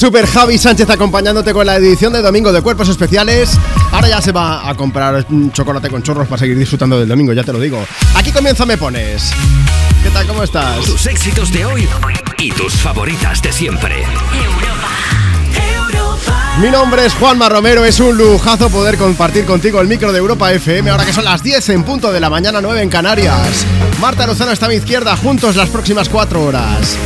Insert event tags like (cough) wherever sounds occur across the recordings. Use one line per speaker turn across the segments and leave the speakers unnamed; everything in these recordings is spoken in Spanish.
Super Javi Sánchez acompañándote con la edición de domingo de Cuerpos Especiales. Ahora ya se va a comprar un chocolate con chorros para seguir disfrutando del domingo, ya te lo digo. Aquí comienza Me Pones. ¿Qué tal? ¿Cómo estás?
Tus éxitos de hoy y tus favoritas de siempre.
Mi nombre es Juanma Romero, es un lujazo poder compartir contigo el micro de Europa FM ahora que son las 10 en punto de la mañana 9 en Canarias. Marta Lozano está a mi izquierda, juntos las próximas 4 horas.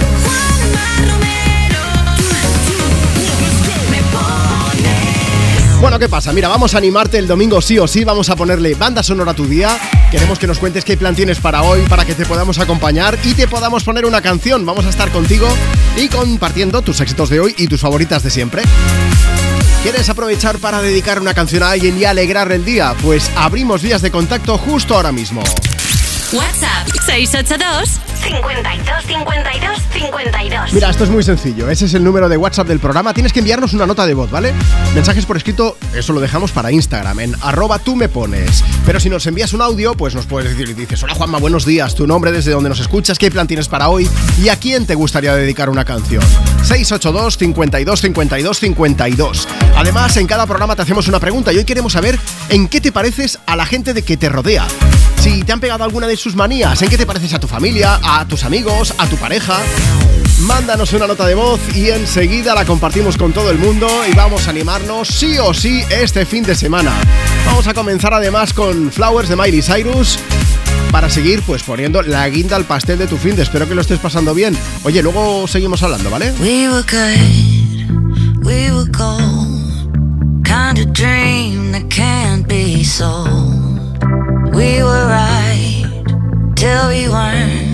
Bueno, ¿qué pasa? Mira, vamos a animarte el domingo sí o sí, vamos a ponerle banda sonora a tu día. Queremos que nos cuentes qué plan tienes para hoy, para que te podamos acompañar y te podamos poner una canción. Vamos a estar contigo y compartiendo tus éxitos de hoy y tus favoritas de siempre. ¿Quieres aprovechar para dedicar una canción a alguien y alegrar el día? Pues abrimos vías de contacto justo ahora mismo.
WhatsApp 682 52 52 52.
Mira, esto es muy sencillo. Ese es el número de WhatsApp del programa. Tienes que enviarnos una nota de voz, ¿vale? Mensajes por escrito, eso lo dejamos para Instagram, en arroba tú me pones. Pero si nos envías un audio, pues nos puedes decir y dices, hola Juanma, buenos días, tu nombre, desde donde nos escuchas, qué plan tienes para hoy y a quién te gustaría dedicar una canción. 682 52 52 52. Además, en cada programa te hacemos una pregunta y hoy queremos saber en qué te pareces a la gente de que te rodea. Si te han pegado alguna de sus manías, en qué te pareces a tu familia, a tus amigos, a tu pareja. Mándanos una nota de voz y enseguida la compartimos con todo el mundo y vamos a animarnos sí o sí este fin de semana. Vamos a comenzar además con Flowers de Miley Cyrus para seguir pues poniendo la guinda al pastel de tu fin de. Espero que lo estés pasando bien. Oye, luego seguimos hablando, ¿vale?
We were good, we were gold, kind of dream that can't be sold. We were right till we weren't.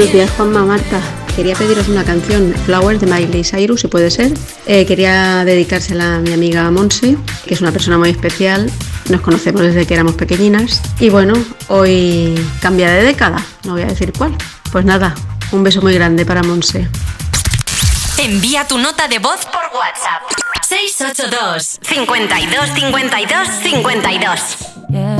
Buenos días, Juanma Marta. Quería pediros una canción, Flowers de Miley Cyrus, si puede ser. Eh, quería dedicársela a mi amiga Monse, que es una persona muy especial Nos conocemos desde que éramos pequeñinas y bueno, hoy cambia de década, no voy a decir cuál. Pues nada, un beso muy grande para Monse.
Envía tu nota de voz por WhatsApp. 682 52 52 52
Yeah,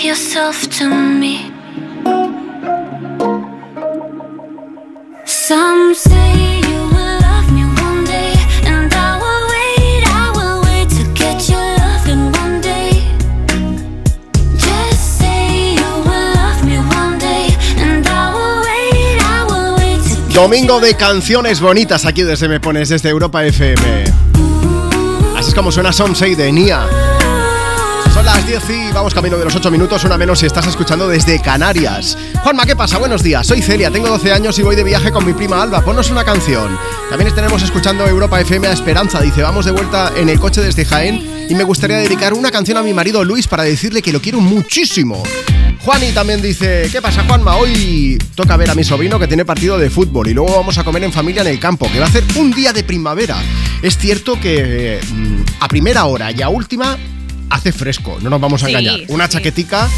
yourself to me. Some say you will love me one day, and I will wait, I will wait to get your love in one day. Just say you will love me one day, and I will wait, I will wait to get
Domingo de canciones bonitas aquí desde Me Pones, desde Europa FM. Así es como suena Somsei de Nia. Las 10 y vamos camino de los 8 minutos, una menos si estás escuchando desde Canarias. Juanma, ¿qué pasa? Buenos días, soy Celia, tengo 12 años y voy de viaje con mi prima Alba. Ponnos una canción. También tenemos escuchando Europa FM a Esperanza. Dice, vamos de vuelta en el coche desde Jaén y me gustaría dedicar una canción a mi marido Luis para decirle que lo quiero muchísimo. Juani también dice, ¿qué pasa Juanma? Hoy toca ver a mi sobrino que tiene partido de fútbol y luego vamos a comer en familia en el campo, que va a hacer un día de primavera. Es cierto que mm, a primera hora y a última hace fresco, no nos vamos a
Sí,
engañar. Una
sí.
chaquetica.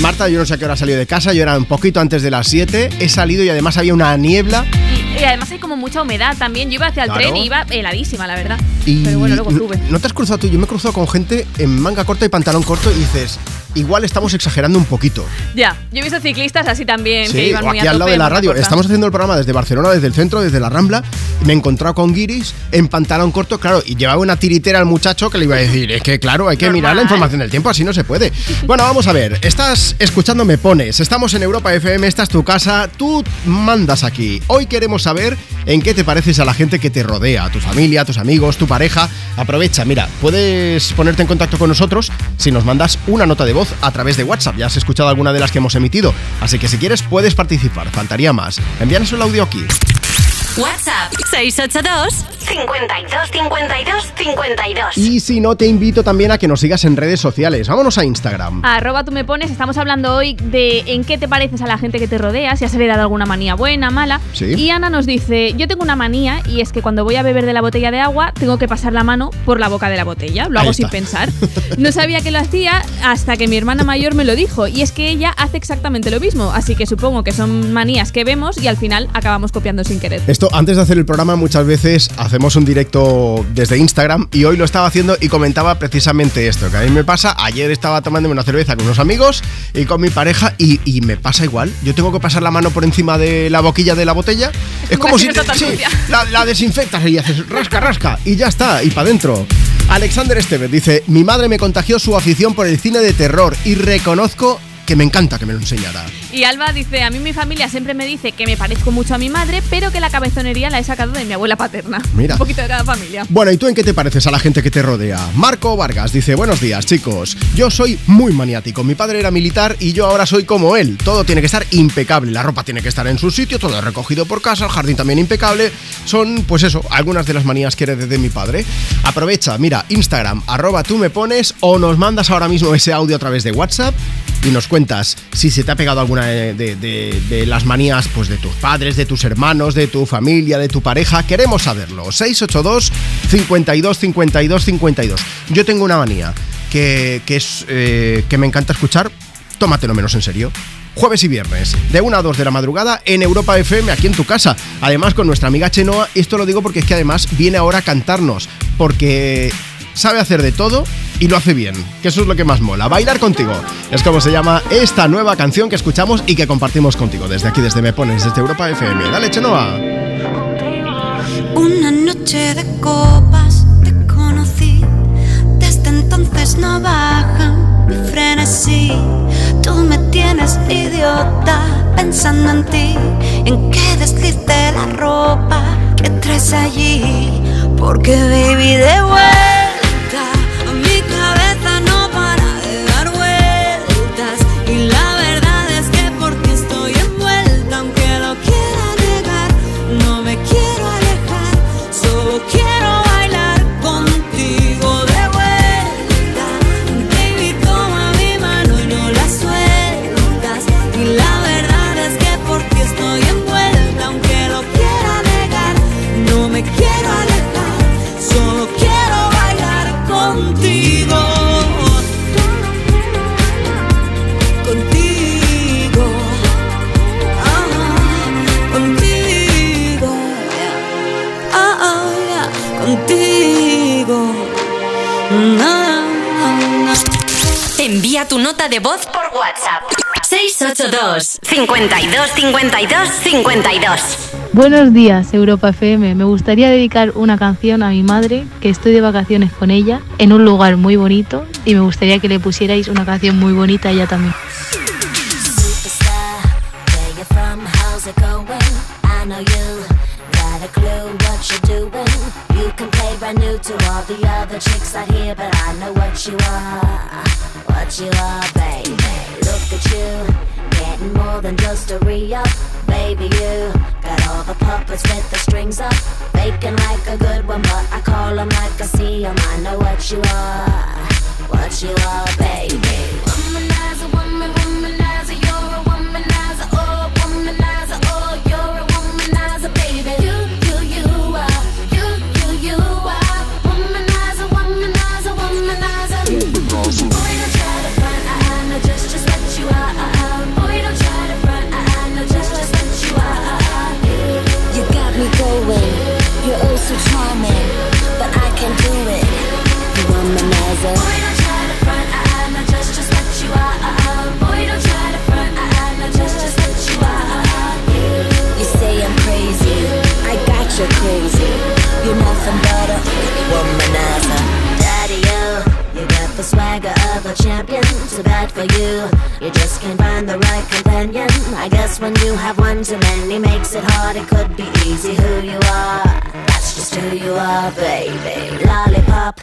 Marta, yo no sé a qué hora salió de casa, yo era un poquito antes de las 7, he salido y además había una niebla
Y, y además hay como mucha humedad también. Yo iba hacia el
Claro.
tren y iba heladísima, la verdad.
y
Pero bueno, luego sube.
¿No te has cruzado tú? Yo me he cruzado con gente en manga corta y pantalón corto y dices, igual estamos exagerando un poquito.
Ya, yo he visto ciclistas así también que
Sí,
iban
o
muy
aquí
a
al lado de la radio. Estamos haciendo el programa desde Barcelona, desde el centro, desde la Rambla. Me he encontrado con Guiris en pantalón corto, claro, y llevaba una tiritera al muchacho que le iba a decir, es que claro, hay que
Normal.
mirar la información del tiempo, así no se puede. (laughs) Bueno, vamos a ver, estás escuchando Me Pones, estamos en Europa FM, esta es tu casa, tú mandas aquí. Hoy queremos saber en qué te pareces a la gente que te rodea, a tu familia, a tus amigos, tu pareja. Aprovecha, mira, puedes ponerte en contacto con nosotros si nos mandas una nota de voz a través de WhatsApp. Ya has escuchado alguna de las que hemos emitido, así que si quieres puedes participar, faltaría más. Envíanos el audio aquí.
WhatsApp 682 52 52 52.
Y si no, te invito también a que nos sigas en redes sociales. Vámonos a Instagram.
Arroba tú me pones, estamos hablando hoy de en qué te pareces a la gente que te rodea, si has heredado alguna manía buena, mala.
Sí.
Y Ana nos dice, yo tengo una manía y es que cuando voy a beber de la botella de agua tengo que pasar la mano por la boca de la botella. Lo
Ahí
hago
está.
sin pensar. No sabía que lo hacía hasta que mi hermana mayor me lo dijo y es que ella hace exactamente lo mismo. Así que supongo que son manías que vemos y al final acabamos copiando sin querer.
Antes de hacer el programa, muchas veces hacemos un directo desde Instagram y hoy lo estaba haciendo y comentaba precisamente esto, que a mí me pasa, ayer estaba tomándome una cerveza con unos amigos y con mi pareja y, y me pasa igual. Yo tengo que pasar la mano por encima de la boquilla de la botella. Es,
como
si te- sí, la desinfectas y haces rasca, rasca y ya está, y para adentro. Alexander Estevez dice, mi madre me contagió su afición por el cine de terror y reconozco que me encanta que me lo enseñara.
Y Alba dice, a mí mi familia siempre me dice que me parezco mucho a mi madre, pero que la cabezonería la he sacado de mi abuela paterna.
Mira.
Un poquito de cada familia.
Bueno, ¿y tú en qué te pareces a la gente que te rodea? Marco Vargas dice, buenos días chicos, yo soy muy maniático, mi padre era militar y yo ahora soy como él, todo tiene que estar impecable, la ropa tiene que estar en su sitio, todo recogido por casa, el jardín también impecable, son pues eso, algunas de las manías que heredé de mi padre. Aprovecha, mira, Instagram, arroba tú me pones o nos mandas ahora mismo ese audio a través de WhatsApp y nos cuentas si se te ha pegado de las manías pues de tus padres, de tus hermanos, de tu familia, de tu pareja. Queremos saberlo. 682 52 52 52. Yo tengo una manía que, que es eh, que me encanta escuchar. Tómatelo menos en serio. Jueves y viernes, de 1 a 2 de la madrugada en Europa FM, aquí en tu casa. Además, con nuestra amiga Chenoa, esto lo digo porque es que además viene ahora a cantarnos, porque sabe hacer de todo y lo hace bien, que eso es lo que más mola. Bailar contigo es como se llama esta nueva canción que escuchamos y que compartimos contigo desde aquí, desde Me Pones, desde Europa FM. Dale, Chenoa.
Una noche de copas te conocí. Desde entonces no baja mi frenesí. Tú me tienes idiota pensando en ti. En que deslice la ropa que traes allí. Porque baby de vuelta.
Nota de voz por WhatsApp. 682 52 52 52
Buenos días, Europa FM. Me gustaría dedicar una canción a mi madre, que estoy de vacaciones con ella, en un lugar muy bonito, y me gustaría que le pusierais una canción muy bonita a ella también.
Superstar, new to all the other chicks out here, but I know what you are, what you are, baby. Look at you, getting more than just a re-up, baby. You got all the puppets with the strings up, faking like a good one, but I call 'em like I see 'em. I know what you are, what you are, baby. Womanizer, woman, Boy, don't try to front, I, I know just, just what you are. Boy, don't try to front, I, I know just, just what you are. You say I'm crazy, I got you crazy. You're nothing but a womanizer. Daddy, you, you got the swagger of a champion. Too bad for you, you just can't find the right companion. I guess when you have one too many makes it hard. It could be easy who you are. That's just who you are, baby. Lollipop.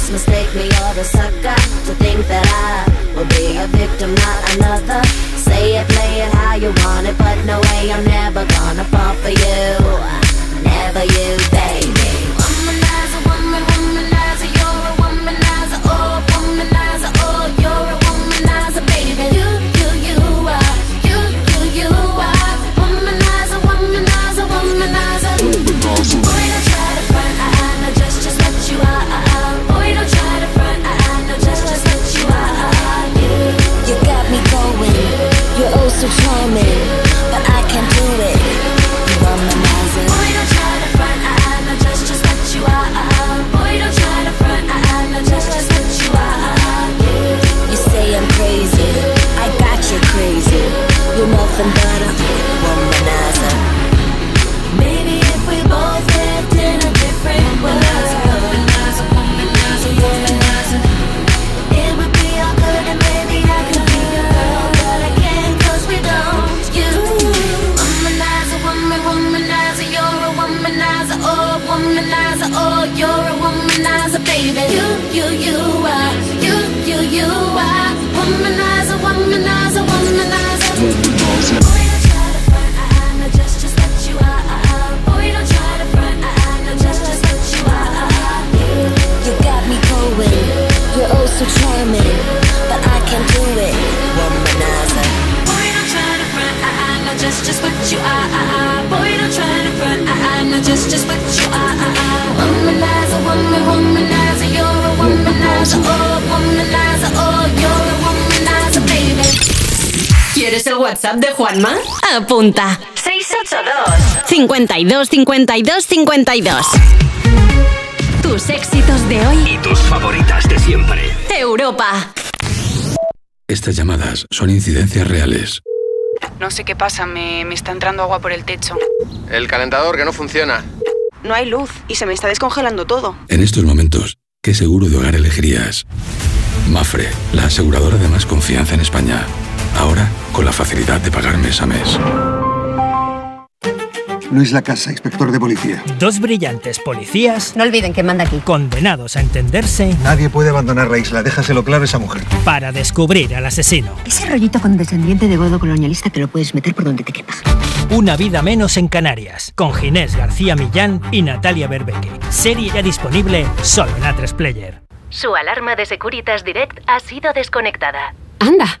Must mistake me or a sucker to think that I will be a victim, not another. Say it, play it how you want it, but no way I'm never gonna fall for you. Never you, baby.
WhatsApp de Juanma? Apunta. 682 52 52 52 Tus éxitos de hoy.
Y tus favoritas de siempre.
Europa.
Estas llamadas son incidencias reales.
No sé qué pasa, me, me está entrando agua por el techo.
El calentador que no funciona.
No hay luz y se me está descongelando todo.
En estos momentos, ¿qué seguro de hogar elegirías? Mafre, la aseguradora de más confianza en España. Ahora, con la facilidad de pagar mes a mes.
Luis Lacasa, inspector de policía.
Dos brillantes policías.
No olviden que manda aquí.
Condenados a entenderse.
Nadie puede abandonar la isla, déjaselo claro a esa mujer.
Para descubrir al asesino.
Ese rollito con descendiente de godo colonialista te lo puedes meter por donde te quepa.
Una vida menos en Canarias. Con Ginés García Millán y Natalia Berbeque. Serie ya disponible solo en A3 Player.
Su alarma de Securitas Direct ha sido desconectada.
Anda,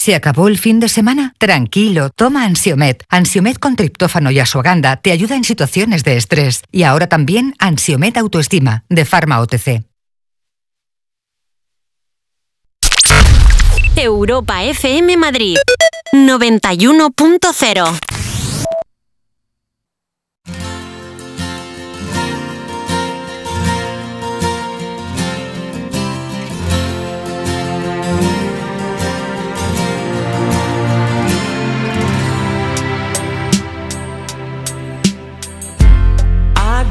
¿Se acabó el fin de semana? Tranquilo, toma Ansiomet. Ansiomet con triptófano y asuaganda te ayuda en situaciones de estrés. Y ahora también Ansiomet Autoestima, de Pharma OTC.
Europa FM Madrid 91.0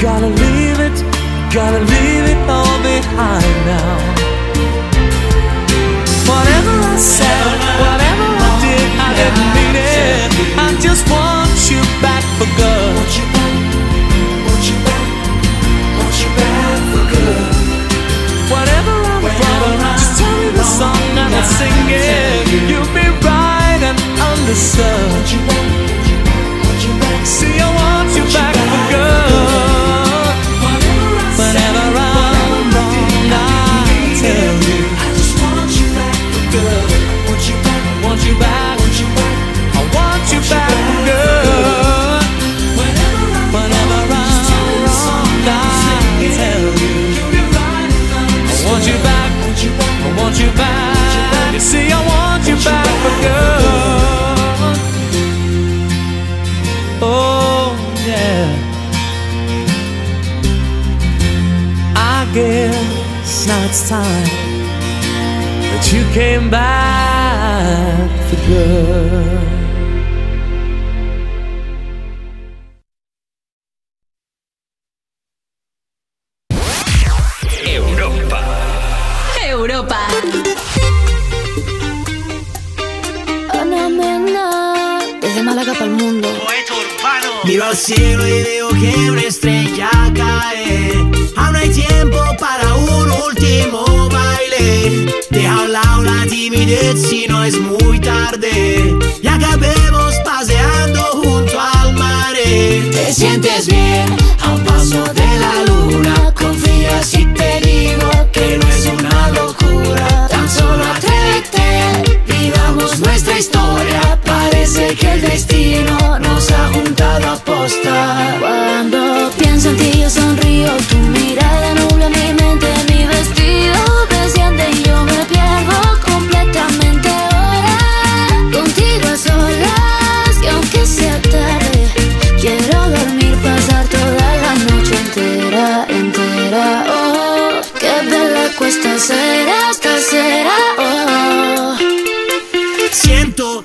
Gotta leave it, gotta leave it all behind now. Whatever I said, whatever I did, I didn't mean it. I just want you back for good. Want you back, want you back, want you back for good. Whatever I'm wrong, just tell me the song and I'll sing it. You'll be right and understood. Want you back, want you back. See, I want it's time that you came back for good.
Europa.
Europa.
Ana Mena, desde Málaga para el mundo.
Miro al cielo y veo que una estrella cae. Aún hay tiempo para un último baile. Deja a un lado la timidez si no es muy tarde. Y acabemos paseando junto al mar. Te sientes bien a un paso de la luna. Confía si te digo que no es una locura. Tan solo atrévete, vivamos nuestra historia parece que el destino nos ha juntado a posta.
Cuando pienso en ti yo sonrío,
tu mirada nubla mi mente, mi vestido desciende y yo me pierdo completamente ahora. Contigo a solas y aunque sea tarde, quiero dormir, pasar toda la noche entera, entera. Oh, qué bella
cuesta será, hasta será. Oh.
Siento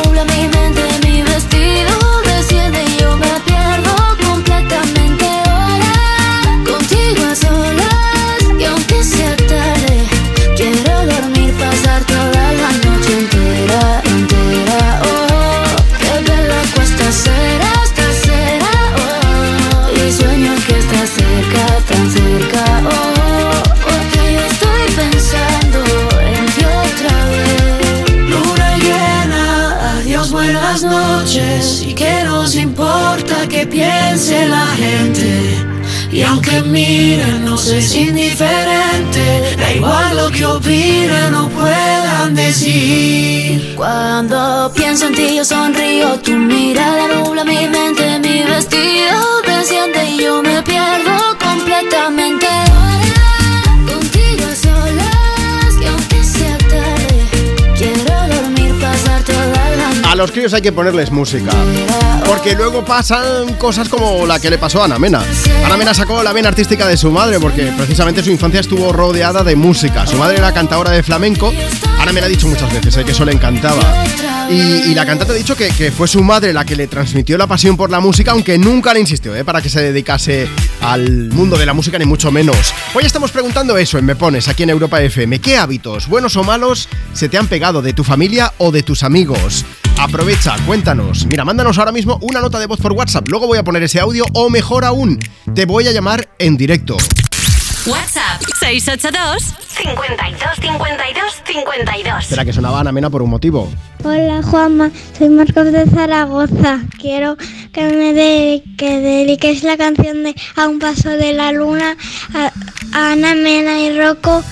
Y aunque
miren, no es indiferente. Da igual lo que opinen o puedan decir.
Cuando pienso en ti yo sonrío, tu mirada nubla mi mente, mi vestido desciende y yo me pierdo completamente. A
los críos hay que ponerles música. Porque luego pasan cosas como la que le pasó a Ana Mena. Ana Mena sacó la vena artística de su madre porque precisamente su infancia estuvo rodeada de música. Su madre era cantadora de flamenco. Ana me lo ha dicho muchas veces, eh, que eso le encantaba. Y, la cantante ha dicho que, que fue su madre la que le transmitió la pasión por la música, aunque nunca le insistió eh, para que se dedicase al mundo de la música, ni mucho menos. Hoy estamos preguntando eso en Me Pones, aquí en Europa FM. ¿Qué hábitos, buenos o malos, se te han pegado de tu familia o de tus amigos? Aprovecha, cuéntanos. Mira, mándanos ahora mismo una nota de voz por WhatsApp. Luego voy a poner ese audio o mejor aún, te voy a llamar en directo.
WhatsApp 682 52 52 52.
Espera, que sonaba Ana Mena por un motivo.
Hola Juanma, soy Marcos de Zaragoza. Quiero que me de, que dediques la canción de A un paso de la luna a, a Ana Mena y Rocco,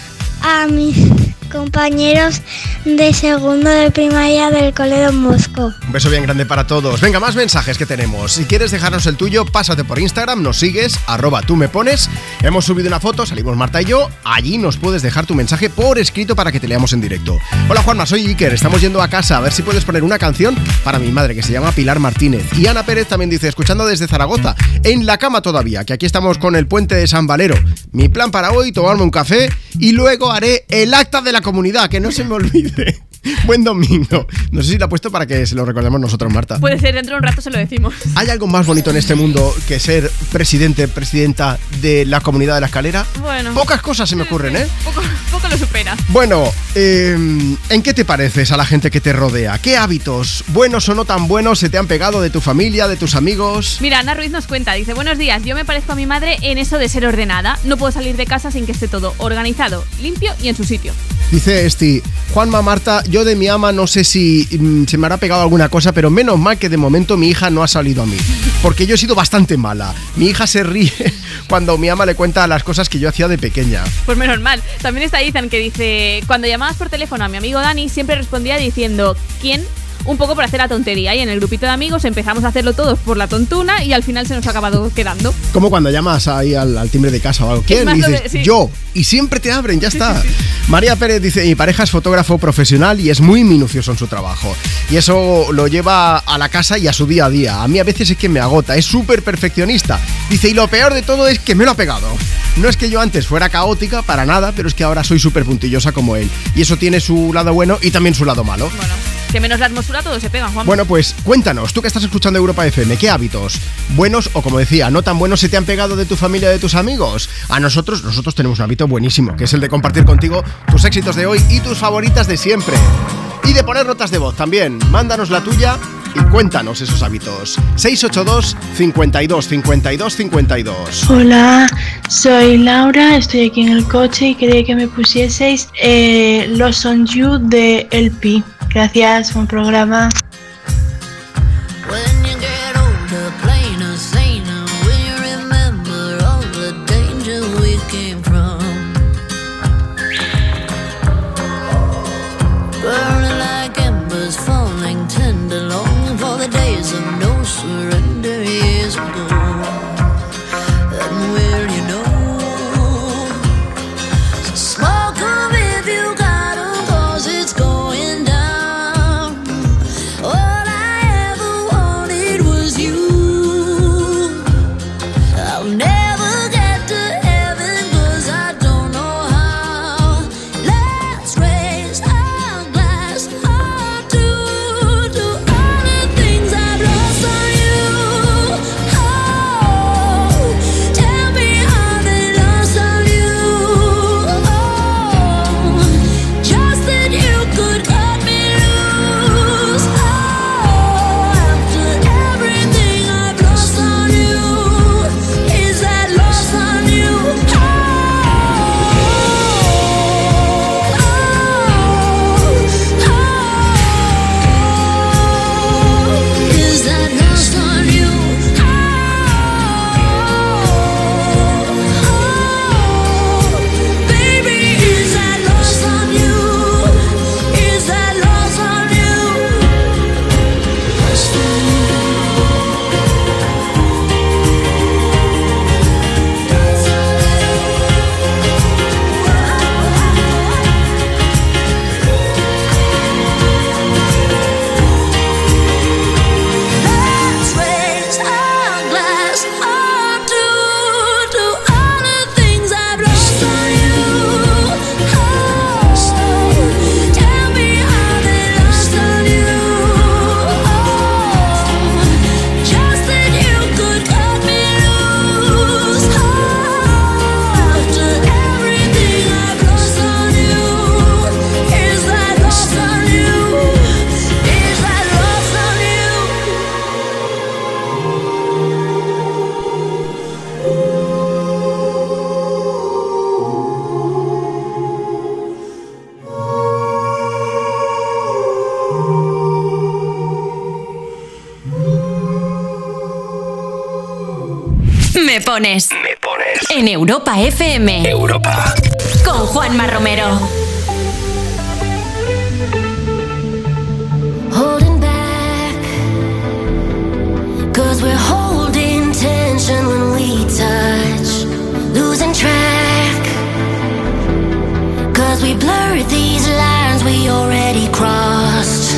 a mis compañeros de segundo de primaria del Cole Don.
Un beso bien grande para todos. Venga, más mensajes que tenemos. Si quieres dejarnos el tuyo, pásate por Instagram, nos sigues, arroba tú me pones. Hemos subido una foto, salimos Marta y yo. Allí nos puedes dejar tu mensaje por escrito para que te leamos en directo. Hola Juanma, soy Iker. Estamos yendo a casa a ver si puedes poner una canción para mi madre que se llama Pilar Martínez. Y Ana Pérez también dice, escuchando desde Zaragoza, en la cama todavía, que aquí estamos con el puente de San Valero. Mi plan para hoy, tomarme un café y luego haré el acta de la comunidad, que no se me olvide. (laughs) Buen domingo. No sé si lo ha puesto para que se lo recordemos nosotros, Marta.
Puede ser, dentro de un rato se lo decimos.
¿Hay algo más bonito en este mundo que ser presidente, presidenta de la comunidad de la escalera?
Bueno.
Pocas cosas se me ocurren, ¿eh?
Poco, poco lo supera.
Bueno, eh, ¿en qué te pareces a la gente que te rodea? ¿Qué hábitos, buenos o no tan buenos, se te han pegado de tu familia, de tus amigos?
Mira, Ana Ruiz nos cuenta, dice, buenos días, yo me parezco a mi madre en eso de ser ordenada. No puedo salir de casa sin que esté todo organizado, limpio y en su sitio.
Dice Esti, Juanma Marta, yo de mi ama no sé si mm, se me habrá pegado alguna cosa, pero menos mal que de momento mi hija no ha salido a mí. Porque yo he sido bastante mala. Mi hija se ríe (laughs) cuando mi ama le cuenta las cosas que yo hacía de pequeña.
Pues menos mal. También está Ethan que dice, cuando llamabas por teléfono a mi amigo Dani, siempre respondía diciendo, ¿quién? Un poco por hacer la tontería y en el grupito de amigos empezamos a hacerlo todos por la tontuna y al final se nos ha acabado quedando.
Como cuando llamas ahí al, al timbre de casa o algo. ¿Quién? dices,
de- sí.
yo. Y siempre te abren, ya está. María Pérez dice, mi pareja es fotógrafo profesional y es muy minucioso en su trabajo. Y eso lo lleva a la casa y a su día a día. A mí a veces es que me agota, es súper perfeccionista. Dice, y lo peor de todo es que me lo ha pegado. No es que yo antes fuera caótica, para nada, pero es que ahora soy súper puntillosa como él. Y eso tiene su lado bueno y también su lado malo.
Que menos la hermosura todo se pega, Juan.
Bueno, pues cuéntanos, tú que estás escuchando Europa FM, ¿qué hábitos buenos o como decía, no tan buenos se te han pegado de tu familia o de tus amigos? A nosotros, nosotros tenemos un hábito buenísimo, que es el de compartir contigo tus éxitos de hoy y tus favoritas de siempre. Y de poner notas de voz también. Mándanos la tuya y cuéntanos esos hábitos. 682 52 52 52.
Hola, soy Laura, estoy aquí en el coche y quería que me pusieseis eh, Los On You de LP. Gracias, buen programa.
Europa FM.
Europa.
Con Juanma Romero.
holding back. Cause we're holding tension when we touch, losing track. Cause we blur these lines we already crossed.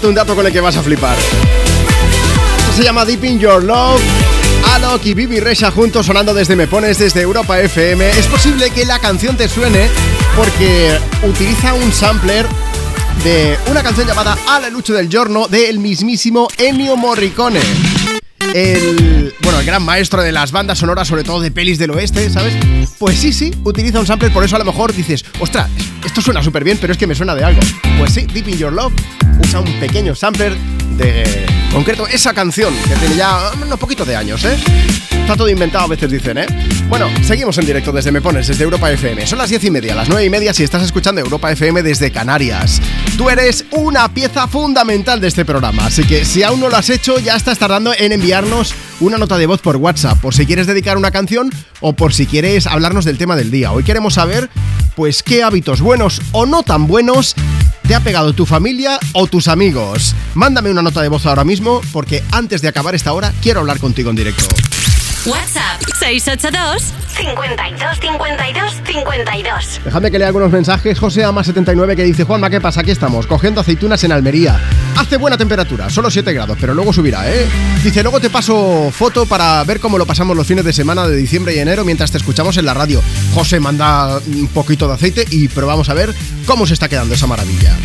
Un dato con el que vas a flipar. Se llama Deep in Your Love. Alok y Bibi Resha juntos sonando desde Me Pones, desde Europa FM. Es posible que la canción te suene porque utiliza un sampler de una canción llamada Alla Lucho del Giorno del mismísimo Ennio Morricone. El, bueno, el gran maestro de las bandas sonoras, sobre todo de pelis del oeste, ¿sabes? Pues sí, sí, utiliza un sampler, por eso a lo mejor dices, ostras, esto suena súper bien, pero es que me suena de algo. Pues sí, Deep in Your Love usa un pequeño sampler de, concreto, esa canción, que tiene ya unos poquitos de años, ¿eh? Está todo inventado, a veces dicen, ¿eh? Bueno, seguimos en directo desde Me Pones, desde Europa FM. Son las diez y media, las nueve y media si estás escuchando Europa FM desde Canarias. Tú eres una pieza fundamental de este programa, así que si aún no lo has hecho, ya estás tardando en enviarnos una nota de voz por WhatsApp, por si quieres dedicar una canción o por si quieres hablarnos del tema del día. Hoy queremos saber, pues, qué hábitos buenos o no tan buenos te ha pegado tu familia o tus amigos. Mándame una nota de voz ahora mismo, porque antes de acabar esta hora quiero hablar contigo en directo.
WhatsApp 682
52 52 52.
Dejadme que lea algunos mensajes. José Ama79 que dice: Juanma, ¿qué pasa? Aquí estamos, cogiendo aceitunas en Almería. Hace buena temperatura, solo 7 grados, pero luego subirá, ¿eh? Dice: Luego te paso foto para ver cómo lo pasamos los fines de semana de diciembre y enero mientras te escuchamos en la radio. José manda un poquito de aceite y probamos a ver cómo se está quedando esa maravilla.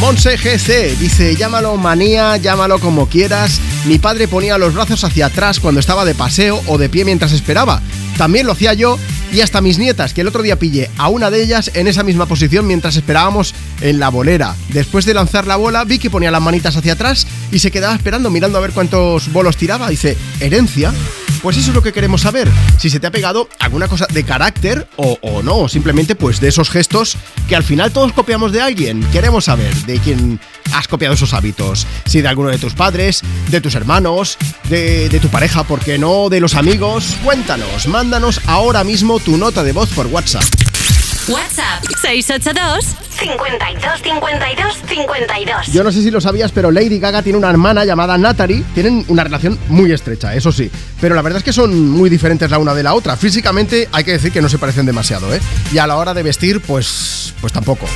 Monse GC dice, llámalo manía, llámalo como quieras. Mi padre ponía los brazos hacia atrás cuando estaba de paseo o de pie mientras esperaba. También lo hacía yo y hasta mis nietas, que el otro día pillé a una de ellas en esa misma posición mientras esperábamos en la bolera. Después de lanzar la bola, vi que ponía las manitas hacia atrás y se quedaba esperando, mirando a ver cuántos bolos tiraba. Dice, ¿herencia? Pues eso es lo que queremos saber. Si se te ha pegado alguna cosa de carácter o, o no, simplemente pues de esos gestos que al final todos copiamos de alguien. Queremos saber de quién has copiado esos hábitos. Si de alguno de tus padres, de tus hermanos, de, de tu pareja, ¿por qué no? De los amigos. Cuéntanos, mándanos ahora mismo tu nota de voz por WhatsApp.
WhatsApp 682
52 52 52.
Yo no sé si lo sabías, pero Lady Gaga tiene una hermana llamada Natalie. Tienen una relación muy estrecha, eso sí. Pero la verdad es que son muy diferentes la una de la otra. Físicamente hay que decir que no se parecen demasiado, ¿eh? Y a la hora de vestir, pues, pues tampoco.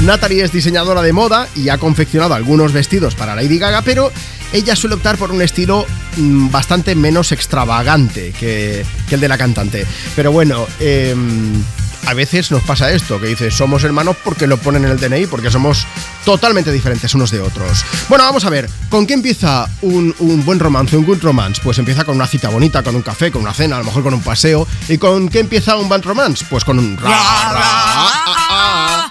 Natalie es diseñadora de moda y ha confeccionado algunos vestidos para Lady Gaga, pero ella suele optar por un estilo mm, bastante menos extravagante que, que el de la cantante. Pero bueno, eh, a veces nos pasa esto, que dices, somos hermanos porque lo ponen en el DNI, porque somos totalmente diferentes unos de otros. Bueno, vamos a ver, ¿con qué empieza un, un buen romance, un good romance? Pues empieza con una cita bonita, con un café, con una cena, a lo mejor con un paseo. ¿Y con qué empieza un bad romance? Pues con un ah, ah,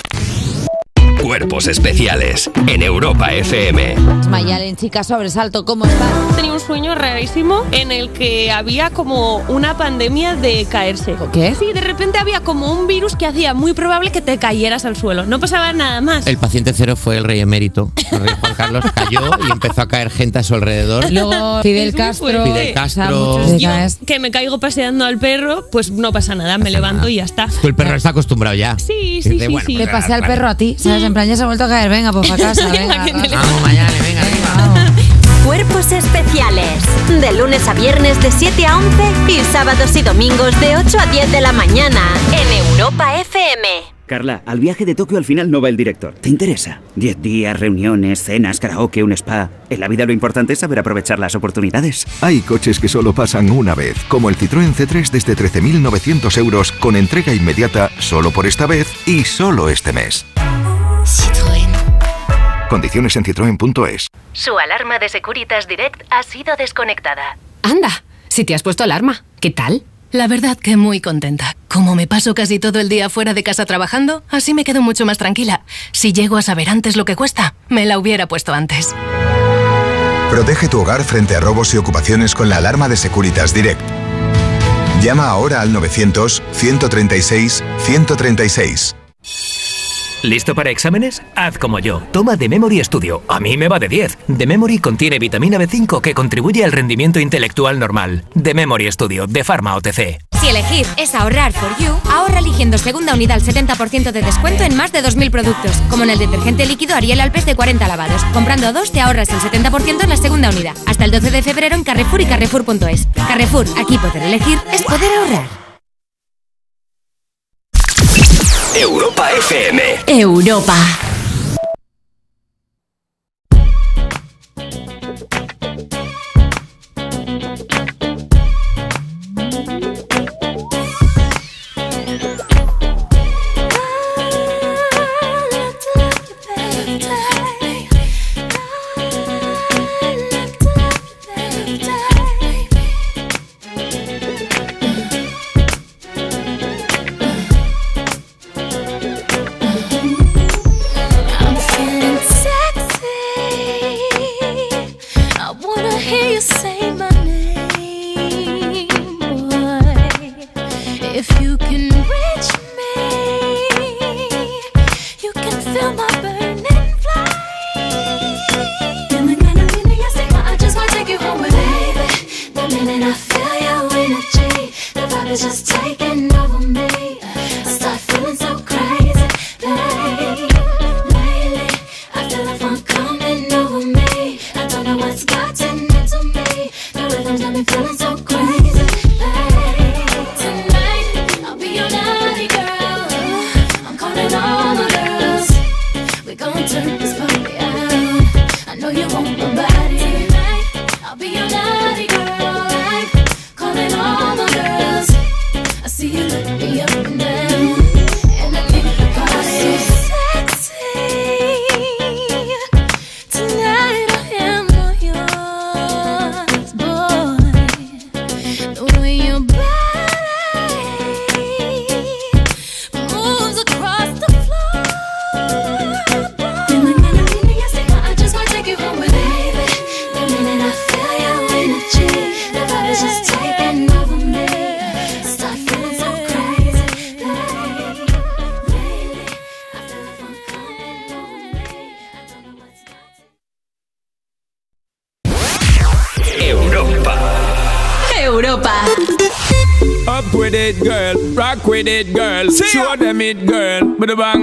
Cuerpos especiales en Europa FM.
Mayalen, chica, sobresalto, ¿cómo estás?
Tenía un sueño rarísimo en el que había como una pandemia de caerse.
¿Qué?
Sí, de repente había como un virus que hacía muy probable que te cayeras al suelo. No pasaba nada más.
El paciente cero fue el rey emérito. El rey Juan (laughs) Carlos cayó y empezó a caer gente a su alrededor.
Luego Fidel Castro.
Fidel Castro.
muchos-
Yo, que me caigo paseando al perro, pues no pasa nada, me levanto y ya está.
Tú el perro está acostumbrado ya.
Sí,
Dice,
sí, sí,
bueno,
sí.
Le
pues,
pasé al
vale.
perro a ti, ¿sabes? En plan, ya se ha vuelto a caer, venga, pues para (laughs) casa, venga.
que te
venga.
Vamos, venga,
Cuerpos especiales. De lunes a viernes de 7 a 11 y sábados y domingos de 8 a 10 de la mañana en Europa FM.
Carla, al viaje de Tokio al final no va el director. ¿Te interesa? Diez días, reuniones, cenas, karaoke, un spa. En la vida lo importante es saber aprovechar las oportunidades.
Hay coches que solo pasan una vez, como el Citroën C3 desde 13.900 euros con entrega inmediata solo por esta vez y solo este mes. Condiciones en citroen.es.
Su alarma de Securitas Direct ha sido desconectada.
Anda, si te has puesto alarma, ¿qué tal? La verdad que muy contenta. Como me paso casi todo el día fuera de casa trabajando, así me quedo mucho más tranquila. Si llego a saber antes lo que cuesta, me la hubiera puesto antes.
Protege tu hogar frente a robos y ocupaciones con la alarma de Securitas Direct. Llama ahora al 900-136-136.
¿Listo para exámenes? Haz como yo. Toma The Memory Studio. A mí me va de 10. The Memory contiene vitamina B5 que contribuye al rendimiento intelectual normal. The Memory Studio, de Pharma OTC.
Si elegir es ahorrar for you, ahorra eligiendo segunda unidad al 70% de descuento en más de 2.000 productos, como en el detergente líquido Ariel Alpes de 40 lavados. Comprando dos te ahorras el 70% en la segunda unidad. Hasta el 12 de febrero en Carrefour y Carrefour.es. Carrefour, aquí poder elegir es poder ahorrar.
Europa FM.
Europa.
De bank.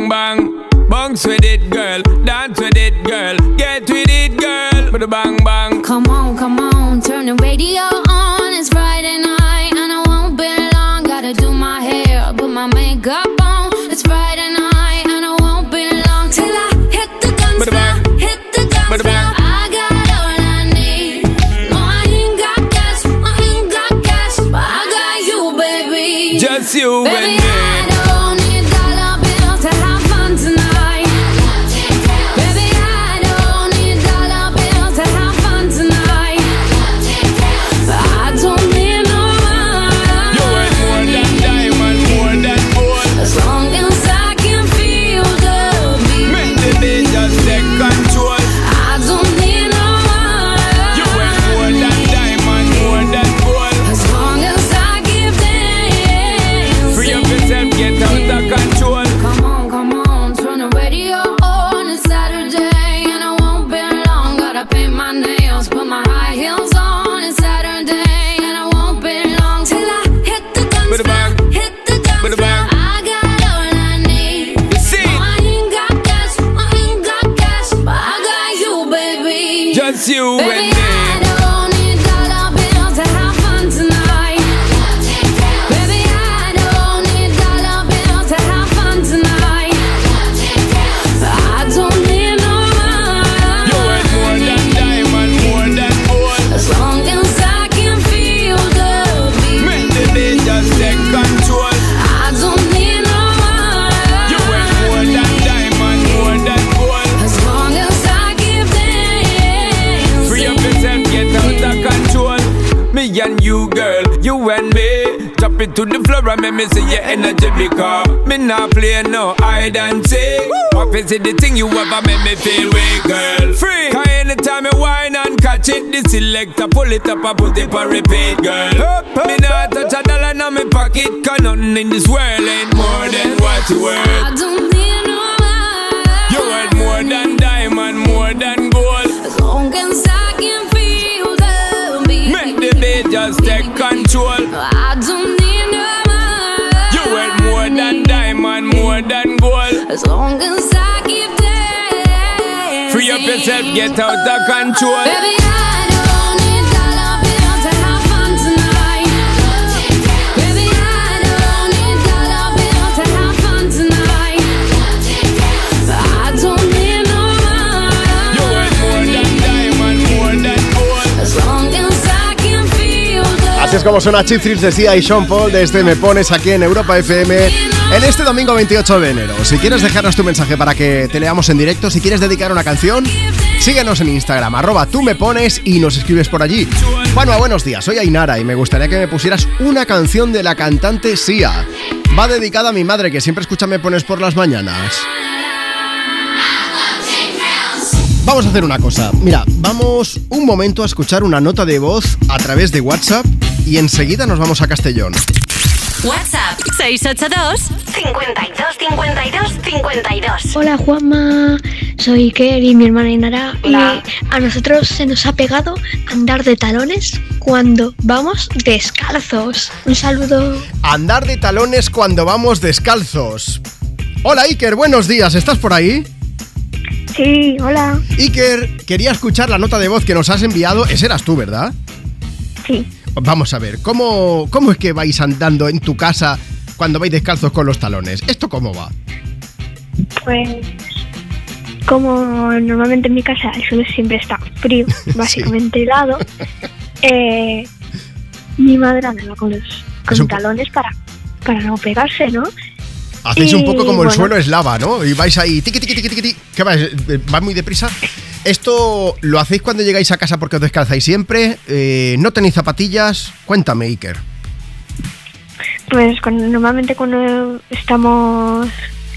up,
como suena Chip Thrills de Sia y Sean Paul desde Me Pones aquí en Europa FM en este domingo 28 de enero. Si quieres dejarnos tu mensaje para que te leamos en directo, si quieres dedicar una canción, síguenos en Instagram, arroba tú me pones y nos escribes por allí. Juanma, buenos días, soy Ainara y me gustaría que me pusieras una canción de la cantante Sia. Va dedicada a mi madre que siempre escucha Me Pones por las mañanas. Vamos a hacer una cosa. Mira, vamos un momento a escuchar una nota de voz a través de WhatsApp y enseguida nos vamos a Castellón.
WhatsApp 682 52 52 52.
Hola Juanma, soy Iker y mi hermana Inara y a nosotros se nos ha pegado andar de talones cuando vamos descalzos. Un saludo.
Andar de talones cuando vamos descalzos. Hola Iker, buenos días, ¿estás por ahí?
Sí, hola.
Iker, quería escuchar la nota de voz que nos has enviado. Ese eras tú, ¿verdad?
Sí.
Vamos a ver, ¿cómo, ¿cómo es que vais andando en tu casa cuando vais descalzos con los talones? ¿Esto cómo va?
Pues como normalmente en mi casa el suelo siempre está frío, (laughs) básicamente helado, eh, mi madre anda con los con talones para, para no pegarse, ¿no?
Hacéis un poco como el suelo es lava, ¿no? Y vais ahí, tiqui, tiqui, tiqui, tiqui, tiqui. ¿Qué vais? Eh, ¿Va muy deprisa? ¿Esto lo hacéis cuando llegáis a casa porque os descalzáis siempre? Eh, ¿No tenéis zapatillas? Cuéntame, Iker.
Pues cuando- normalmente cuando estamos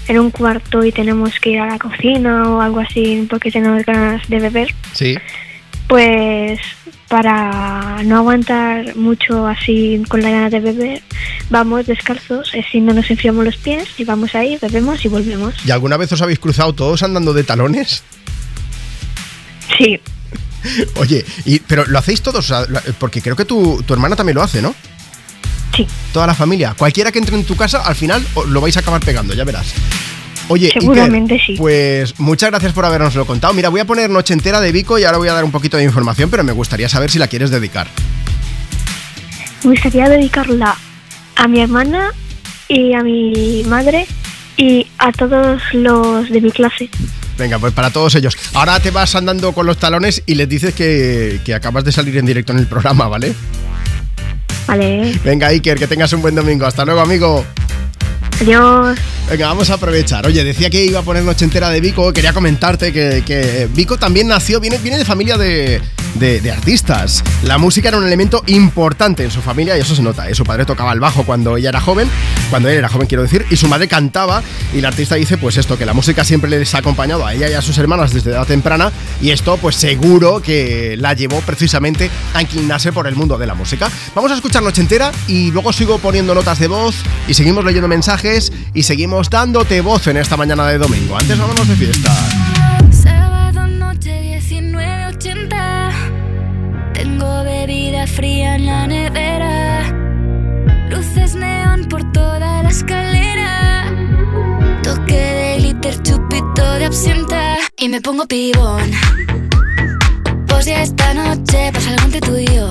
en un cuarto y tenemos que ir a la cocina o algo así porque tenemos ganas de beber,
Sí.
pues para no aguantar mucho así con la ganas de beber, vamos descalzos, así no nos enfriamos los pies y vamos ahí, bebemos y volvemos.
¿Y alguna vez os habéis cruzado todos andando de talones?
Sí.
Oye, y, pero lo hacéis todos, porque creo que tu, tu hermana también lo hace, ¿no?
Sí.
Toda la familia. Cualquiera que entre en tu casa, al final lo vais a acabar pegando, ya verás. Oye, Iker,
Seguramente sí.
Pues muchas gracias por habernoslo contado. Mira, voy a poner Noche Entera de Vico y ahora voy a dar un poquito de información, pero me gustaría saber si la quieres dedicar.
Me gustaría dedicarla a mi hermana y a mi madre y a todos los de mi clase.
Venga, pues para todos ellos. Ahora te vas andando con los talones y les dices que, que acabas de salir en directo en el programa, ¿vale?
Vale,
Venga, Iker, que tengas un buen domingo. Hasta luego, amigo.
adiós.
Venga, vamos a aprovechar. Oye, decía que iba a poner noche entera de Vico. Quería comentarte que, Vico también nació, viene, viene de familia de, de- artistas. La música era un elemento importante en su familia y eso se nota. ¿eh? Su padre tocaba el bajo cuando ella era joven, cuando él era joven, quiero decir, y su madre cantaba. Y la artista dice, pues esto, que la música siempre les ha acompañado a ella y a sus hermanas desde edad temprana. Y esto, pues seguro que la llevó precisamente a inclinarse por el mundo de la música. Vamos a escuchar noche entera y luego sigo poniendo notas de voz y seguimos leyendo mensajes y seguimos dándote voz en esta mañana de domingo. Antes vámonos de fiesta.
Sábado noche 19.80 Tengo bebida fría en la nevera. Luces neón por toda la escalera. Toque de glitter, chupito de absenta. Y me pongo pibón. Pues ya esta noche pasa algo entre tú y yo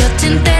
Noche ochentera, toda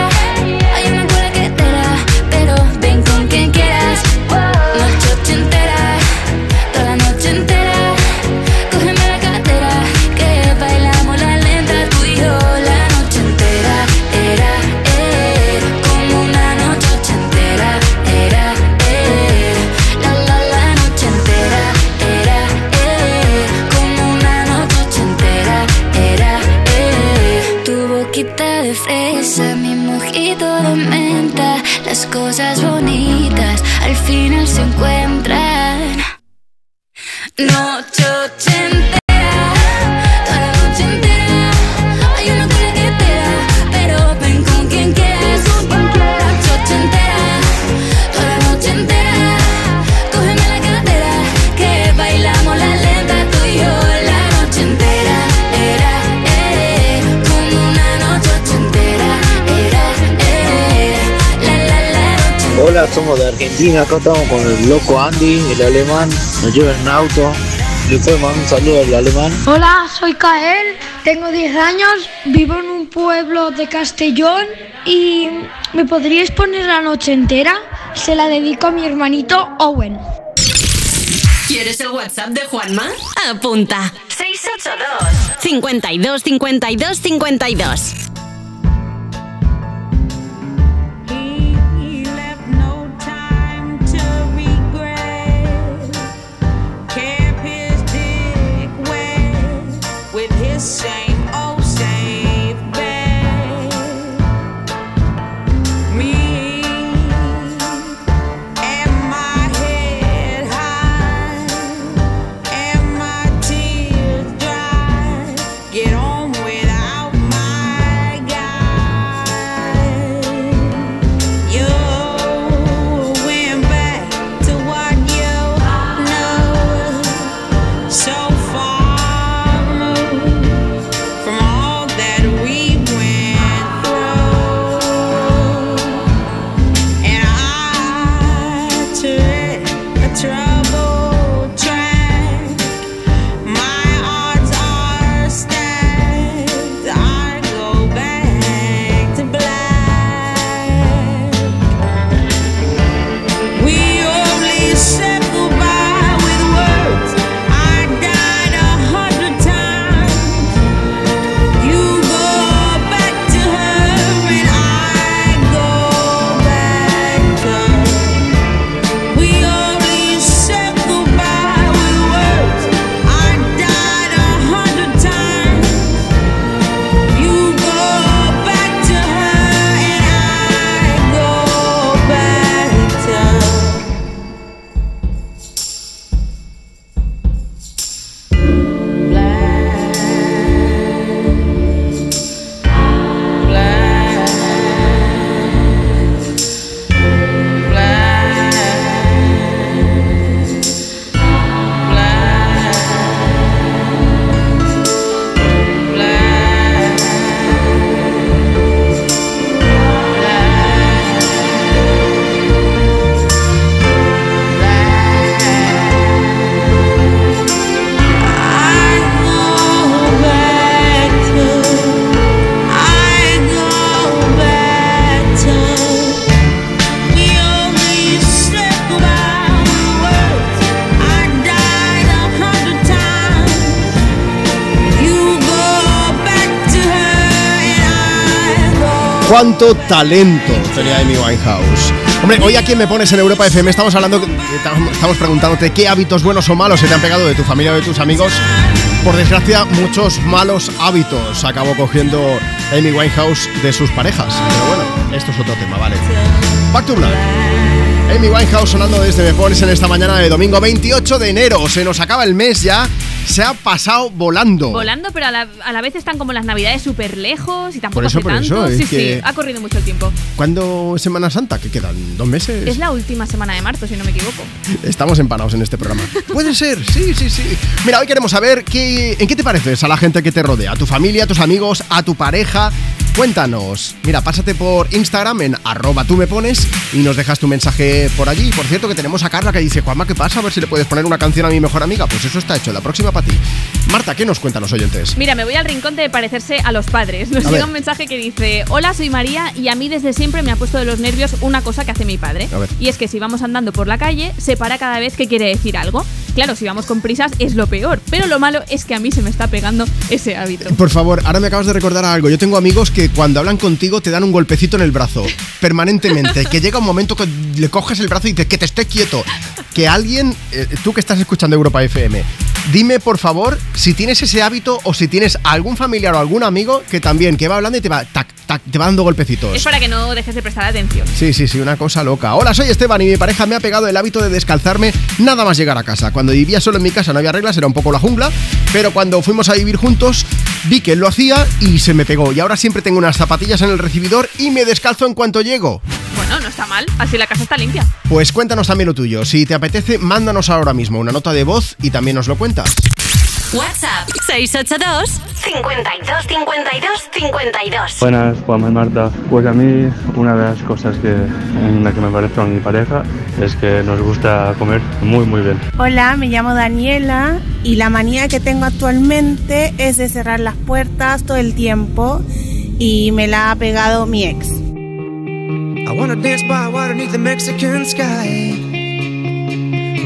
Noche
somos de Argentina, acá estamos con el loco Andy, el alemán, nos lleva en auto. Le puedo mandar un saludo al alemán.
Hola, soy Kael, tengo 10 años, vivo en un pueblo de Castellón y ¿me podríais poner la noche entera? Se la dedico a mi hermanito Owen.
¿Quieres el WhatsApp de Juanma? Apunta. 682 52 52 52.
¿Cuánto talento tenía Amy Winehouse? Hombre, hoy a quien me pones en Europa FM estamos hablando, estamos preguntándote qué hábitos buenos o malos se te han pegado de tu familia o de tus amigos. Por desgracia, muchos malos hábitos acabó cogiendo Amy Winehouse de sus parejas. Pero bueno, esto es otro tema, ¿vale? Back to Black. Amy Winehouse sonando desde Me Pones en esta mañana de domingo 28 de enero. Se nos acaba el mes ya se ha pasado volando.
Volando, pero a la, a la vez están como las navidades súper lejos y tampoco
Por eso,
hace
por eso,
tanto.
es
sí,
que-
sí, ha corrido mucho el tiempo.
¿Cuándo es Semana Santa? ¿Qué quedan? ¿Dos meses?
Es la última semana de marzo, si no me equivoco.
Estamos empanados en este programa. Puede ser, sí, sí, sí. Mira, hoy queremos saber qué, en qué te pareces a la gente que te rodea, a tu familia, a tus amigos, a tu pareja. Cuéntanos. Mira, pásate por Instagram en arroba tú me pones y nos dejas tu mensaje por allí. Por cierto, que tenemos a Carla que dice, Juanma, ¿qué pasa? A ver si le puedes poner una canción a mi mejor amiga. Pues eso está hecho, la próxima para ti. Marta, ¿qué nos cuentan los oyentes?
Mira, me voy al rincón de parecerse a los padres. Nos
A
llega
ver.
un mensaje que dice: Hola, soy María y a mí desde siempre me ha puesto de los nervios una cosa que hace mi padre.
A ver.
Y es que si vamos andando por la calle, se para cada vez que quiere decir algo. Claro, si vamos con prisas es lo peor, pero lo malo es que a mí se me está pegando ese hábito.
Por favor, ahora me acabas de recordar algo. Yo tengo amigos que cuando hablan contigo te dan un golpecito en el brazo, permanentemente. Que llega un momento que le coges el brazo y dices que te esté quieto. Que alguien, eh, tú que estás escuchando Europa FM, dime por favor si tienes ese hábito o si tienes algún familiar o algún amigo que también, que va hablando y te va, tac, tac, te va dando golpecitos.
Es para que no dejes de prestar atención.
Sí, sí, sí, una cosa loca. Hola, soy Esteban y mi pareja me ha pegado el hábito de descalzarme nada más llegar a casa. Cuando vivía solo en mi casa no había reglas, era un poco la jungla, pero cuando fuimos a vivir juntos vi que él lo hacía y se me pegó. Y ahora siempre tengo unas zapatillas en el recibidor y me descalzo en cuanto llego.
Bueno, no está mal, así la casa está limpia.
Pues cuéntanos también lo tuyo. Si te apetece, mándanos ahora mismo una nota de voz y también nos lo cuentas.
WhatsApp 682 52 52 52.
Buenas, Juanma y Marta. Pues a mí una de las cosas que, en la que me parezco a mi pareja es que nos gusta comer muy muy bien.
Hola, me llamo Daniela y la manía que tengo actualmente es de cerrar las puertas todo el tiempo y me la ha pegado mi ex.
I wanna dance by water beneath the Mexican sky.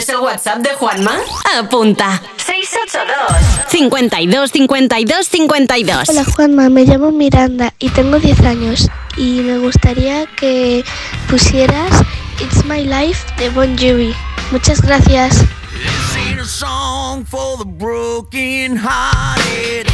¿Quieres el WhatsApp de Juanma? Apunta. 682 52 52 52.
Hola Juanma, me llamo Miranda y tengo 10 años y me gustaría que pusieras It's My Life de Bon Jovi. Muchas gracias.
This ain't a song for the broken hearted.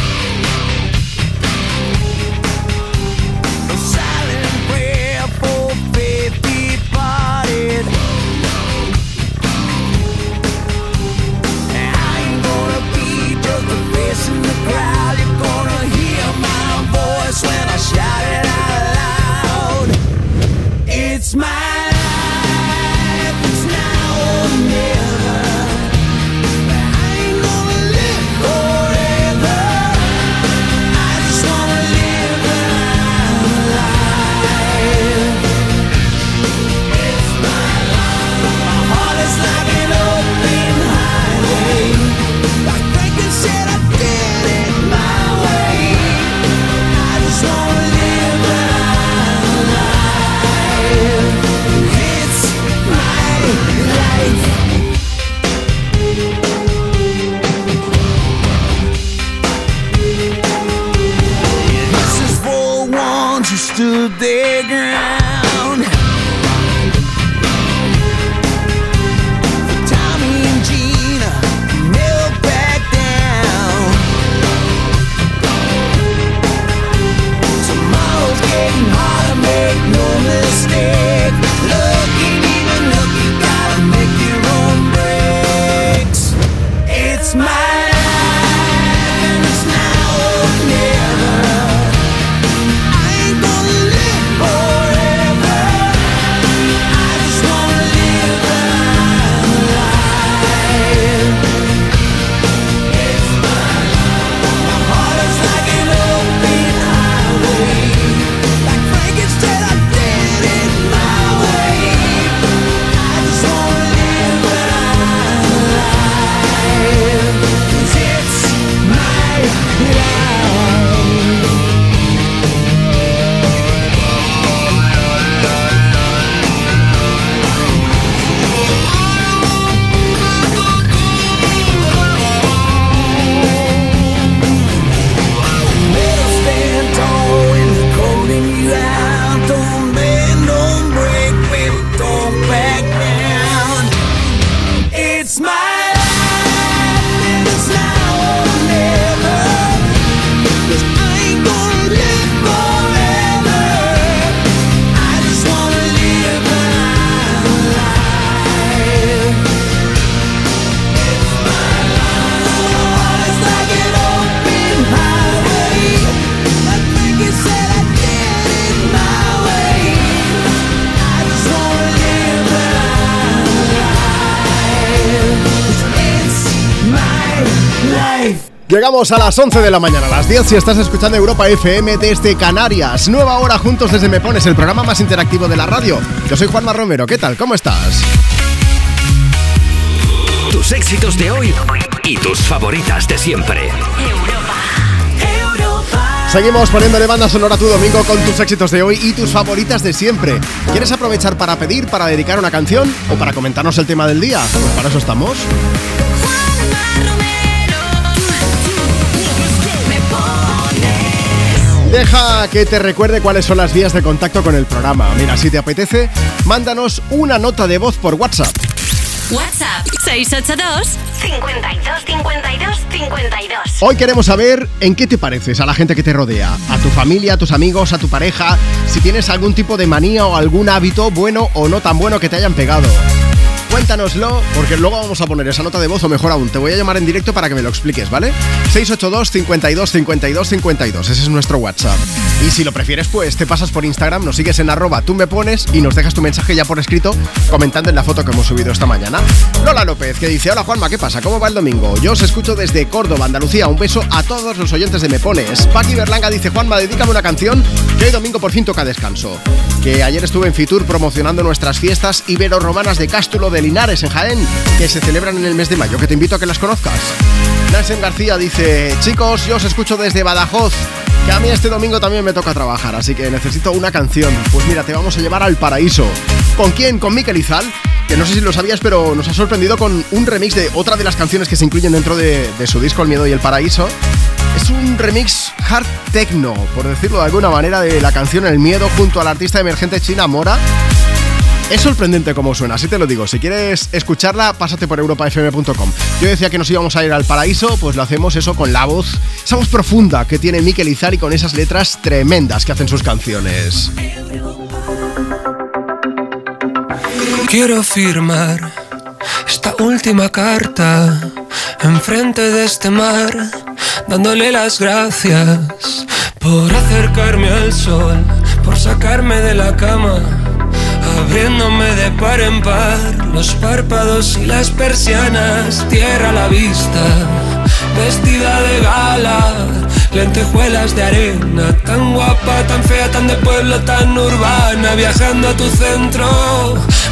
Llegamos a las 11 de la mañana, a las 10 si estás escuchando Europa FM desde Canarias. Nueva hora juntos desde Me Pones, el programa más interactivo de la radio. Yo soy Juanma Romero, ¿qué tal? ¿Cómo estás?
Tus éxitos de hoy y tus favoritas de siempre.
Seguimos poniéndole banda sonora a tu domingo con tus éxitos de hoy y tus favoritas de siempre. ¿Quieres aprovechar para pedir, para dedicar una canción o para comentarnos el tema del día? Pues para eso estamos. Deja que te recuerde cuáles son las vías de contacto con el programa. Mira, si te apetece, mándanos una nota de voz por WhatsApp.
WhatsApp 682 52 52 52.
Hoy queremos saber en qué te pareces a la gente que te rodea, a tu familia, a tus amigos, a tu pareja, si tienes algún tipo de manía o algún hábito bueno o no tan bueno que te hayan pegado. Cuéntanoslo, porque luego vamos a poner esa nota de voz o mejor aún, te voy a llamar en directo para que me lo expliques, ¿vale? 682 52 52 52, ese es nuestro WhatsApp. Y si lo prefieres, pues te pasas por Instagram, nos sigues en arroba, tú me pones y nos dejas tu mensaje ya por escrito comentando en la foto que hemos subido esta mañana. Lola López, que dice, hola Juanma, ¿qué pasa? ¿Cómo va el domingo? Yo os escucho desde Córdoba, Andalucía, un beso a todos los oyentes de Me Pones. Paqui Berlanga dice, Juanma, dedícame una canción que hoy domingo por fin toca descanso. Que ayer estuve en Fitur promocionando nuestras fiestas ibero-romanas de Cástulo de Linares en Jaén, que se celebran en el mes de mayo, que te invito a que las conozcas. Nansen García dice, chicos, yo os escucho desde Badajoz, que a mí este domingo también me toca trabajar, así que necesito una canción. Pues mira, te vamos a llevar al paraíso. ¿Con quién? Con Miquel Izal, que no sé si lo sabías, pero nos ha sorprendido con un remix de otra de las canciones que se incluyen dentro de, de su disco El Miedo y el Paraíso. Es un remix hard techno, por decirlo de alguna manera, de la canción El Miedo junto al artista emergente China Mora. Es sorprendente cómo suena, así te lo digo. Si quieres escucharla, pásate por europafm.com. Yo decía que nos íbamos a ir al paraíso, pues lo hacemos eso con la voz, esa voz profunda que tiene Mikel Izari con esas letras tremendas que hacen sus canciones.
Quiero firmar esta última carta enfrente de este mar, dándole las gracias por acercarme al sol, por sacarme de la cama, abriéndome de par en par los párpados y las persianas, tierra a la vista, vestida de gala, lentejuelas de arena, tan guapa, tan fea, tan de pueblo, tan urbana, viajando a tu centro,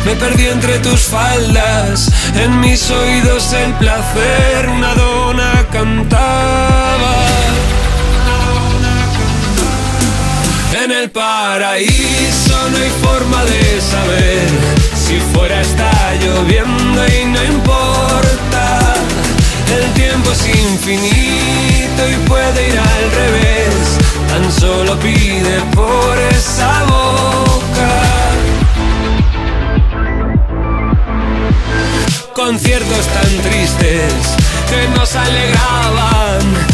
me perdí entre tus faldas, en mis oídos el placer, una dona cantaba. en el paraíso no hay forma de saber si fuera está lloviendo y no importa. El tiempo es infinito y puede ir al revés, tan solo pide por esa boca. Conciertos tan tristes que nos alegraban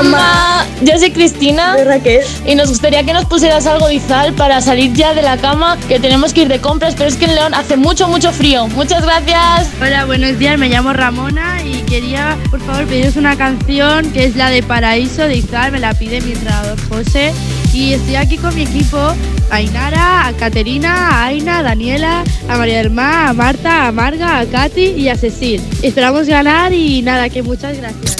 Juanma, yo soy Cristina Raquel y nos gustaría que nos pusieras algo de Izal para salir ya de la cama, que tenemos que ir de compras, pero es que en León hace mucho, mucho frío. Muchas gracias.
Hola, buenos días, me llamo Ramona y quería, por favor, pediros una canción que es la de Paraíso de Izal, me la pide mi entrenador José. Y estoy aquí con mi equipo, a Ainara, a Caterina, a Aina, a Daniela, a María del Mar, a Marta, a Marga, a Katy y a Cecil. Esperamos ganar y nada, que muchas gracias.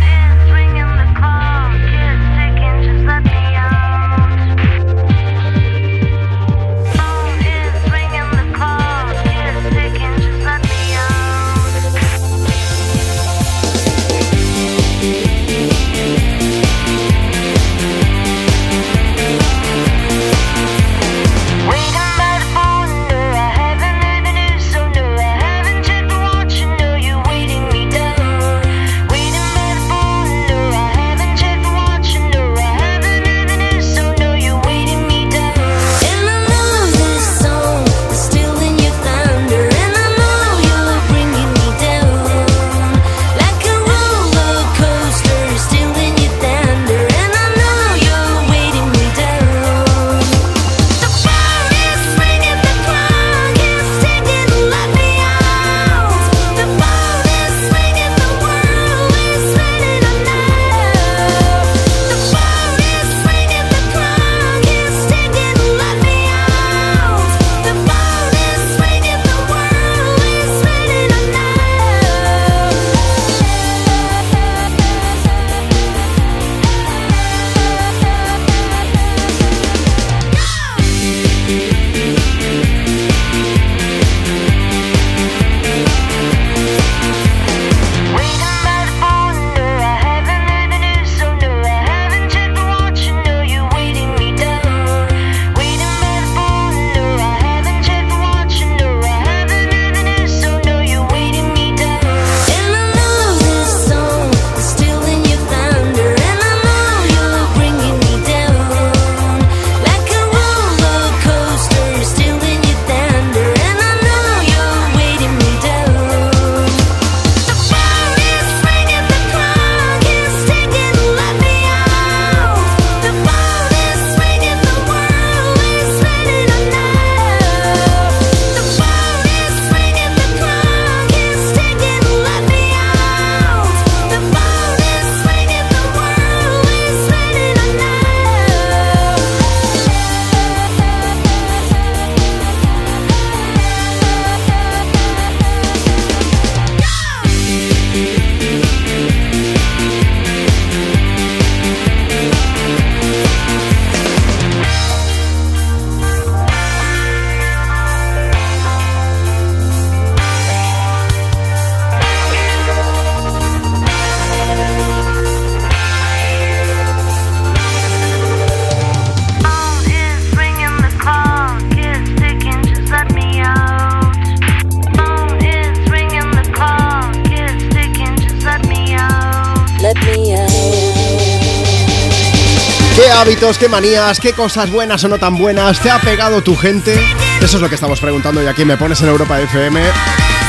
qué manías, qué cosas buenas o no tan buenas te ha pegado tu gente? Eso es lo que estamos preguntando y aquí me pones en Europa FM.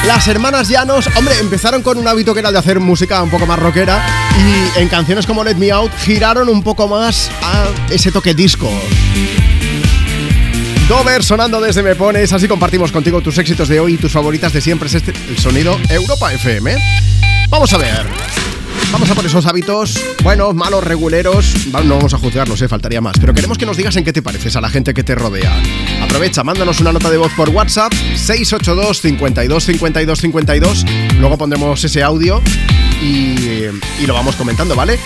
Las hermanas Llanos, hombre, empezaron con un hábito que era el de hacer música un poco más rockera y en canciones como Let Me Out giraron un poco más a ese toque disco. Dover sonando desde Me Pones, así compartimos contigo tus éxitos de hoy y tus favoritas de siempre. Es este el sonido Europa FM. Vamos a ver. Vamos a por esos hábitos, buenos, malos, reguleros. No vamos a juzgarlos, eh, faltaría más. Pero queremos que nos digas en qué te pareces a la gente que te rodea. Aprovecha, mándanos una nota de voz por WhatsApp, 682 52 52 52. Luego pondremos ese audio y, y lo vamos comentando, ¿vale?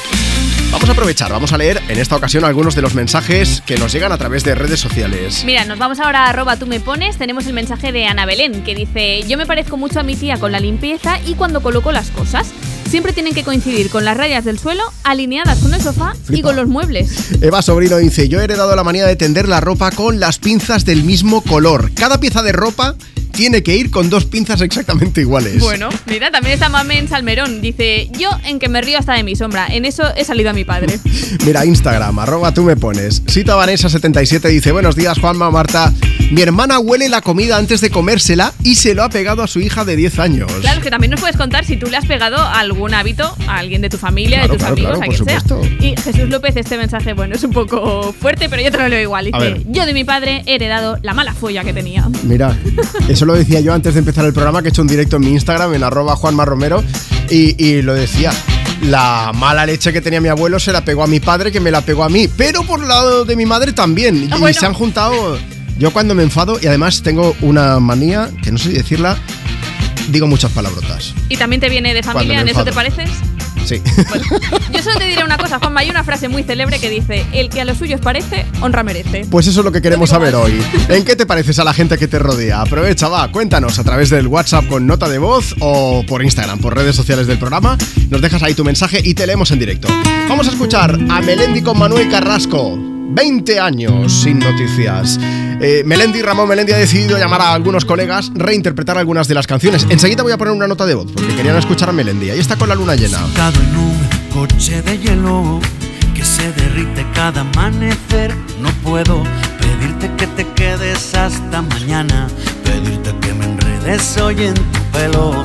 Vamos a aprovechar, vamos a leer en esta ocasión algunos de los mensajes que nos llegan a través de redes sociales.
Mira, nos vamos ahora a arroba tú me pones. Tenemos el mensaje de Ana Belén que dice: Yo me parezco mucho a mi tía con la limpieza y cuando coloco las cosas. Siempre tienen que coincidir con las rayas del suelo, alineadas con el sofá y con los muebles.
Eva Sobrino dice, yo he heredado la manía de tender la ropa con las pinzas del mismo color. Cada pieza de ropa tiene que ir con dos pinzas exactamente iguales.
Bueno, mira, también está Mamen Salmerón. Dice: Yo en que me río hasta de mi sombra. En eso he salido a mi padre. (laughs)
Mira, Instagram, arroba tú me pones. Cita Vanessa77 dice, buenos días Juanma, Marta. Mi hermana huele la comida antes de comérsela y se lo ha pegado a su hija de 10 años.
Claro, es que también nos puedes contar si tú le has pegado algún hábito a alguien de tu familia,
Claro,
de tus
claro,
amigos,
claro,
a quien sea. Y Jesús López, este mensaje, bueno, es un poco fuerte, pero yo te lo leo igual. Dice. Yo de mi padre he heredado la mala folla que tenía.
Mira, eso lo decía yo antes de empezar el programa, que he hecho un directo en mi Instagram, en arroba Juanma Romero, y, y lo decía. La mala leche que tenía mi abuelo se la pegó a mi padre, que me la pegó a mí, pero por el lado de mi madre también.
Ah,
y
bueno.
se han juntado. Yo cuando me enfado, y además tengo una manía, que no sé decirla, digo muchas palabrotas.
¿Y también te viene de familia? ¿En eso te pareces?
Sí.
Yo solo te diré una cosa, Juanma. Hay una frase muy célebre que dice: El que a los suyos parece, honra merece.
Pues eso es lo que queremos saber hoy. ¿En qué te pareces a la gente que te rodea? Aprovecha, va, cuéntanos a través del WhatsApp con nota de voz o por Instagram, por redes sociales del programa. Nos dejas ahí tu mensaje y te leemos en directo. Vamos a escuchar a Melendi con Manuel Carrasco. 20 años sin noticias. Eh, Melendi, Ramón Melendi ha decidido llamar a algunos colegas, reinterpretar algunas de las canciones. Enseguida voy a poner una nota de voz porque querían escuchar a Melendi. Ahí está con la luna llena.
Montado en un coche de hielo que se derrite cada amanecer. No puedo pedirte que te quedes hasta mañana, pedirte que me enredes hoy en tu pelo.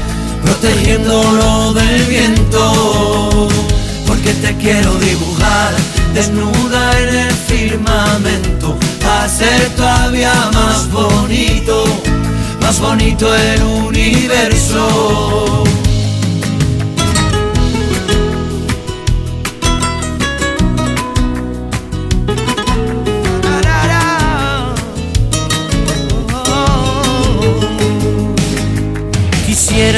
protegiéndolo del viento. Porque te quiero dibujar desnuda en el firmamento, hacer todavía más bonito, más bonito el universo.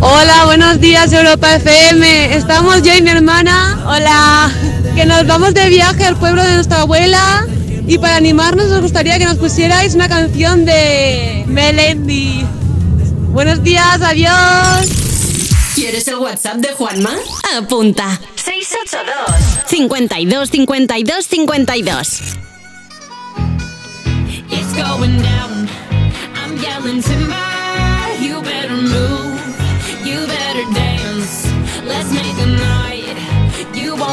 Hola, buenos días Europa FM. Estamos yo y mi hermana. Hola. Que nos vamos de viaje al pueblo de nuestra abuela y para animarnos nos gustaría que nos pusierais una canción de Melendi. Buenos días, adiós.
¿Quieres el WhatsApp de Juanma? Apunta. 682 52 52 52
It's going down. I'm yelling timber.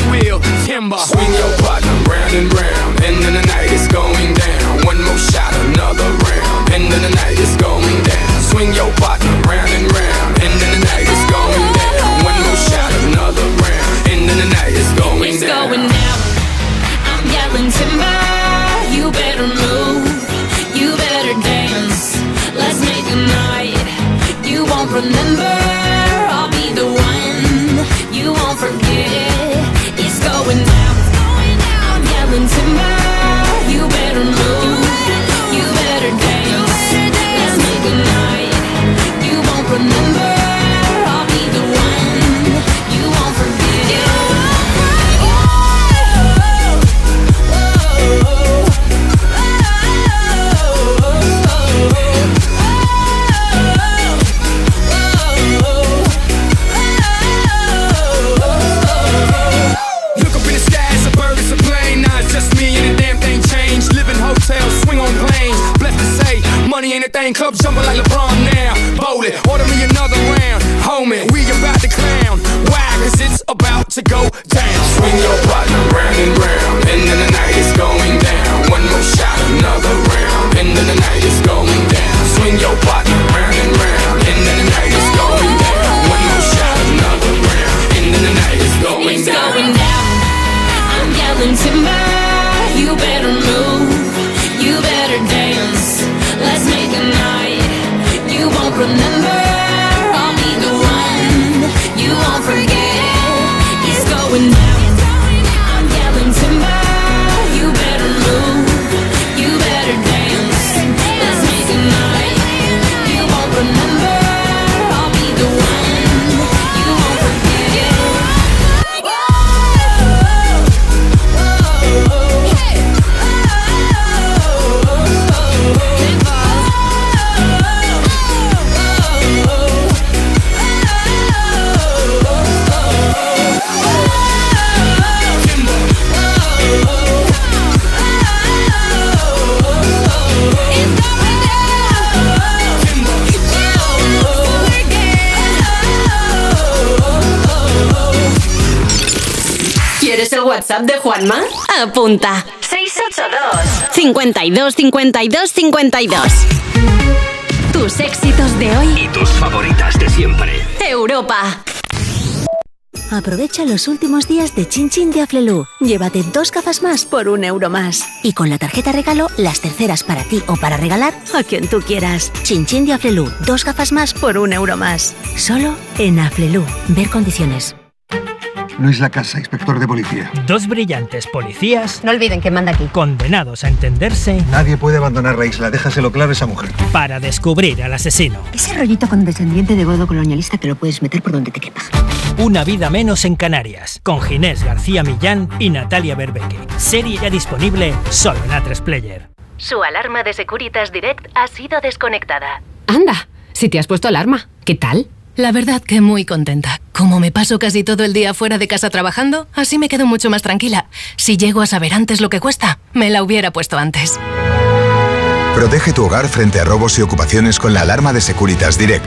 But I bet she will. Timber. Swing your partner round and round. End of the night is going down. One more shot, another round. End of the night is going down. Swing your partner round and round. End of the night is going down. One more shot, another round. End of the night is going
It's
down.
going down. I'm yelling timber. You better move. You better dance. Let's make a night. You won't remember.
Apunta. 682 52 52 52 Tus éxitos de hoy.
Y tus favoritas de siempre.
Europa.
Aprovecha los últimos días de Chin Chin de Aflelu. Llévate dos gafas más por un euro más. Y con la tarjeta regalo, las terceras para ti o para regalar a quien tú quieras. Chin Chin de Aflelu. Dos gafas más por un euro más. Solo en Aflelu. Ver condiciones.
No es la casa, inspector de policía.
Dos brillantes policías.
No olviden que manda aquí.
Condenados a entenderse
Nadie puede abandonar la isla, déjaselo claro a esa mujer.
para descubrir al asesino.
Ese rollito con descendiente de godo colonialista te lo puedes meter por donde te quepa.
Una vida menos en Canarias. Con Ginés García Millán y Natalia Berbeque. Serie ya disponible solo en A3 Player.
Su alarma de Securitas Direct ha sido desconectada.
Anda, si te has puesto alarma, ¿qué tal? La verdad que muy contenta. Como me paso casi todo el día fuera de casa trabajando, así me quedo mucho más tranquila. Si llego a saber antes lo que cuesta, me la hubiera puesto antes.
Protege tu hogar frente a robos y ocupaciones con la alarma de Securitas Direct.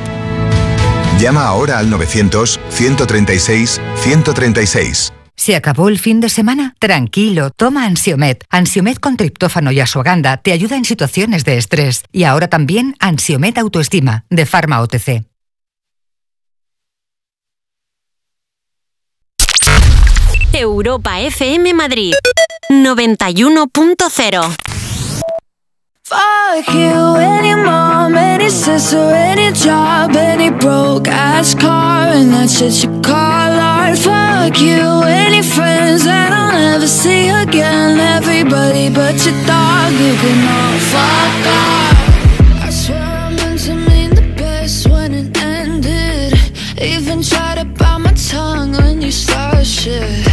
Llama ahora al 900-136-136.
¿Se acabó el fin de semana? Tranquilo, toma Ansiomet. Ansiomet con triptófano y asuaganda te ayuda en situaciones de estrés. Y ahora también Ansiomet Autoestima, de Pharma OTC.
Europa FM Madrid 91.0
Fuck you, any mom, any sister, any job, any broke ass car, and that shit you call art. Fuck you, any friends that I'll never see again. Everybody but your dog, you can all fuck off. I swear I the best when it. Even tried to bite my tongue when you started shit.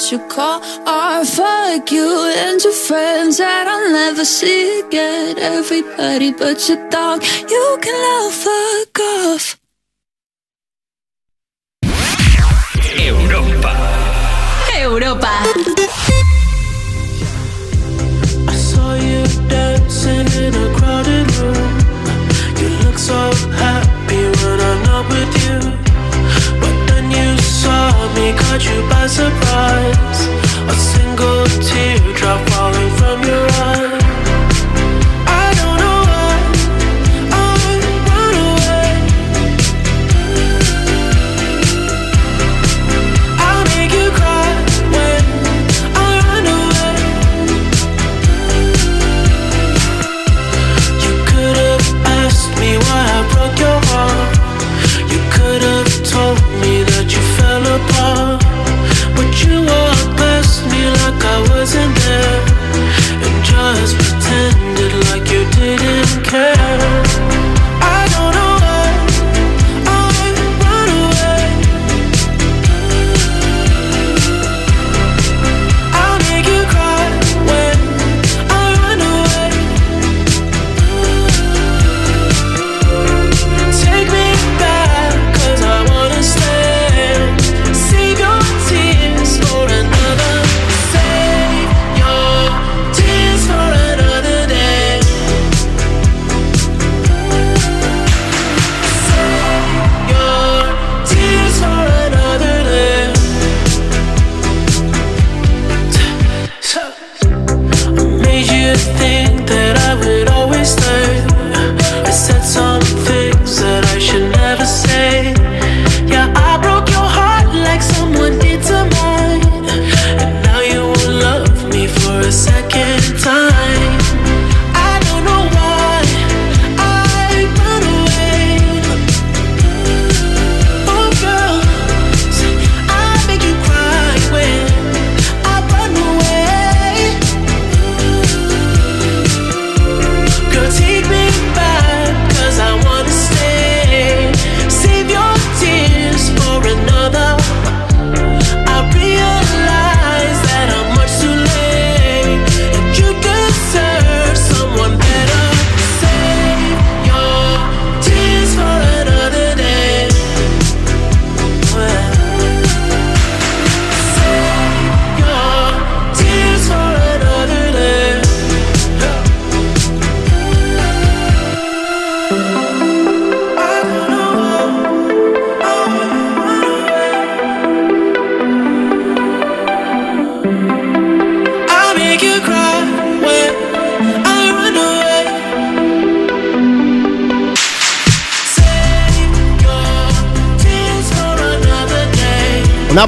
and that you call art. Fuck you and your friends that I'll never see again. Everybody but your dog, you can all fuck off.
Europa.
Europa.
I saw you dancing in a crowded room. You look so happy when I'm not with you. But you saw me, caught you by surprise. A single teardrop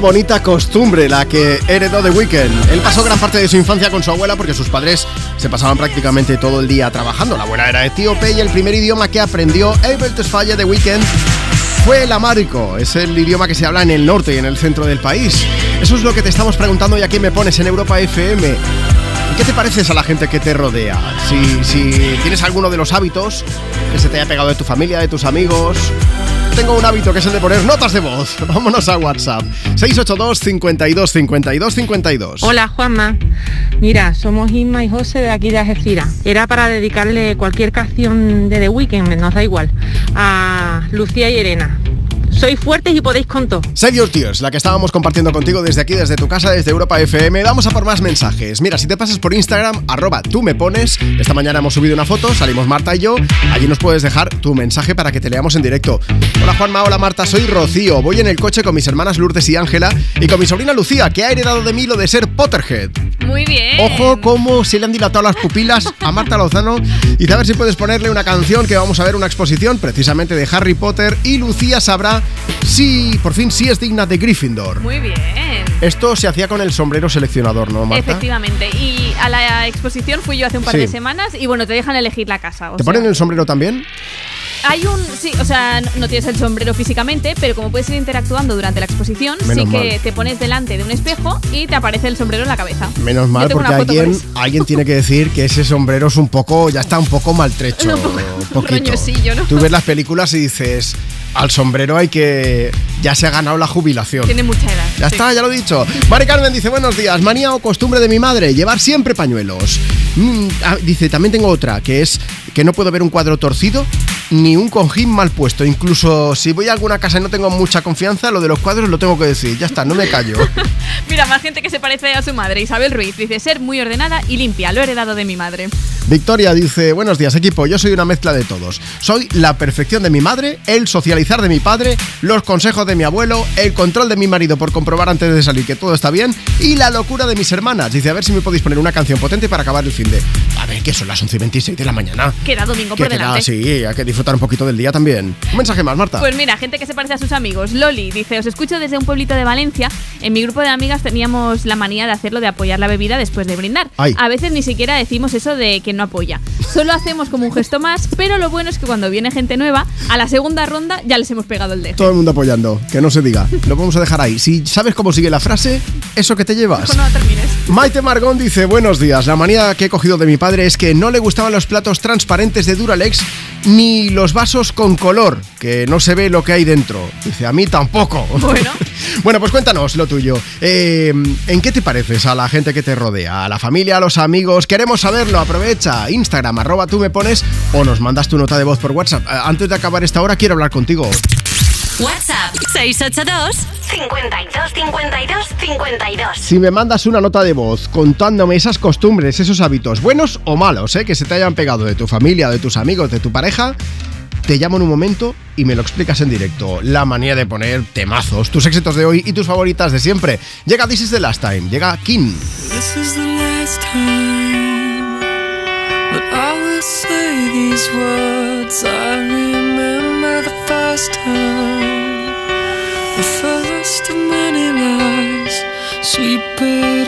bonita costumbre la que heredó The Weeknd. Él pasó gran parte de su infancia con su abuela porque sus padres se pasaban prácticamente todo el día trabajando. La abuela era etíope y el primer idioma que aprendió Abel Tesfaye The Weeknd fue el amárico. Es el idioma que se habla en el norte y en el centro del país. Eso es lo que te estamos preguntando y aquí me pones en Europa FM. ¿Qué te pareces a la gente que te rodea? Si, si tienes alguno de los hábitos que se te haya pegado de tu familia, de tus amigos. Tengo un hábito que es el de poner notas de voz. (laughs) Vámonos a WhatsApp. 682 52 52 52.
Hola Juanma, mira, somos Inma y José de aquí de Algeciras. Era para dedicarle cualquier canción de The Weeknd, nos da igual, a Lucía y Elena. Sois fuertes y podéis con todo.
Save Your Tears, la que estábamos compartiendo contigo desde aquí, desde tu casa, desde Europa FM. Vamos a por más mensajes. Mira, si te pasas por Instagram, arroba tú me pones. Esta mañana hemos subido una foto, salimos Marta y yo. Allí nos puedes dejar tu mensaje para que te leamos en directo. Hola Juanma, hola Marta, soy Rocío. Voy en el coche con mis hermanas Lourdes y Ángela y con mi sobrina Lucía, que ha heredado de mí lo de ser Potterhead.
Muy bien.
Ojo cómo se le han dilatado las pupilas a Marta Lozano y a ver si puedes ponerle una canción que vamos a ver una exposición precisamente de Harry Potter y Lucía sabrá si por fin sí es digna de Gryffindor.
Muy bien.
Esto se hacía con el sombrero seleccionador, ¿no, Marta?
Efectivamente. Y a la exposición fui yo hace un par
Sí.
de semanas y bueno, te dejan elegir la casa. o
¿Te
sea,
ponen el sombrero también?
Hay un, sí, o sea, no- no tienes el sombrero físicamente, pero como puedes ir interactuando durante la exposición,
Menos
sí que
mal.
te pones delante de un espejo y te aparece el sombrero en la cabeza.
Menos mal, porque alguien, tiene que decir que ese sombrero es un poco, ya está un poco maltrecho. (laughs)
Un poco-
un poquito.
roñosillo, ¿no?
Tú ves las películas y dices, al sombrero hay que... Ya se ha ganado la jubilación.
Tiene mucha edad.
Ya
sí.
está, ya lo he dicho. Mari Carmen dice, buenos días, manía o costumbre de mi madre, llevar siempre pañuelos. Mm, ah, dice, también tengo otra, que es que no puedo ver un cuadro torcido ni un cojín mal puesto. Incluso si voy a alguna casa y no tengo mucha confianza, lo de los cuadros lo tengo que decir. Ya está, no me callo. (laughs)
Mira, más gente que se parece a su madre. Isabel Ruiz dice ser muy ordenada y limpia. Lo he heredado de mi madre.
Victoria dice, buenos días equipo, yo soy una mezcla de todos. Soy la perfección de mi madre, el socializar de mi padre, los consejos de mi abuelo, el control de mi marido por comprobar antes de salir que todo está bien y la locura de mis hermanas. Dice, a ver si me podéis poner una canción potente para acabar el fin de... A ver, que son las 11 y 26 de la mañana.
Queda domingo
Que
por
queda,
delante.
sí, hay que disfrutar un poquito del día también. Un mensaje más, Marta.
Pues mira, gente que se parece a sus amigos. Loli dice, os escucho desde un pueblito de Valencia. En mi grupo de amigas teníamos la manía de hacerlo de apoyar la bebida después de brindar.
Ay.
A veces ni siquiera decimos eso de que no apoya. Solo hacemos como un gesto más, pero lo bueno es que cuando viene gente nueva, a la segunda ronda ya les hemos pegado el dedo.
Todo el mundo apoyando, que no se diga. Lo vamos a dejar ahí. Si sabes cómo sigue la frase, eso que te llevas.
No termines.
Maite Margón dice, buenos días, la manía que he cogido de mi padre es que no le gustaban los platos transparentes de Duralex ni los vasos con color, que no se ve lo que hay dentro. Dice, a mí tampoco.
Bueno. (laughs)
bueno, pues cuéntanos lo tuyo. Eh, ¿En qué te pareces a la gente que te rodea? ¿A la familia, a los amigos? Queremos saberlo, aprovecha. Instagram, arroba tú me pones o nos mandas tu nota de voz por WhatsApp. Eh, Antes de acabar esta hora quiero hablar contigo.
WhatsApp 682 52 52 52.
Si me mandas una nota de voz contándome esas costumbres, esos hábitos, buenos o malos, ¿eh? que se te hayan pegado de tu familia, de tus amigos, de tu pareja, te llamo en un momento y me lo explicas en directo. La manía de poner temazos, tus éxitos de hoy y tus favoritas de siempre. Llega This is the Last Time, llega King.
This is the last time that I will say these words. I remember the first time, the first of many lies, sweep it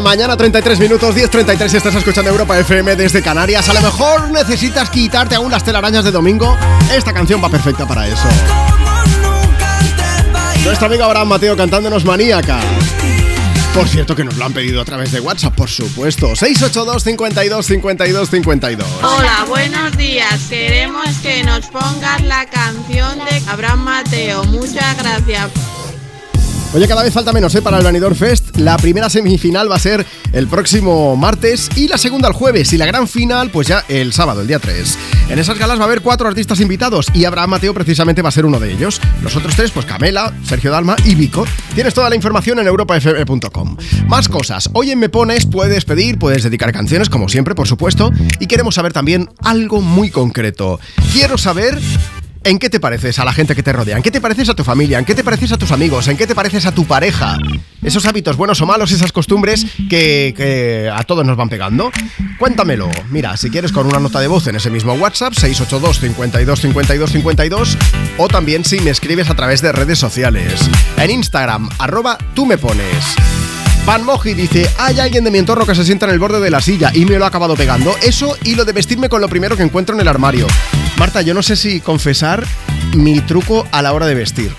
La mañana, 33 minutos, 10.33 si estás escuchando Europa FM desde Canarias. A lo mejor necesitas quitarte aún las telarañas de domingo. Esta canción va perfecta para eso. Nuestro amigo Abraham Mateo cantándonos Maníaca. Por cierto que nos lo han pedido a través de WhatsApp, por supuesto. 682 52 52 52.
Hola, buenos días. Queremos que nos pongas la canción de Abraham Mateo. Muchas gracias.
Oye, cada vez falta menos ¿eh? para el Vanidor Fest. La primera semifinal va a ser el próximo martes y la segunda el jueves. Y la gran final, pues ya el sábado, el día 3. En esas galas va a haber cuatro artistas invitados y Abraham Mateo precisamente va a ser uno de ellos. Los otros tres, pues Camela, Sergio Dalma y Vico. Tienes toda la información en europafm.com. Más cosas. Hoy en Me Pones puedes pedir, puedes dedicar canciones, como siempre, por supuesto. Y queremos saber también algo muy concreto. Quiero saber ¿En qué te pareces a la gente que te rodea? ¿En qué te pareces a tu familia? ¿En qué te pareces a tus amigos? ¿En qué te pareces a tu pareja? Esos hábitos buenos o malos, esas costumbres que, que a todos nos van pegando. Cuéntamelo. Mira, si quieres con una nota de voz en ese mismo WhatsApp, 682 52 52 52, o también si me escribes a través de redes sociales. En Instagram, arroba tú me pones. Van Moji dice, hay alguien de mi entorno que se sienta en el borde de la silla y me lo ha acabado pegando. Eso y lo de vestirme con lo primero que encuentro en el armario. Marta, yo no sé si confesar mi truco a la hora de vestir.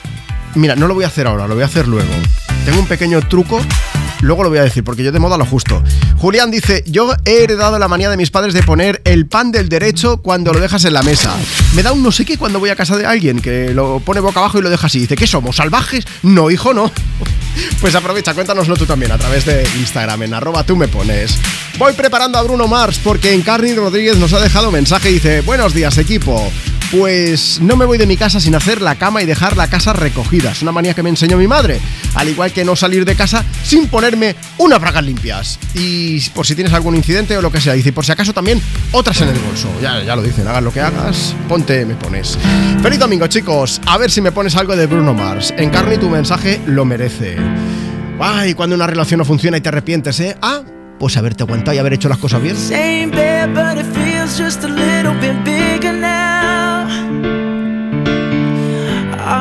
Mira, no lo voy a hacer ahora, lo voy a hacer luego. Tengo un pequeño truco, luego lo voy a decir, porque yo de moda lo justo. Julián dice, yo he heredado la manía de mis padres de poner el pan del derecho cuando lo dejas en la mesa. Me da un no sé qué cuando voy a casa de alguien que lo pone boca abajo y lo deja así. Dice, ¿qué somos? ¿Salvajes? No, hijo, no. (laughs) Pues aprovecha, cuéntanoslo tú también a través de Instagram, en arroba tú me pones. Voy preparando a Bruno Mars porque Encarni Rodríguez nos ha dejado mensaje y dice, buenos días equipo. Pues no me voy de mi casa sin hacer la cama y dejar la casa recogida. Es una manía que me enseñó mi madre. Al igual que no salir de casa sin ponerme unas bragas limpias. Y por si tienes algún incidente o lo que sea. Dice, por si acaso también otras en el bolso. Ya, ya lo dicen, hagas lo que hagas, ponte, me pones. Feliz domingo chicos. A ver si me pones algo de Bruno Mars. Encarni tu mensaje lo merece. Ay, cuando una relación no funciona y te arrepientes, ¿eh? Ah, pues haberte aguantado y haber hecho las cosas bien.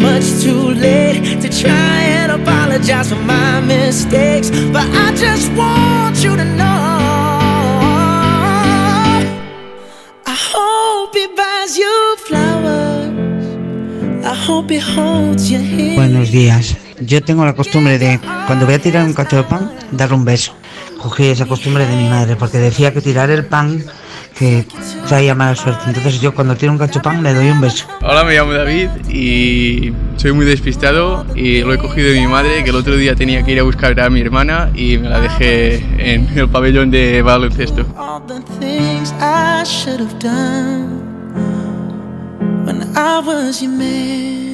Much too late to try and apologize for my mistakes, but I just want you to know. I hope he buys you flowers. I hope he holds your hand.
Buenos días. Yo tengo la costumbre de, cuando voy a tirar un cacho de pan, darle un beso. Cogí esa costumbre de mi madre, porque decía que tirar el pan que traía mala suerte. Entonces yo cuando tiro un cacho pan le doy un beso.
Hola, me llamo David y soy muy despistado y lo he cogido de mi madre que el otro día tenía que ir a buscar a mi hermana y me la dejé en el pabellón de baloncesto.
all the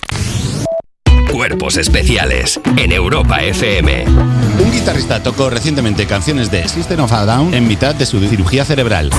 Cuerpos especiales en Europa FM.
Un guitarrista tocó recientemente canciones de System of a Down en mitad de su cirugía cerebral.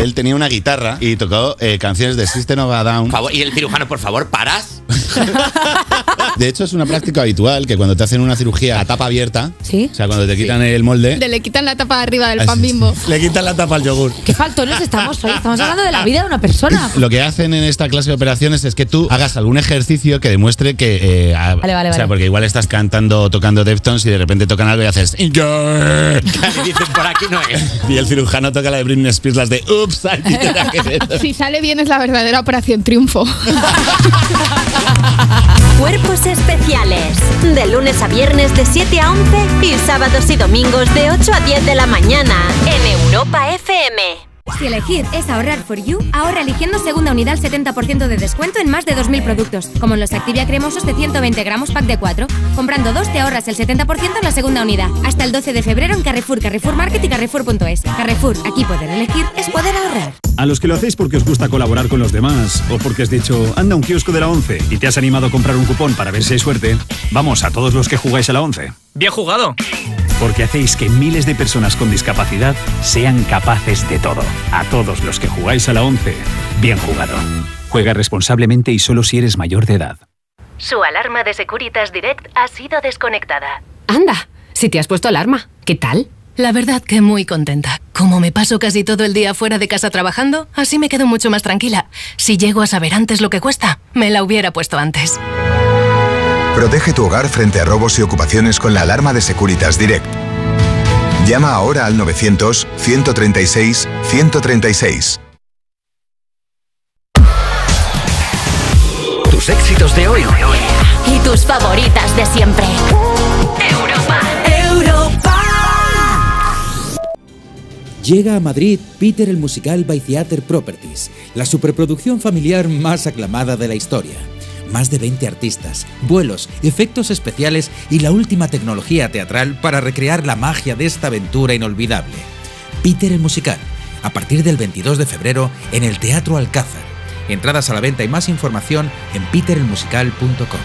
Él tenía una guitarra y tocó eh, canciones de System of a Down.
Y el cirujano, por favor, paras. (laughs)
De hecho, es una práctica habitual que cuando te hacen una cirugía a tapa abierta,
¿Sí?
o sea, cuando te quitan el molde,
Le quitan la tapa de arriba del pan bimbo.
le quitan la tapa al yogur.
Qué faltones estamos hoy. Estamos hablando de la vida de una persona.
Lo que hacen en esta clase de operaciones es que tú hagas algún ejercicio que demuestre que. eh, a-
Vale, vale,
O sea,
vale.
porque igual estás cantando o tocando Deftones y de repente tocan algo y haces. (laughs)
Y dices, por aquí no es.
Y el cirujano toca la de Britney Spears, las de Ups, again". (laughs)
Si sale bien es la verdadera operación triunfo. (laughs)
Cuerpos especiales. De lunes a viernes de 7 a 11 y sábados y domingos de 8 a 10 de la mañana en Europa FM.
Si elegir es ahorrar for you, ahorra eligiendo segunda unidad al 70% de descuento en más de 2.000 productos, como en los Activia cremosos de 120 gramos pack de 4. Comprando dos te ahorras el 70% en la segunda unidad. Hasta el 12 de febrero en Carrefour, Carrefour Market y Carrefour.es. Carrefour, aquí poder elegir es poder ahorrar.
A los que lo hacéis porque os gusta colaborar con los demás o porque has dicho, anda un kiosco de la 11 y te has animado a comprar un cupón para ver si hay suerte, vamos a todos los que jugáis a la 11.
Bien jugado.
Porque hacéis que miles de personas con discapacidad sean capaces de todo. A todos los que jugáis a la 11, bien jugado. Juega responsablemente y solo si eres mayor de edad.
Su alarma de Securitas Direct ha sido desconectada.
Anda, si te has puesto alarma, ¿qué tal?
La verdad que muy contenta. Como me paso casi todo el día fuera de casa trabajando, así me quedo mucho más tranquila. Si llego a saber antes lo que cuesta, me la hubiera puesto antes.
Protege tu hogar frente a robos y ocupaciones con la alarma de Securitas Direct. Llama ahora al 900-136-136.
Tus éxitos de hoy
y tus favoritas de siempre. Europa, Europa.
Llega a Madrid Peter el musical by Theater Properties, la superproducción familiar más aclamada de la historia. Más de 20 artistas, vuelos, efectos especiales y la última tecnología teatral para recrear la magia de esta aventura inolvidable. Peter el musical, a partir del 22 de febrero en el Teatro Alcázar. Entradas a la venta y más información en peterelmusical.com.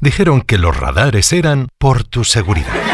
Dijeron que los radares eran por tu seguridad.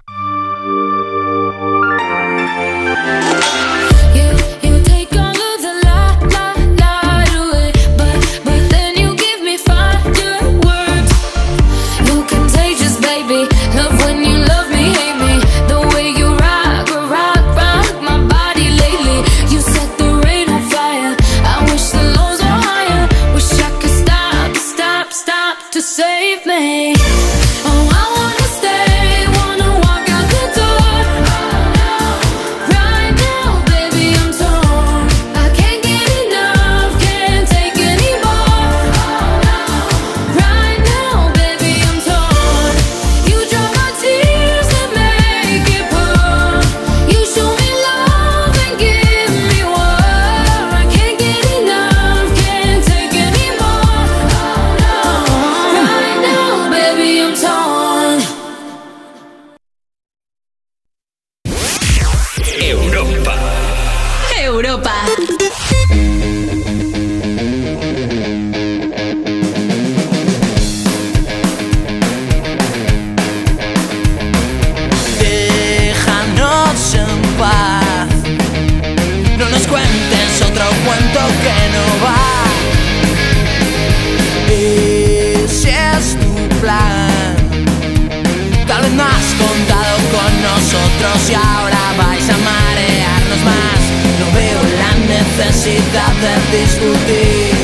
nosotros y ahora vais a marearnos más. No veo la necesidad de discutir.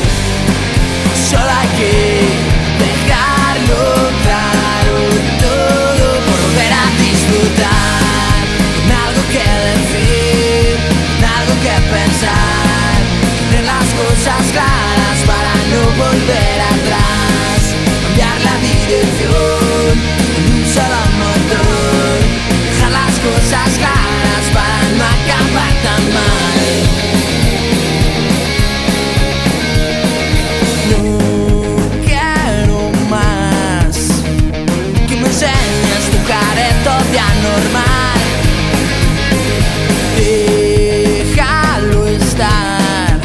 Solo hay que dejarlo claro todo por volver a disfrutar. Con algo que decir, con algo que pensar. Tener las cosas claras para no volver atrás. Cambiar la dirección en un solo motor. Cosas claras para no acabar tan mal. No quiero más que me enseñes tu careto de anormal. Déjalo estar.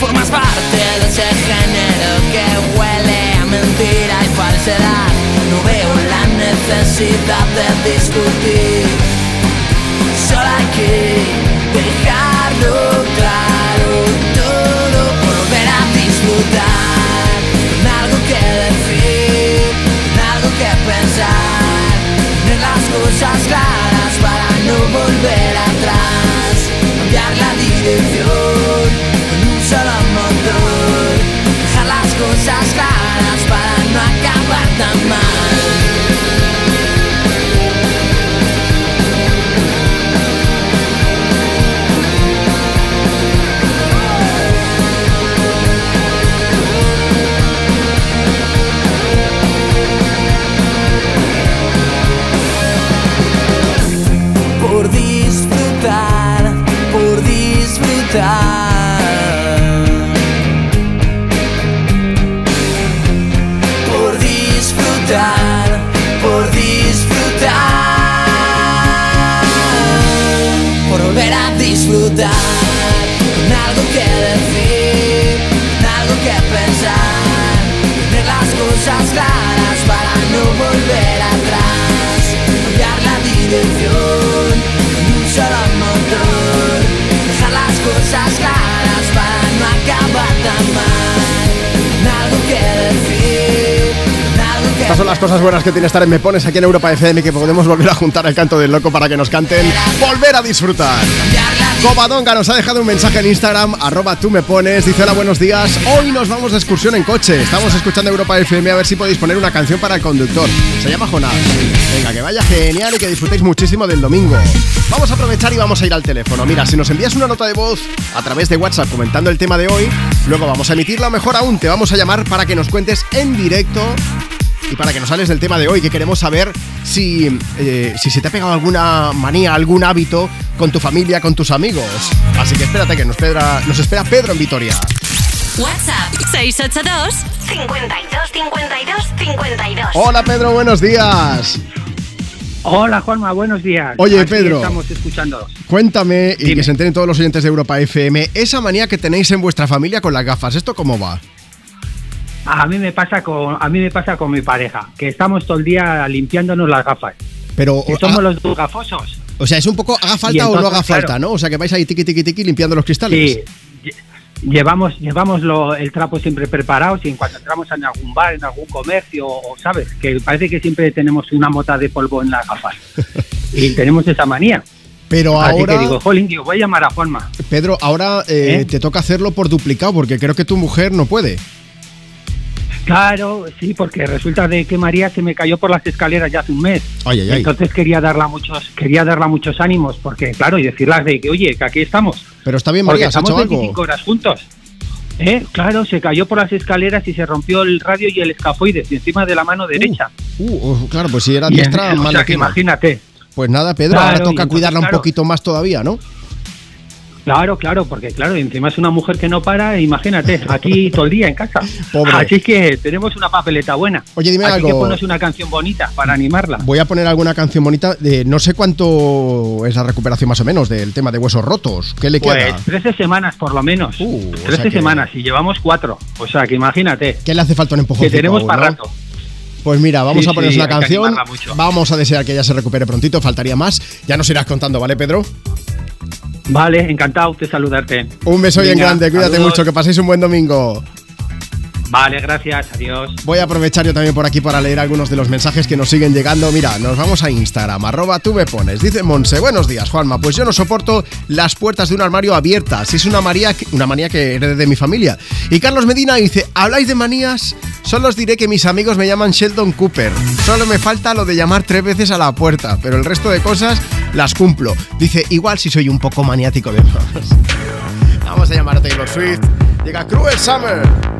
Formas parte de ese género que huele a mentira y falsedad. Necesidad de discutir. Solo hay que dejarlo claro todo volver a disfrutar. Algo que decir, algo que pensar. Tener las cosas claras para no volver atrás. Cambiar la dirección con un solo motor. Dejar las cosas claras para no acabar tan mal. Las cosas claras para no acabar tan mal. Con algo que decir,
son las cosas buenas que tiene estar en Me Pones aquí en Europa FM que podemos volver a juntar el canto del loco para que nos canten Volver a disfrutar. Covadonga nos ha dejado un mensaje en Instagram, arroba tú me pones, dice hola buenos días, hoy nos vamos de excursión en coche, estamos escuchando Europa FM a ver si podéis poner una canción para el conductor, se llama Jonás. Venga, que vaya genial y que disfrutéis muchísimo del domingo. Vamos a aprovechar y vamos a ir al teléfono. Mira, si nos envías una nota de voz a través de WhatsApp comentando el tema de hoy, luego vamos a emitirla, mejor aún, te vamos a llamar para que nos cuentes en directo y para que nos hables del tema de hoy, que queremos saber si, eh, si se te ha pegado alguna manía, algún hábito con tu familia, con tus amigos. Así que espérate que nos, espera- nos espera Pedro en Vitoria.
WhatsApp 682 52 52 52.
Hola Pedro, buenos días.
Hola Juanma, buenos días.
Oye,
Aquí
Pedro.
Estamos escuchando.
Cuéntame y
Dime.
que se enteren todos los oyentes de Europa FM, esa manía que tenéis en vuestra familia con las gafas, ¿esto cómo va?
A mí me pasa con a mí me pasa con mi pareja, que estamos todo el día limpiándonos las gafas.
Pero,
Que somos
ah,
los dos gafosos.
o sea, es un poco haga falta o no haga falta,
claro.
¿no? O sea, que vais ahí tiqui tiqui tiqui limpiando los cristales.
Sí. lle- Llevamos llevamos lo- el trapo siempre preparado y en cuanto entramos en algún bar, en algún comercio, o sabes, que parece que siempre tenemos una mota de polvo en las gafas. (laughs) y tenemos esa manía.
Pero
Así
ahora,
que digo, jolín, digo, voy a llamar a Juanma.
Pedro, ahora eh,
¿Eh?
te toca hacerlo por duplicado porque creo que tu mujer no puede.
Claro, sí, porque resulta de que María se me cayó por las escaleras ya hace un mes.
Ay, ay, ay.
Entonces quería darla muchos, quería darla muchos ánimos, porque claro, y decirles de que oye, que aquí estamos.
Pero está bien,
Porque
María, ¿has
estamos
hecho algo?
25 horas juntos. ¿Eh? Claro, se cayó por las escaleras y se rompió el radio y el escafoides y encima de la mano derecha.
Uh, oh, claro, pues si era diestra,
o sea, que imagínate.
Pues nada, Pedro,
Claro,
ahora toca
entonces,
cuidarla un
claro.
poquito más todavía, ¿no?
Claro, claro, porque claro, encima es una mujer que no para, imagínate, aquí todo el día en casa.
Pobre.
Así que tenemos una papeleta buena.
Oye, dime
Así
algo.
que ponos una canción bonita para animarla.
Voy a poner alguna canción bonita. De, no sé cuánto es la recuperación más o menos del tema de huesos rotos. ¿Qué le
Pues
queda?
13 semanas por lo menos. 13
sea que-
semanas y llevamos cuatro. O sea, que imagínate.
¿Qué le hace falta un empujón?
Que tenemos para rato.
Pues mira, vamos
Sí,
a ponernos
sí,
una canción. Vamos a desear que ella se recupere prontito. Faltaría más. Ya nos irás contando, ¿vale, Pedro?
Vale, encantado de saludarte.
Un beso bien grande. Cuídate
saludos.
mucho. Que paséis un buen domingo.
Vale, gracias, adiós.
Voy a aprovechar yo también por aquí para leer algunos de los mensajes que nos siguen llegando. Mira, nos vamos a Instagram, arroba tú me pones. Dice Monse, buenos días, Juanma. Pues yo no soporto las puertas de un armario abiertas. Es una, manía una manía que heredé de mi familia. Y Carlos Medina dice, ¿habláis de manías? Solo os diré que mis amigos me llaman Sheldon Cooper. Solo me falta lo de llamar tres veces a la puerta, pero el resto de cosas las cumplo. Dice, igual si soy un poco maniático de más. (laughs) Vamos a llamar a Taylor Swift. Llega Cruel Summer.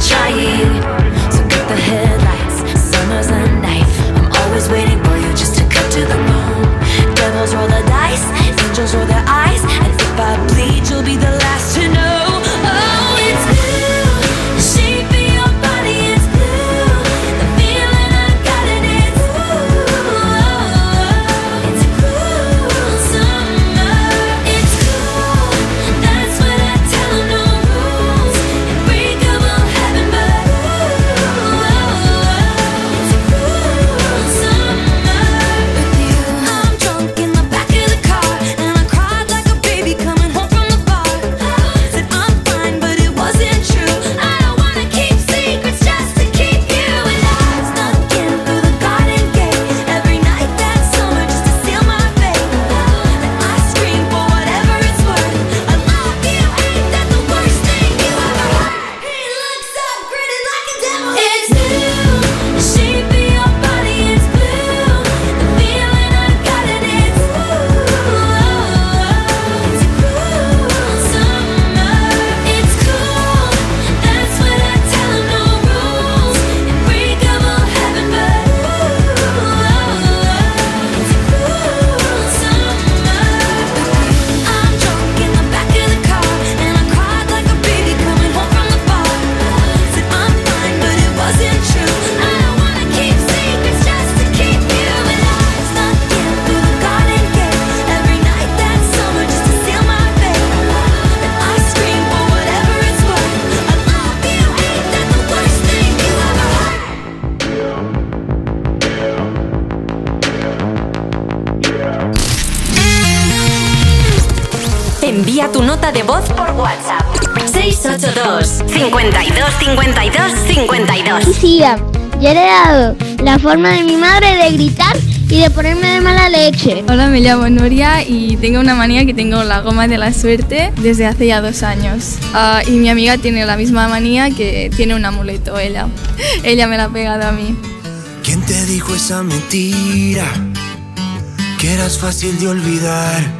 trying.
52 52 52
Lucía, yo he heredado la forma de mi madre de gritar y de ponerme de mala leche.
Hola, me llamo Nuria y tengo una manía que tengo la goma de la suerte desde hace ya dos años. Ah, y mi amiga tiene la misma manía que tiene un amuleto, ella. (laughs) Ella me la ha pegado a mí.
¿Quién te dijo esa mentira? Que eras fácil de olvidar.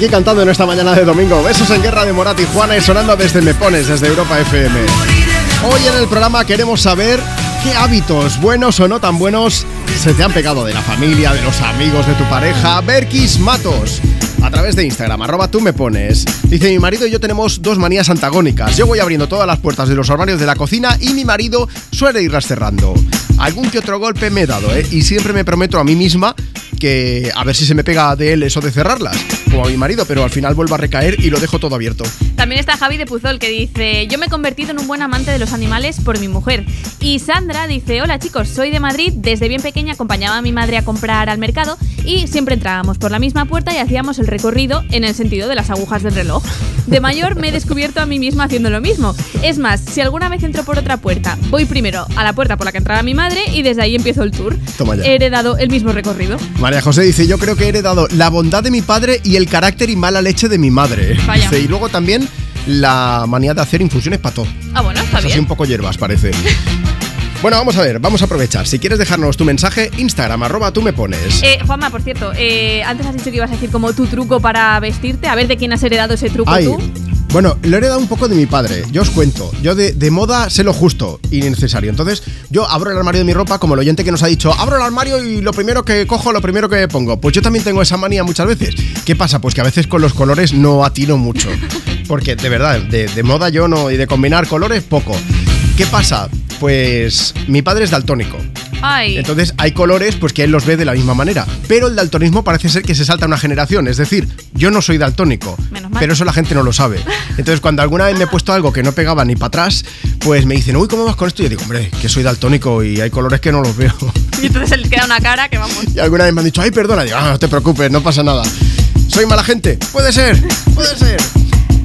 Aquí cantando en esta mañana de domingo. Besos en guerra de Morat y Juana y sonando desde Me Pones, desde Europa FM. Hoy en el programa queremos saber qué hábitos, buenos o no tan buenos, se te han pegado de la familia, de los amigos, de tu pareja. Berkis Matos. A través de Instagram, arroba tú me pones. Dice, mi marido y yo tenemos dos manías antagónicas. Yo voy abriendo todas las puertas de los armarios de la cocina y mi marido suele irlas cerrando. Algún que otro golpe me he dado, ¿eh? Y siempre me prometo a mí misma que a ver si se me pega de él eso de cerrarlas, como a mi marido, pero al final vuelvo a recaer y lo dejo todo abierto.
También está Javi de Puzol que dice, yo me he convertido en un buen amante de los animales por mi mujer. Y Sandra dice, hola chicos, soy de Madrid, desde bien pequeña acompañaba a mi madre a comprar al mercado y siempre entrábamos por la misma puerta y hacíamos el recorrido en el sentido de las agujas del reloj. De mayor me he descubierto a mí misma haciendo lo mismo. Es más, si alguna vez entro por otra puerta, voy primero a la puerta por la que entraba mi madre y desde ahí empiezo el tour.
Toma ya.
He heredado el mismo recorrido.
María José dice, yo creo que he heredado la bondad de mi padre y el carácter y mala leche de mi madre.
Vaya.
Dice, y luego también la manía de hacer infusiones para todo.
Ah, bueno, está bien.
un poco hierbas, parece. (laughs) Bueno, vamos a ver, vamos a aprovechar. Si quieres dejarnos tu mensaje, Instagram, arroba tú me pones.
Eh, Juanma, por cierto, eh, antes has dicho que ibas a decir como tu truco para vestirte. A ver de quién has heredado ese truco
Ay,
tú.
bueno, lo he heredado un poco de mi padre. Yo os cuento. Yo de, de moda sé lo justo y necesario. Entonces, yo abro el armario de mi ropa como el oyente que nos ha dicho, abro el armario y lo primero que cojo, lo primero que pongo. Pues yo también tengo esa manía muchas veces. ¿Qué pasa? Pues que a veces con los colores no atino mucho. Porque de verdad, de, de moda yo no, y de combinar colores poco. ¿Qué pasa? Pues mi padre es daltónico.
Ay.
Entonces hay colores pues que él los ve de la misma manera. Pero el daltonismo parece ser que se salta una generación. Es decir, yo no soy daltónico.
Menos mal.
Pero eso la gente no lo sabe. Entonces cuando alguna vez me he puesto algo que no pegaba ni para atrás, pues me dicen, uy, ¿cómo vas con esto? Y yo digo, hombre, que soy daltónico y hay colores que no los veo.
Y entonces él queda una cara que vamos.
Y alguna vez me han dicho, ay, perdona. Digo, ah, no te preocupes, no pasa nada. ¿Soy mala gente? Puede ser, puede ser.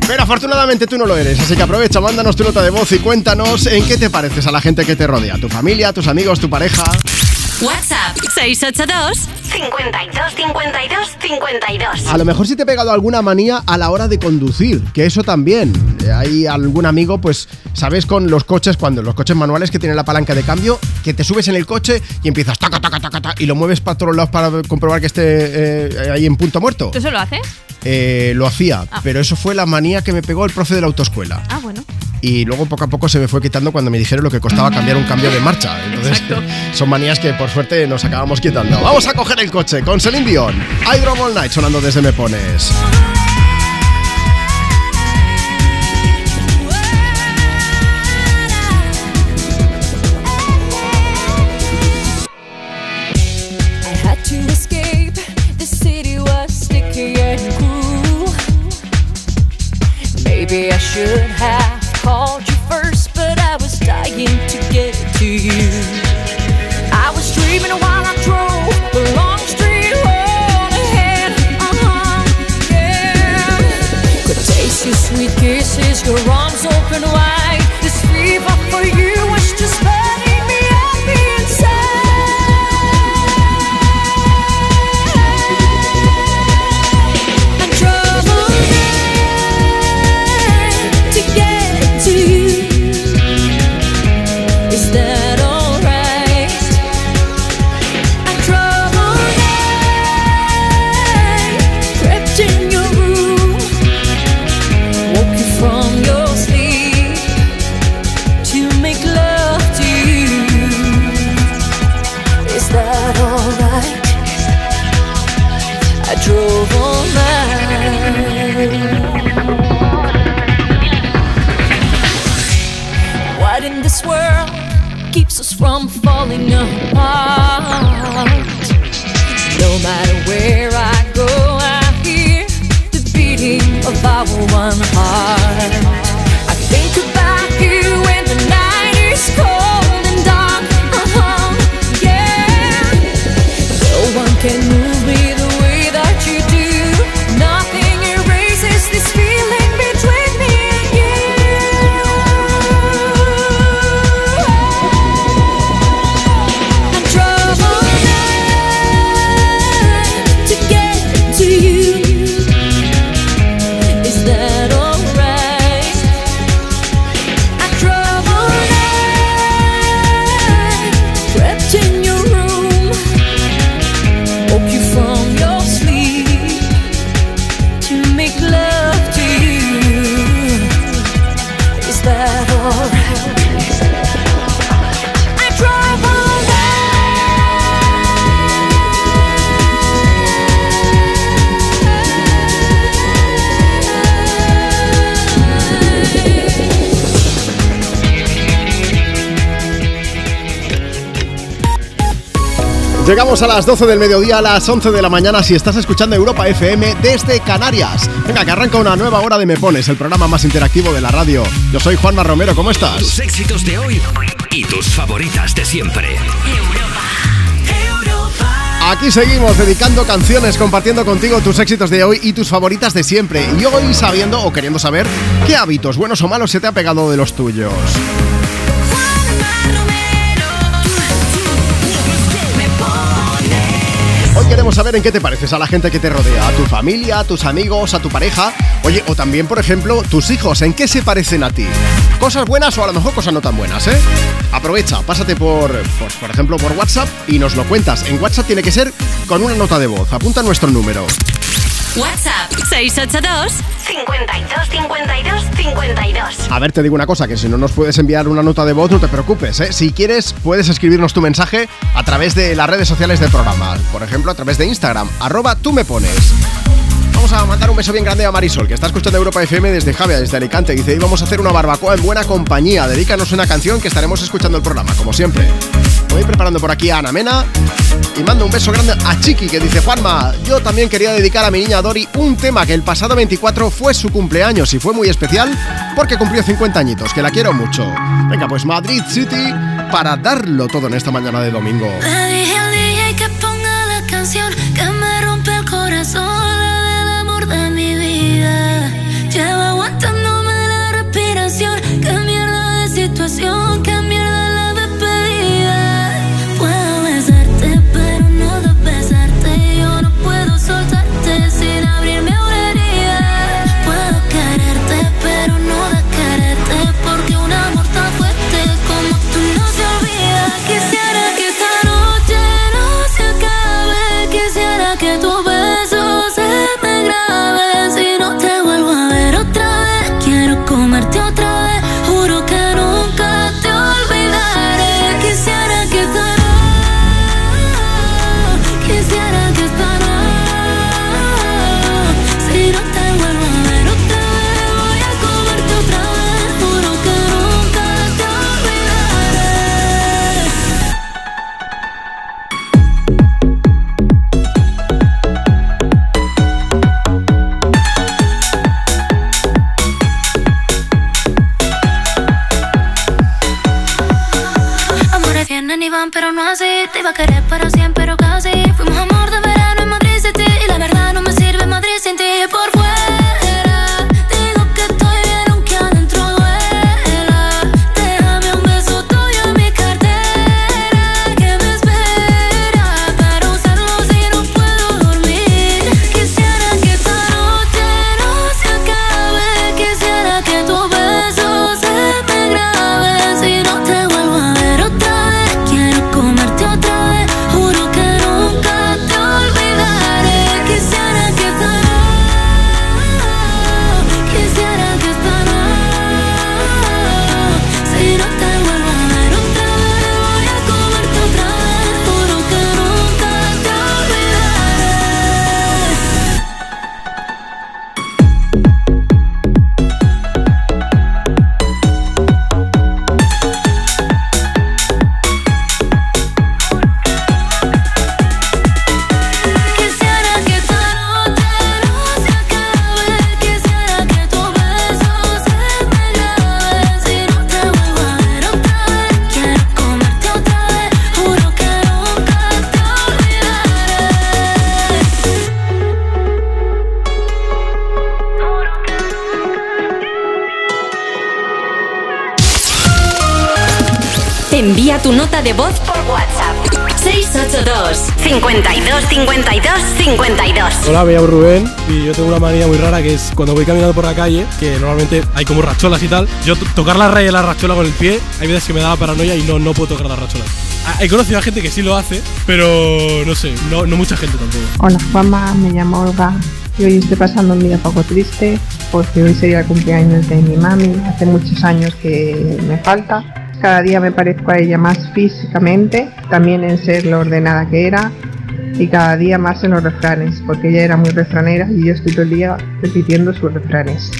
Pero afortunadamente tú no lo eres, así que aprovecha, mándanos tu nota de voz y cuéntanos en qué te pareces a la gente que te rodea, tu familia, tus amigos, tu pareja.
WhatsApp 682 52 52 52.
A lo mejor sí te he pegado alguna manía a la hora de conducir, que eso también. Eh, Hay algún amigo, pues, sabes, con los coches, cuando los coches manuales que tienen la palanca de cambio, que te subes en el coche y empiezas taca, taca, taca, taca, y lo mueves para todos lados para comprobar que esté eh, ahí en punto muerto.
¿Tú eso lo haces?
Eh, lo hacía,
Ah.
pero eso fue la manía que me pegó el profe de la autoescuela.
Ah, bueno.
Y luego poco a poco se me fue quitando cuando me dijeron lo que costaba cambiar un cambio de marcha. Entonces, (laughs) son manías que por suerte nos acabamos quitando. Vamos a coger el coche con Celine Dion. I Drove All Night sonando desde Me Pones. Llegamos a las 12 del mediodía, a las 11 de la mañana si estás escuchando Europa FM desde Canarias. Venga, que arranca una nueva hora de Me Pones, el programa más interactivo de la radio. Yo soy Juanma Romero, ¿cómo estás?
Tus éxitos de hoy y tus favoritas de siempre.
Aquí seguimos dedicando canciones, compartiendo contigo tus éxitos de hoy y tus favoritas de siempre. Y hoy sabiendo o queriendo saber qué hábitos, buenos o malos, se te ha pegado de los tuyos. Queremos saber en qué te pareces a la gente que te rodea, a tu familia, a tus amigos, a tu pareja, oye, o también, por ejemplo, tus hijos, ¿en qué se parecen a ti? Cosas buenas o a lo mejor cosas no tan buenas, ¿eh? Aprovecha, pásate por, pues, por ejemplo, por WhatsApp y nos lo cuentas. En WhatsApp tiene que ser con una nota de voz. Apunta nuestro número.
WhatsApp 682 52 52 52.
A ver, te digo una cosa, que si no nos puedes enviar una nota de voz, no te preocupes, ¿eh? Si quieres, puedes escribirnos tu mensaje a través de las redes sociales del programa. Por ejemplo, a través de Instagram, arroba tú me pones. Vamos a mandar un beso bien grande a Marisol, que está escuchando Europa FM desde Javia, desde Alicante. Dice, hoy vamos a hacer una barbacoa en buena compañía. Dedícanos una canción que estaremos escuchando el programa, como siempre. Voy preparando por aquí a Ana Mena y mando un beso grande a Chiqui, que dice, Juanma, yo también quería dedicar a mi niña Dori un tema que el pasado 24 fue su cumpleaños y fue muy especial porque cumplió 50 añitos, que la quiero mucho. Venga, pues Madrid City para darlo todo en esta mañana de domingo.
Así.
52 52 52.
Hola, me llamo Rubén y yo tengo una manía muy rara que es cuando voy caminando por la calle, que normalmente hay como racholas y tal, yo to- tocar la raya de la rachola con el pie, hay veces que me da paranoia y no, no puedo tocar las racholas. Ah, He conocido a gente que sí lo hace, pero no sé, no, no mucha gente tampoco.
Hola Juanma, me llamo Olga y hoy estoy pasando un día poco triste porque hoy sería el cumpleaños de mi mami, hace muchos años que me falta. Cada día me parezco a ella más físicamente, también en ser lo ordenada que era y cada día más en los refranes, porque ella era muy refranera y yo estoy todo el día repitiendo sus refranes.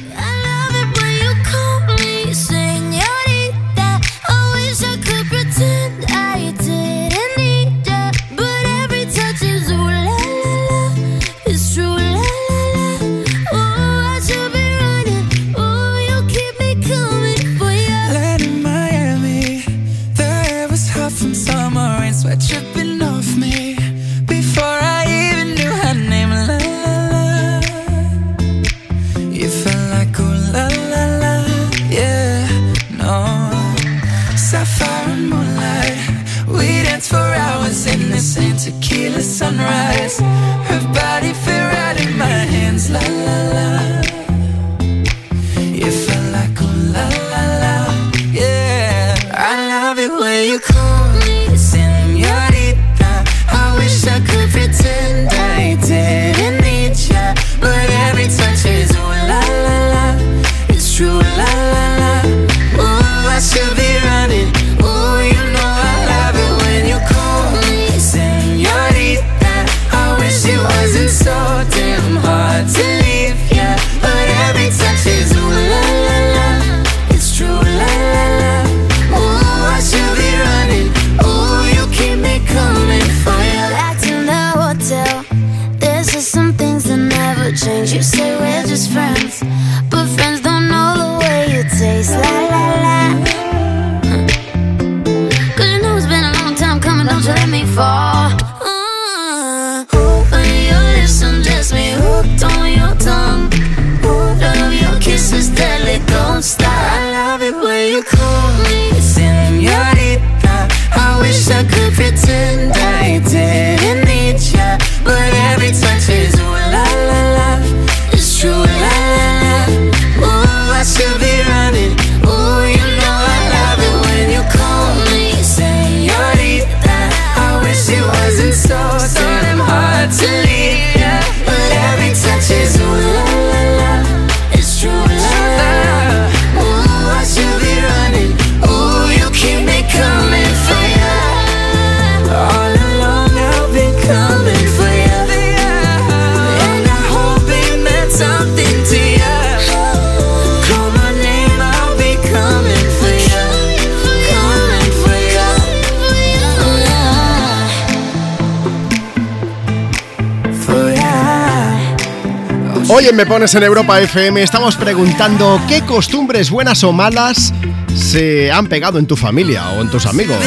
Hoy en Me Pones en Europa FM estamos preguntando qué costumbres buenas o malas se han pegado en tu familia o en tus amigos.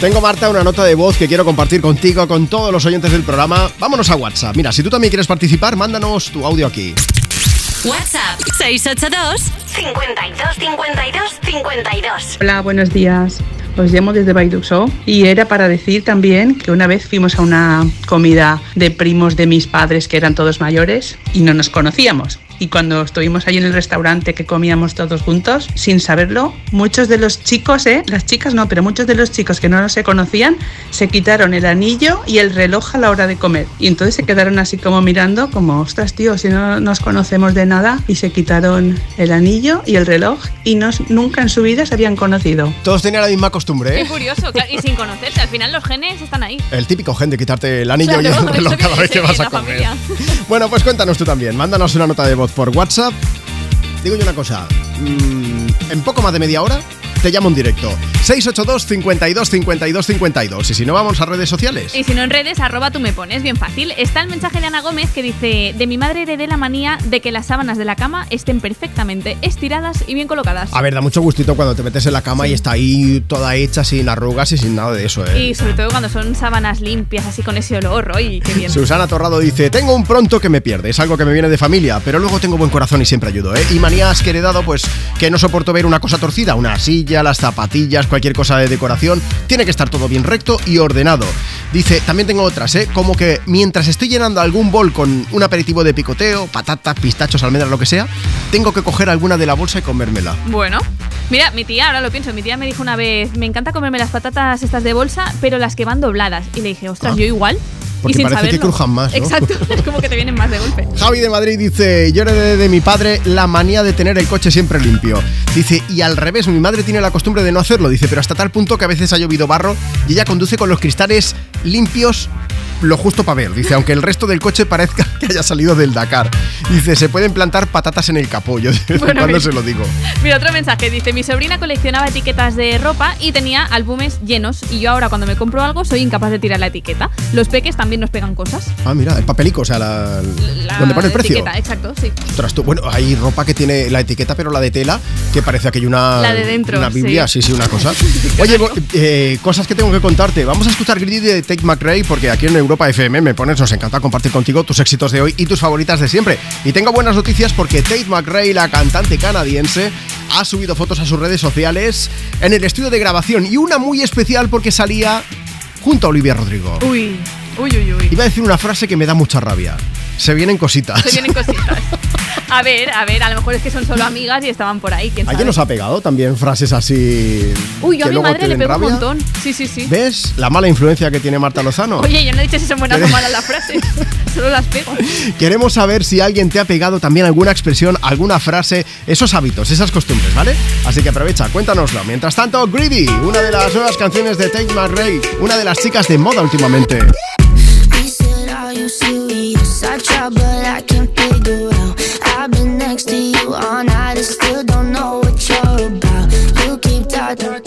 Tengo, Marta, una nota de voz que quiero compartir contigo, con todos los oyentes del programa. Vámonos a WhatsApp. Mira, si tú también quieres participar, mándanos tu audio aquí.
WhatsApp 682 52 52 52.
Hola, buenos días. Os llamo desde Baiduxo y era para decir también que una vez fuimos a una comida de primos de mis padres que eran todos mayores y no nos conocíamos. Y cuando estuvimos ahí en el restaurante que comíamos todos juntos, sin saberlo, muchos de los chicos, ¿eh? las chicas no, pero muchos de los chicos que no se conocían, se quitaron el anillo y el reloj a la hora de comer. Y entonces se quedaron así como mirando, como, ostras, tío, si no nos conocemos de nada, y se quitaron el anillo y el reloj y nos, nunca en su vida se habían conocido.
Todos tenían la misma costumbre,
Qué
¿eh?
curioso, claro, y sin conocerse. Al final los genes están ahí.
El típico gen de quitarte el anillo y
Claro,
el reloj cada vez que vas a comer.
familia.
Bueno, pues cuéntanos tú también. Mándanos una nota de voz por WhatsApp. Digo yo una cosa. mm, en poco más de media hora te llamo en directo. 682 52 52 52. Y si no, vamos a redes sociales.
Y si no en redes, arroba tú me pones, bien fácil. Está el mensaje de Ana Gómez que dice, de mi madre heredé la manía de que las sábanas de la cama estén perfectamente estiradas y bien colocadas.
A ver, da mucho gustito cuando te metes en la cama y está ahí toda hecha sin arrugas y sin nada de eso, ¿eh?
Y sobre todo cuando son sábanas limpias, así con ese olor, ¡ay, qué bien!
Susana Torrado dice, tengo un pronto que me pierde, es algo que me viene de familia, pero luego tengo buen corazón y siempre ayudo, ¿eh? Y manías que he heredado, pues que no soporto ver una cosa torcida, una silla, las zapatillas, cualquier cosa de decoración, tiene que estar todo bien recto y ordenado. Dice, también tengo otras, ¿eh? Como que mientras estoy llenando algún bol con un aperitivo de picoteo, patatas, pistachos, almendras, lo que sea, tengo que coger alguna de la bolsa y comérmela.
Bueno, mira, mi tía, ahora lo pienso, mi tía me dijo una vez, me encanta comerme las patatas estas de bolsa, pero las que van dobladas. Y le dije, ostras,
Ah.
yo igual.
Porque
y sin
parece que crujan más, ¿no?
Exacto, (laughs) es como que te vienen más de golpe.
Javi de Madrid dice, yo heredé de mi padre la manía de tener el coche siempre limpio. Dice, y al revés, mi madre tiene la costumbre de no hacerlo. Dice, pero hasta tal punto que a veces ha llovido barro y ella conduce con los cristales limpios lo justo para ver. Dice, aunque el resto del coche parezca (laughs) que haya salido del Dakar. Dice, se pueden plantar patatas en el capó. Yo
Bueno,
cuando se lo digo.
Mira, otro mensaje. Dice, mi sobrina coleccionaba etiquetas de ropa y tenía álbumes llenos. Y yo ahora cuando me compro algo soy incapaz de tirar la etiqueta. Los peques también nos pegan cosas.
Ah, mira, el papelico, o sea, la,
La
donde pone el precio.
etiqueta, exacto, sí.
Ostras, tú, bueno, hay ropa que tiene la etiqueta, pero la de tela, que parece que hay una.
La de dentro,
Una Biblia, sí,
sí.
sí, una cosa. (laughs) Oye, eh, cosas que tengo que contarte. Vamos a escuchar Greedy de Tate McRae, porque aquí en Europa FM me pones, nos encanta compartir contigo tus éxitos de hoy y tus favoritas de siempre. Y tengo buenas noticias porque Tate McRae, la cantante canadiense, ha subido fotos a sus redes sociales en el estudio de grabación y una muy especial porque salía junto a Olivia Rodrigo.
Uy. Uy, uy, uy.
Iba a decir una frase que me da mucha rabia. Se vienen cositas.
Se vienen cositas. (laughs) A ver, a ver, a lo mejor es que son solo amigas y estaban por ahí, quién sabe.
¿Alguien nos ha pegado también frases así?
Uy, yo a mi madre le pego un montón. Sí, sí, sí.
¿Ves la mala influencia que tiene Marta Lozano?
Oye, yo no he dicho si son buenas o malas las frases, (laughs) solo las pego.
Queremos saber si alguien te ha pegado también alguna expresión, alguna frase, esos hábitos, esas costumbres, ¿vale? Así que aprovecha, cuéntanoslo. Mientras tanto, Greedy, una de las nuevas canciones de Tate McRae, una de las chicas de moda últimamente.
Are you serious? I try, but I can't figure out. I've been next to you all night and still don't know what you're about. You keep talking,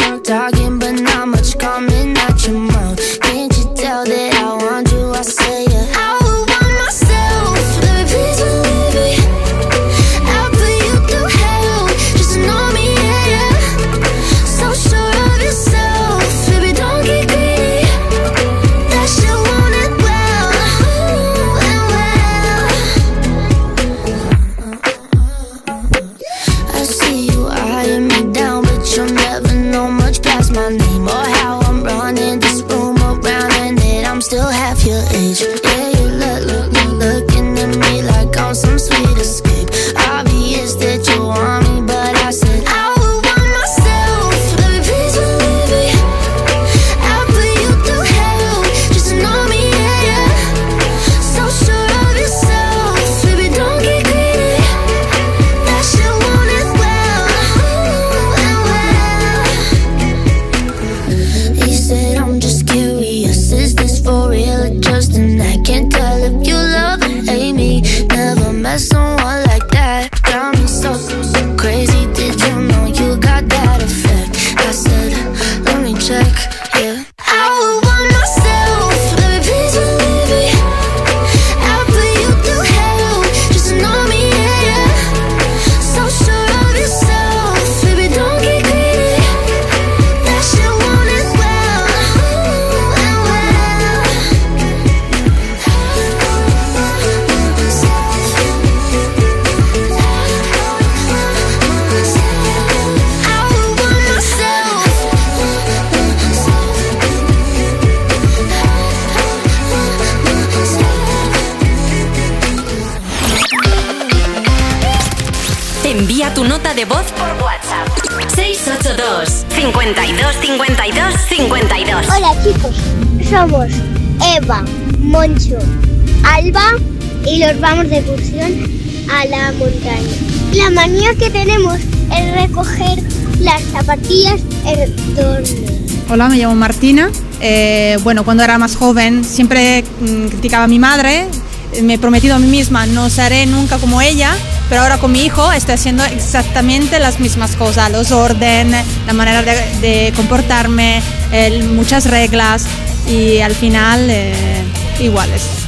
52 52 52.
Hola chicos, somos Eva, Moncho, Alba y los vamos de excursión a la montaña. La manía que tenemos es recoger las zapatillas en torno.
Hola, me llamo Martina. Eh, bueno, cuando era más joven siempre mm, criticaba a mi madre. Me he prometido a mí misma, no seré nunca como ella, pero ahora con mi hijo estoy haciendo exactamente las mismas cosas, los orden, la manera de, comportarme, muchas reglas y al final eh, iguales.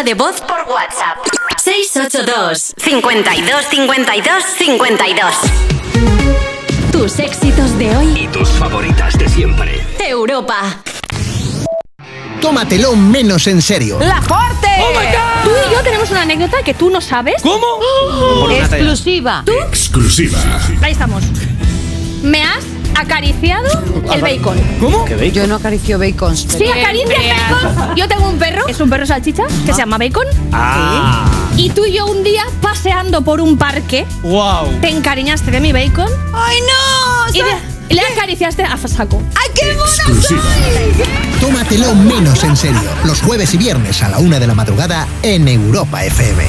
Nota de voz por WhatsApp. 682 52 52 52. Tus éxitos de hoy.
Y tus favoritas de siempre.
Europa.
Tómatelo menos en serio.
¡La Forte! Tú y yo tenemos una anécdota que tú no sabes.
¿Cómo?
Exclusiva. ¿Tú?
Exclusiva.
Ahí estamos. Me has acariciado el bacon.
¿Cómo?
Yo no acaricio bacon.
Sí, acaricias bacon. Yo tengo un perro, es un perro salchicha, que se llama Bacon.
Ah.
Y tú y yo un día paseando por un parque,
Wow.
te encariñaste de mi bacon.
¡Ay, no!
Y le, acariciaste a saco.
¡Ay, qué
Exclusiva.
Tómatelo menos en serio. Los jueves y viernes a la una de la madrugada en Europa FM.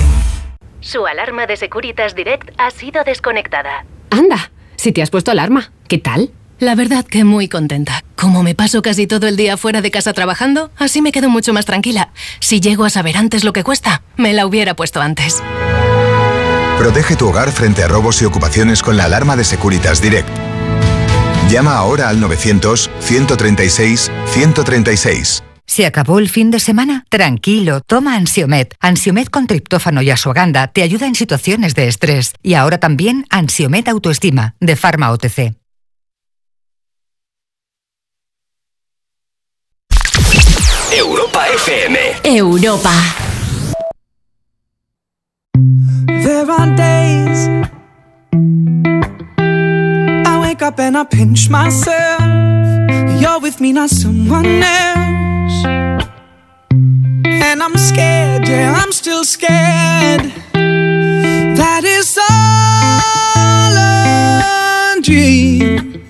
Su alarma de Securitas Direct ha sido desconectada.
Anda, si te has puesto alarma, ¿qué tal?
La verdad que muy contenta. Como me paso casi todo el día fuera de casa trabajando, así me quedo mucho más tranquila. Si llego a saber antes lo que cuesta, me la hubiera puesto antes.
Protege tu hogar frente a robos y ocupaciones con la alarma de Securitas Direct. Llama ahora al 900-136-136.
¿Se acabó el fin de semana? Tranquilo, toma Ansiomet. Ansiomet con triptófano y asuaganda te ayuda en situaciones de estrés. Y ahora también Ansiomet Autoestima, de Pharma OTC.
Europa FM.
Europa.
There are days I wake up and I pinch myself. You're with me, not someone else. And I'm scared, yeah, I'm still scared. That is all a dream.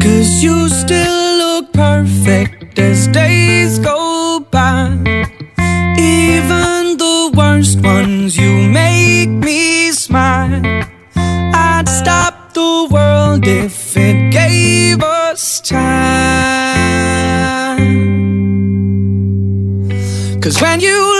Cause you still look perfect as days go by. Even the worst ones, you make me smile. I'd stop the world if it gave us time. Cause when you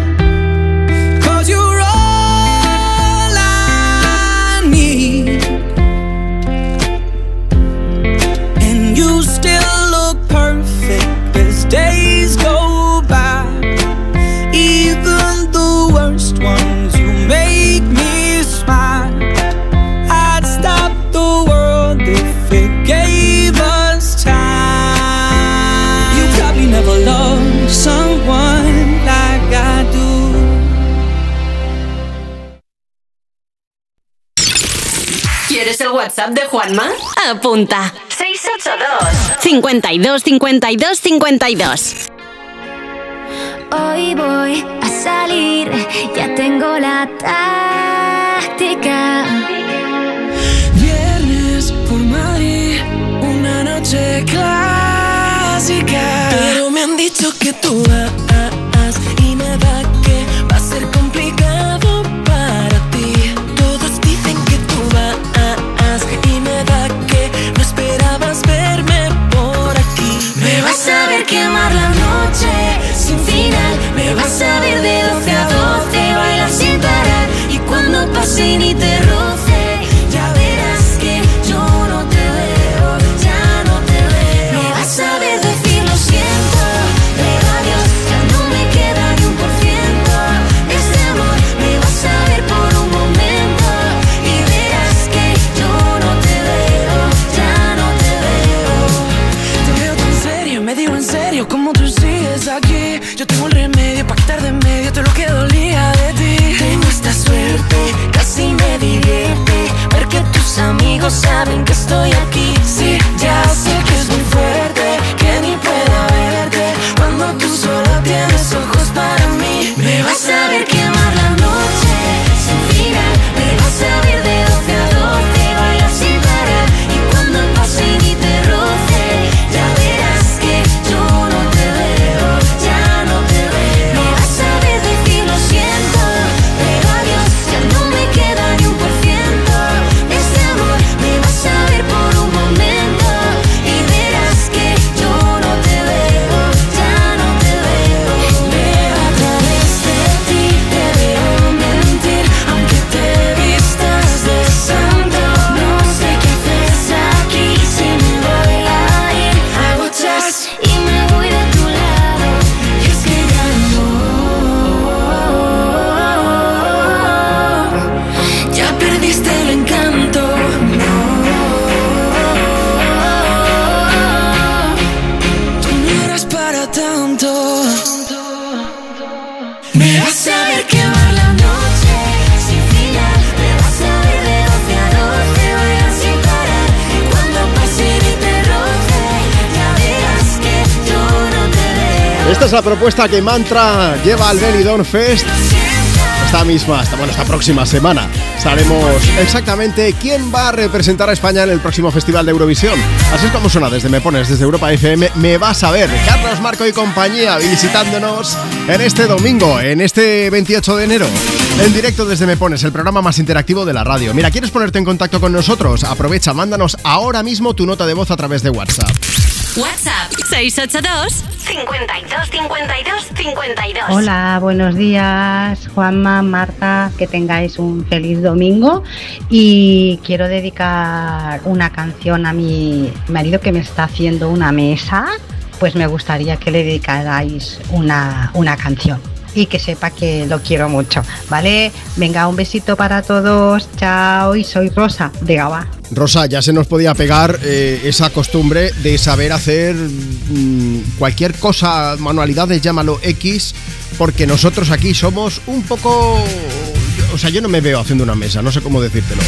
WhatsApp de Juanma? Apunta. 682 52 52 52.
Hoy voy a salir, ya tengo la táctica.
Viernes por Madrid, una noche clásica. Pero me han dicho que vas a
ver de 12 a 12, bailar sin parar. Y cuando pasen y te roben saben que
es la propuesta que Mantra lleva al Benidorm Fest. Esta misma, esta, bueno, esta próxima semana sabremos exactamente quién va a representar a España en el próximo Festival de Eurovisión. Así es como suena desde Me Pones, desde Europa FM. Me vas a ver. Carlos Marco y compañía visitándonos en este domingo, en este 28 de enero. En directo desde Me Pones, el programa más interactivo de la radio. Mira, ¿quieres ponerte en contacto con nosotros? Aprovecha, mándanos ahora mismo tu nota de voz a través de WhatsApp.
WhatsApp 682 52 52 52.
Hola, buenos días, Juanma, Marta, que tengáis un feliz domingo. Y quiero dedicar una canción a mi marido que me está haciendo una mesa, pues me gustaría que le dedicarais una, una canción y que sepa que lo quiero mucho, ¿vale? Venga, un besito para todos, chao y soy Rosa de Gaba.
Rosa, ya se nos podía pegar eh, esa costumbre de saber hacer mm, cualquier cosa, manualidades, llámalo X, porque nosotros aquí somos un poco... O sea, yo no me veo haciendo una mesa, no sé cómo decírtelo.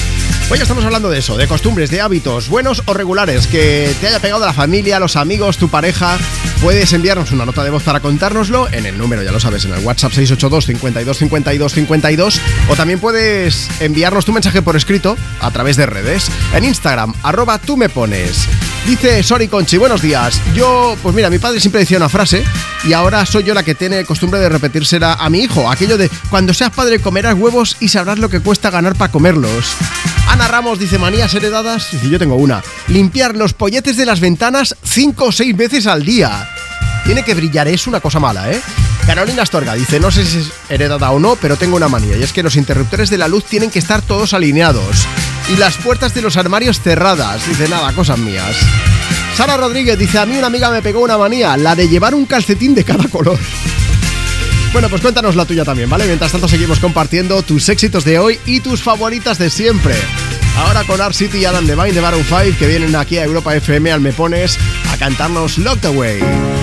Hoy ya estamos hablando de eso, de costumbres, de hábitos, buenos o regulares, que te haya pegado la familia, los amigos, tu pareja. Puedes enviarnos una nota de voz para contárnoslo en el número, ya lo sabes, en el WhatsApp 682 52 52 52 o también puedes enviarnos tu mensaje por escrito a través de redes en Instagram, arroba tú me pones. Dice Sori Conchi, buenos días. Yo, pues mira, mi padre siempre decía una frase y ahora soy yo la que tiene costumbre de repetírsela a mi hijo. Aquello de, cuando seas padre comerás huevos y sabrás lo que cuesta ganar para comerlos. Ana Ramos dice, manías heredadas. Dice, yo tengo una. Limpiar los polletes de las ventanas cinco o seis veces al día. Tiene que brillar, es una cosa mala, ¿eh? Carolina Astorga dice, no sé si es heredada o no, pero tengo una manía, y es que los interruptores de la luz tienen que estar todos alineados. Y las puertas de los armarios cerradas. Dice, nada, cosas mías. Sara Rodríguez dice, a mí una amiga me pegó una manía, la de llevar un calcetín de cada color. Bueno, pues cuéntanos la tuya también, ¿vale? Mientras tanto seguimos compartiendo tus éxitos de hoy y tus favoritas de siempre. Ahora con Art City y Adam Devine de Baron 5 que vienen aquí a Europa FM al Me Pones a cantarnos Locked Away.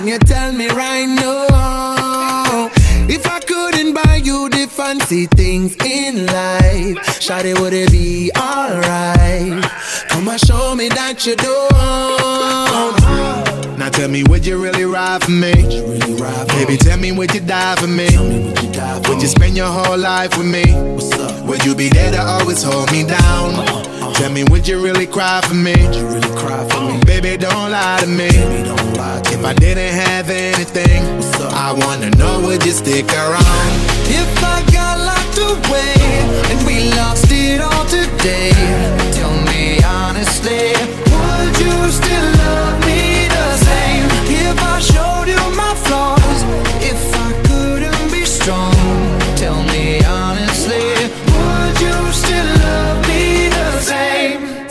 Can you tell me right now? If I couldn't buy you the fancy things in life, Shawty, would it be alright? Come and show me that you don't.
Now tell me, would you really ride for me? Baby, tell me, would you die for me? Would you spend your whole life with me? Would you be there to always hold me down? Tell me, would you really cry for me? Baby, don't lie to me. If I didn't have anything, I wanna know, would you stick around?
If I got locked away and we lost it all today, tell me honestly, would you still love me the same? If I showed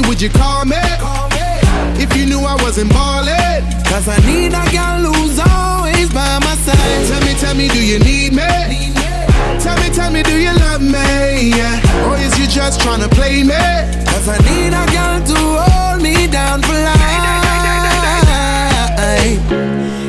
me, would you call me? If you knew I wasn't ballin'. Cause I need a girl who's always by my side. Tell me, tell me, do you need me? Tell me, tell me, do you love me? Yeah. Or is you just tryna play me? Cause I need a girl to hold me down for life.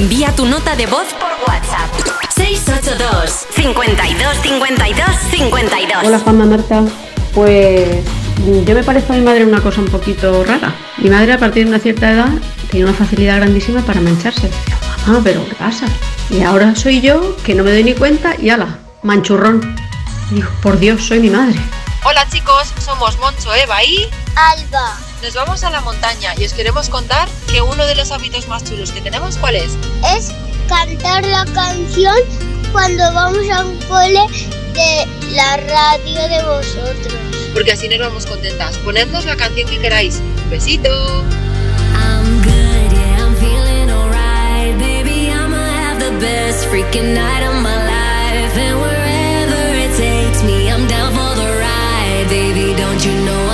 Envía tu nota de voz por WhatsApp. 682 52 52 52
Hola Juanma Marta, pues yo me parezco a mi madre una cosa un poquito rara. Mi madre a partir de una cierta edad tenía una facilidad grandísima para mancharse. Decía, mamá, pero ¿qué pasa? Y ahora soy yo que no me doy ni cuenta y ala, manchurrón. Y digo, por Dios, soy mi madre.
Hola chicos, somos Moncho, Eva y
Alba.
Nos vamos a la montaña y os queremos contar que uno de los hábitos más chulos que tenemos, ¿cuál es?
Es cantar la canción cuando vamos a un cole de la radio de vosotros.
Porque así nos vamos contentas. Ponednos la canción que queráis. Un besito.
I'm good, yeah, I'm feeling alright. Baby, I'ma have the best freaking night of my life. And wherever it takes me, I'm down for the ride. Baby, don't you know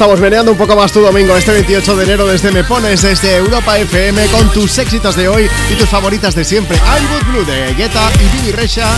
estamos meneando un poco más tu domingo, este 28 de enero desde Me Pones, desde Europa FM, con tus éxitos de hoy y tus favoritas de siempre. I'm Good Blue de Guetta y Billy Resha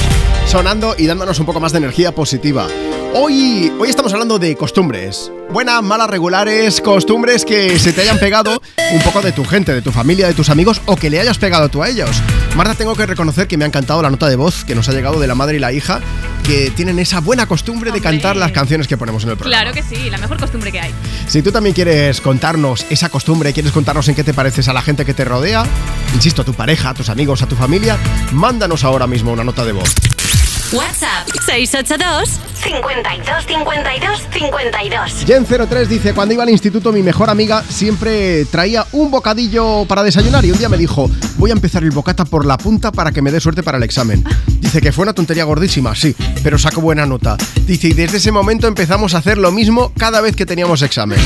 sonando y dándonos un poco más de energía positiva. Hoy, hoy estamos hablando de costumbres. Buenas, malas, regulares, costumbres que se te hayan pegado un poco de tu gente, de tu familia, de tus amigos o que le hayas pegado tú a ellos. Marta, tengo que reconocer que me ha encantado la nota de voz que nos ha llegado de la madre y la hija que tienen esa buena costumbre de cantar las canciones que ponemos en el programa.
Claro que sí, la mejor costumbre que hay.
Si tú también quieres contarnos esa costumbre, quieres contarnos en qué te pareces a la gente que te rodea, insisto, a tu pareja, a tus amigos, a tu familia, mándanos ahora mismo una nota de voz.
WhatsApp 682 52 52 52.
Gen03 dice, cuando iba al instituto mi mejor amiga siempre traía un bocadillo para desayunar y un día me dijo, voy a empezar el bocata por la punta para que me dé suerte para el examen. Dice que fue una tontería gordísima, sí, pero saco buena nota. Dice, y desde ese momento empezamos a hacer lo mismo cada vez que teníamos examen.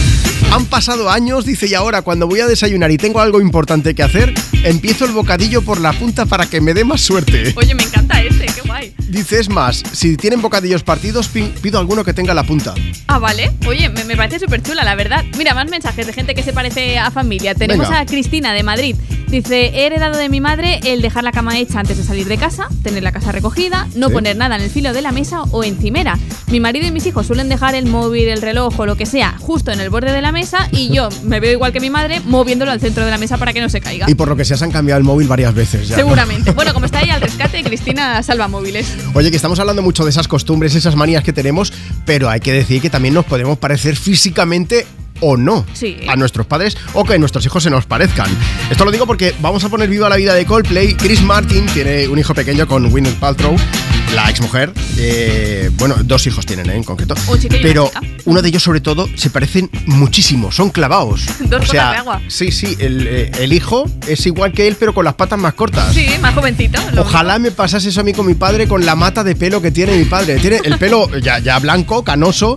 Han pasado años, dice, y ahora cuando voy a desayunar y tengo algo importante que hacer, empiezo el bocadillo por la punta para que me dé más suerte.
Oye, me encanta este, qué guay.
Dice, es más, si tienen bocadillos partidos, pi- pido alguno que tenga la punta.
Ah, vale. Oye, me, me parece súper chula, la verdad. Mira, más mensajes de gente que se parece a familia. Tenemos
Venga.
a Cristina de Madrid. Dice, he heredado de mi madre el dejar la cama hecha antes de salir de casa, tener la casa recogida, no
Sí.
poner nada en el filo de la mesa o encimera. Mi marido y mis hijos suelen dejar el móvil, el reloj o lo que sea justo en el borde de la mesa y yo (laughs) me veo igual que mi madre moviéndolo al centro de la mesa para que no se caiga.
Y por lo que sea, se han cambiado el móvil varias veces ya. ¿no?
Seguramente. Bueno, como está ahí al (laughs) rescate, Cristina salva móviles.
Oye, que estamos hablando mucho de esas costumbres, esas manías que tenemos, pero hay que decir que también nos podemos parecer físicamente o no
Sí.
a nuestros padres o que nuestros hijos se nos parezcan. Esto lo digo porque vamos a poner viva la vida de Coldplay. Chris Martin tiene un hijo pequeño con Gwyneth Paltrow, la exmujer. Eh, bueno, dos hijos tienen ¿eh? en concreto.
Un
pero uno de ellos sobre todo se parecen muchísimo, son clavados. (laughs)
Dos
o sea,
de agua.
Sí, sí, el, eh, el hijo es igual que él pero con las patas más cortas.
Sí, más jovencito.
Ojalá me pasase eso a mí con mi padre con la mata de pelo que tiene mi padre. Tiene el pelo ya, ya blanco, canoso.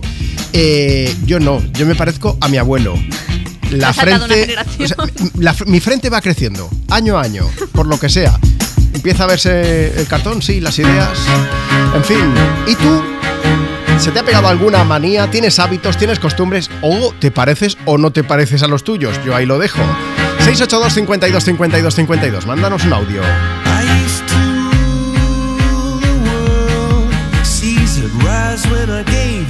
Eh, yo no, yo me parezco a mi abuelo. La frente. o sea, la mi frente va creciendo, año a año, por lo que sea. Empieza a verse el cartón, sí, las ideas. En fin. ¿Y tú? ¿Se te ha pegado alguna manía? ¿Tienes hábitos? ¿Tienes costumbres? ¿O te pareces o no te pareces a los tuyos? Yo ahí lo dejo. 682 52 52 52. Mándanos un audio.
I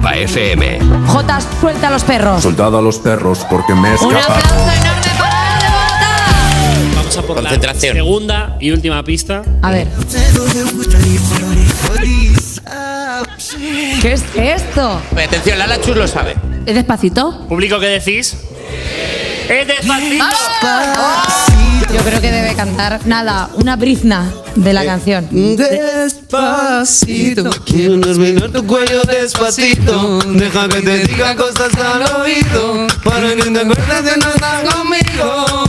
Europa
FM.
Jotas, suelta a los perros.
Soldado a los perros porque me he
Un
escapado.
aplauso enorme para
Vamos a por
Concentración.
la segunda y última pista.
A ver. ¿Qué es esto?
Atención, Lala Chus lo sabe.
¿Es despacito?
¿Público qué decís? ¡Es despacito!
Yo creo que debe cantar, nada, una brizna de la canción.
Despacito, quiero terminar tu cuello despacito. Deja que te diga cosas al oído. Para que te acuerdes de no estar conmigo.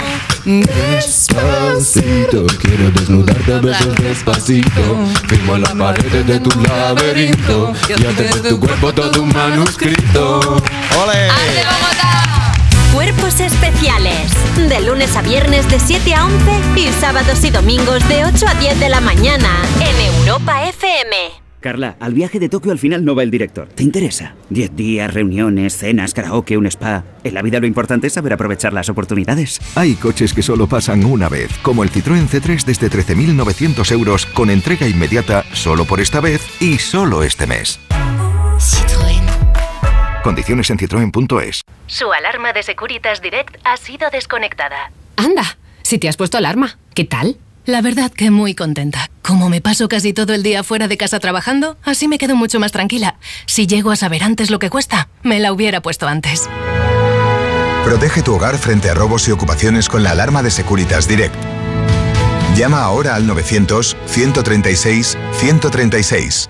Despacito, quiero desnudarte a besos despacito. Firmo las paredes de tu laberinto. Y hacer de tu cuerpo todo un manuscrito.
¡Ole!
Cuerpos especiales. De lunes a viernes de 7 a 11 y sábados y domingos de 8 a 10 de la mañana en Europa FM.
Carla, al viaje de Tokio al final no va el director. ¿Te interesa? Diez días, reuniones, cenas, karaoke, un spa. En la vida lo importante es saber aprovechar las oportunidades.
Hay coches que solo pasan una vez, como el Citroën C3 desde 13.900 euros con entrega inmediata solo por esta vez y solo este mes. Condiciones en citroen.es.
Su alarma de Securitas Direct ha sido desconectada. Anda, si te has puesto alarma, ¿qué tal? La verdad que muy contenta. Como me paso casi todo el día fuera de casa trabajando, así me quedo mucho más tranquila. Si llego a saber antes lo que cuesta, me la hubiera puesto antes.
Protege tu hogar frente a robos y ocupaciones con la alarma de Securitas Direct. Llama ahora al 900-136-136.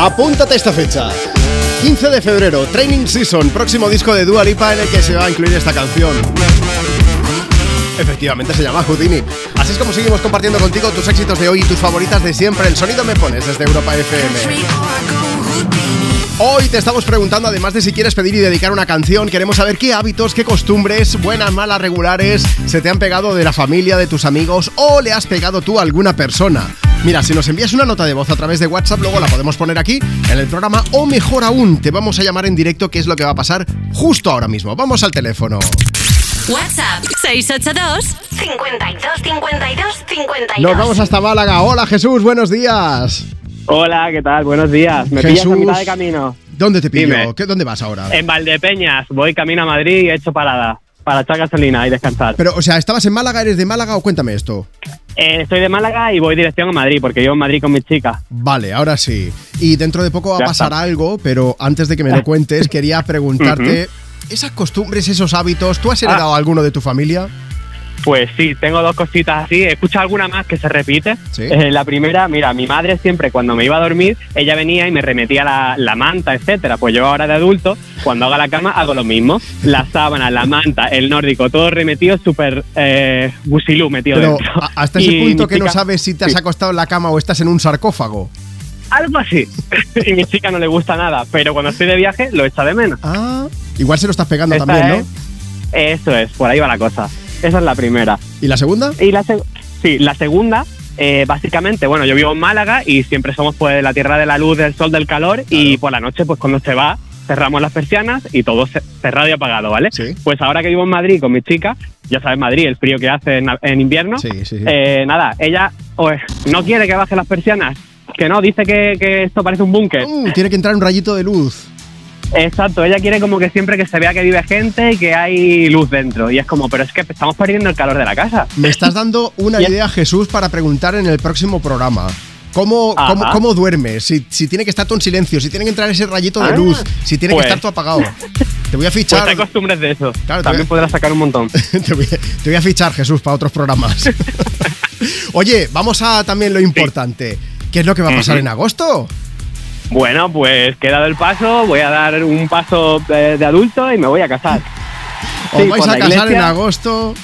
Apúntate esta fecha. 15 de febrero, Training Season, próximo disco de Dua Lipa en el que se va a incluir esta canción. Efectivamente se llama Houdini. Así es como seguimos compartiendo contigo tus éxitos de hoy y tus favoritas de siempre. El sonido me pones desde Europa FM. Hoy te estamos preguntando, además de si quieres pedir y dedicar una canción, queremos saber qué hábitos, qué costumbres, buenas, malas, regulares, se te han pegado de la familia, de tus amigos o le has pegado tú a alguna persona. Mira, si nos envías una nota de voz a través de WhatsApp, luego la podemos poner aquí en el programa o mejor aún, te vamos a llamar en directo, que es lo que va a pasar justo ahora mismo. Vamos al teléfono.
WhatsApp 682 52 52 52.
Nos vamos hasta Málaga. Hola Jesús, buenos días.
Hola, ¿qué tal? Buenos días. Me pillas a
Jesús.
mitad de camino.
¿Dónde te pillo?
Dime.
¿Qué, ¿Dónde vas ahora?
En Valdepeñas. Voy camino a Madrid y he hecho parada para echar gasolina y descansar.
Pero, o sea, ¿estabas en Málaga? ¿Eres de Málaga o cuéntame esto?
Eh, estoy de Málaga y voy dirección a Madrid porque vivo en Madrid con mi chica.
Vale, ahora sí. Y dentro de poco va a pasar
está.
algo, pero antes de que me lo cuentes, quería preguntarte, (laughs) esas costumbres, esos hábitos, ¿tú has heredado alguno de tu familia?
Pues sí, tengo dos cositas así. He escuchado alguna más que se repite.
Sí.
Eh, la primera, mira, mi madre siempre cuando me iba a dormir, ella venía y me remetía la, la manta, etcétera. Pues yo ahora de adulto, cuando haga la cama, hago lo mismo. La sábana, la manta, el nórdico, todo remetido, súper eh, gusilú metido
Pero
dentro.
hasta ese
Y
punto que no sabes si te has acostado en la cama o estás en un sarcófago.
Algo así. (laughs) y mi chica no le gusta nada, pero cuando estoy de viaje lo echa de menos.
Ah, igual se lo estás pegando
Esta
también, ¿no?
es- Eso es, por ahí va la cosa. Esa es la primera.
¿Y la segunda?
Y la sí, la segunda, eh, básicamente, bueno, yo vivo en Málaga y siempre somos pues la tierra de la luz, del sol, del calor y por la noche, pues cuando se va, cerramos las persianas y todo ce- cerrado y apagado, ¿vale? Pues ahora que vivo en Madrid con mi chica, ya sabes Madrid, el frío que hace en, en invierno, eh, nada, ella pues, no quiere que baje las persianas, que no, dice que, que esto parece un búnker.
Mm, tiene que entrar un rayito de luz.
Exacto, ella quiere como que siempre que se vea que vive gente y que hay luz dentro. Y es como, pero es que estamos perdiendo el calor de la casa.
Me estás dando una idea, Jesús, para preguntar en el próximo programa. ¿Cómo, cómo, cómo duermes? Si, si tiene que estar todo en silencio, si tiene que entrar ese rayito de
Ah,
luz, si tiene
pues.
que estar todo apagado. Te voy a fichar.
Pues hay costumbres de eso.
Claro, te
También
voy
podrás sacar un montón. (laughs)
te, voy, te voy a fichar, Jesús, para otros programas. (laughs) Oye, vamos a también lo importante. ¿Qué es lo que va a pasar
Ujú.
en agosto?
Bueno, pues que he dado el paso, voy a dar un paso de, de adulto y me voy a casar.
¿Os
Sí,
vais a casar en agosto?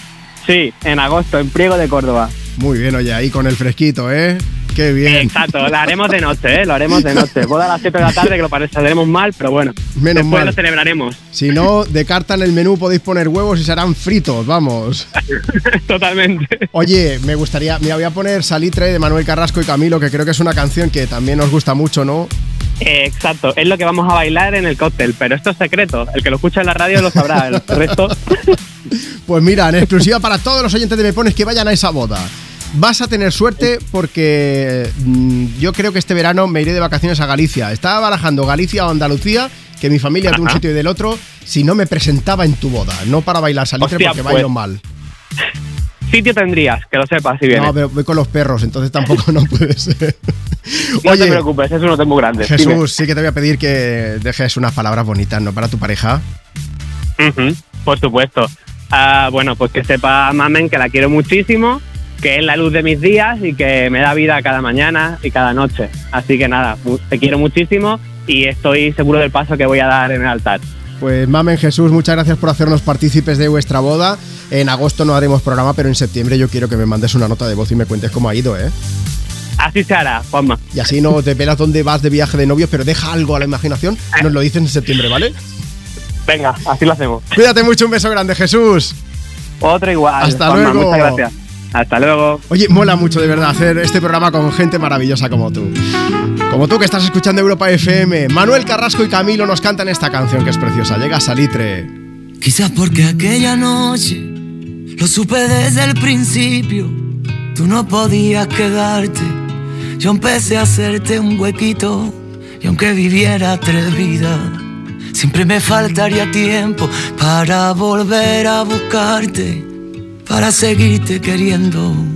Sí, en agosto, en Priego de Córdoba.
Muy bien, oye, ahí con el fresquito, ¿eh? Qué bien.
Exacto, lo haremos de noche, ¿eh? Lo haremos de noche. Boda a las 7 de la tarde, que lo pareceremos mal, pero bueno.
Menos
después
mal.
lo celebraremos.
Si no, de carta en el menú podéis poner huevos y serán fritos, vamos. (laughs)
Totalmente.
Oye, me gustaría, mira, voy a poner Salitre de Manuel Carrasco y Camilo, que creo que es una canción que también os gusta mucho, ¿no?
Eh, exacto, es lo que vamos a bailar en el cóctel, pero esto es secreto. El que lo escucha en la radio lo sabrá. El (laughs) resto.
Pues mira, en exclusiva para todos los oyentes de Me Pones que vayan a esa boda. Vas a tener suerte porque mm, yo creo que este verano me iré de vacaciones a Galicia. Estaba barajando Galicia o Andalucía, que mi familia es de un
Ajá.
sitio y del otro, si no me presentaba en tu boda, no para bailar salitre
Hostia,
porque
pues.
bailo mal.
Sitio tendrías, que lo sepas si vienes.
No, pero voy con los perros, entonces tampoco (laughs) no puede ser.
No
Oye,
te preocupes, es un hotel muy grande.
Jesús,
Dime.
sí que te voy a pedir que dejes unas palabras bonitas, ¿no? Para tu pareja.
Por supuesto. Ah, bueno, pues que sepa Mamen que la quiero muchísimo, que es la luz de mis días y que me da vida cada mañana y cada noche. Así que nada, te quiero muchísimo y estoy seguro del paso que voy a dar en el altar.
Pues Mamen Jesús, muchas gracias por hacernos partícipes de vuestra boda. En agosto no haremos programa, pero en septiembre yo quiero que me mandes una nota de voz y me cuentes cómo ha ido, ¿eh?
Así se hará, Juanma.
Y así no te pelas dónde vas de viaje de novios, pero deja algo a la imaginación. Nos lo dices en septiembre, ¿vale?
Venga, así lo hacemos.
Cuídate mucho, un beso grande, Jesús.
Otro igual.
Hasta
Juanma,
luego.
Muchas gracias. Hasta luego.
Oye, mola mucho de verdad hacer este programa con gente maravillosa como tú. Como tú que estás escuchando Europa FM. Manuel Carrasco y Camilo nos cantan esta canción que es preciosa. Llega Salitre.
Quizás porque aquella noche lo supe desde el principio. Tú no podías quedarte. Yo empecé a hacerte un huequito. Y aunque viviera tres vidas, siempre me faltaría tiempo para volver a buscarte. Para seguirte queriendo.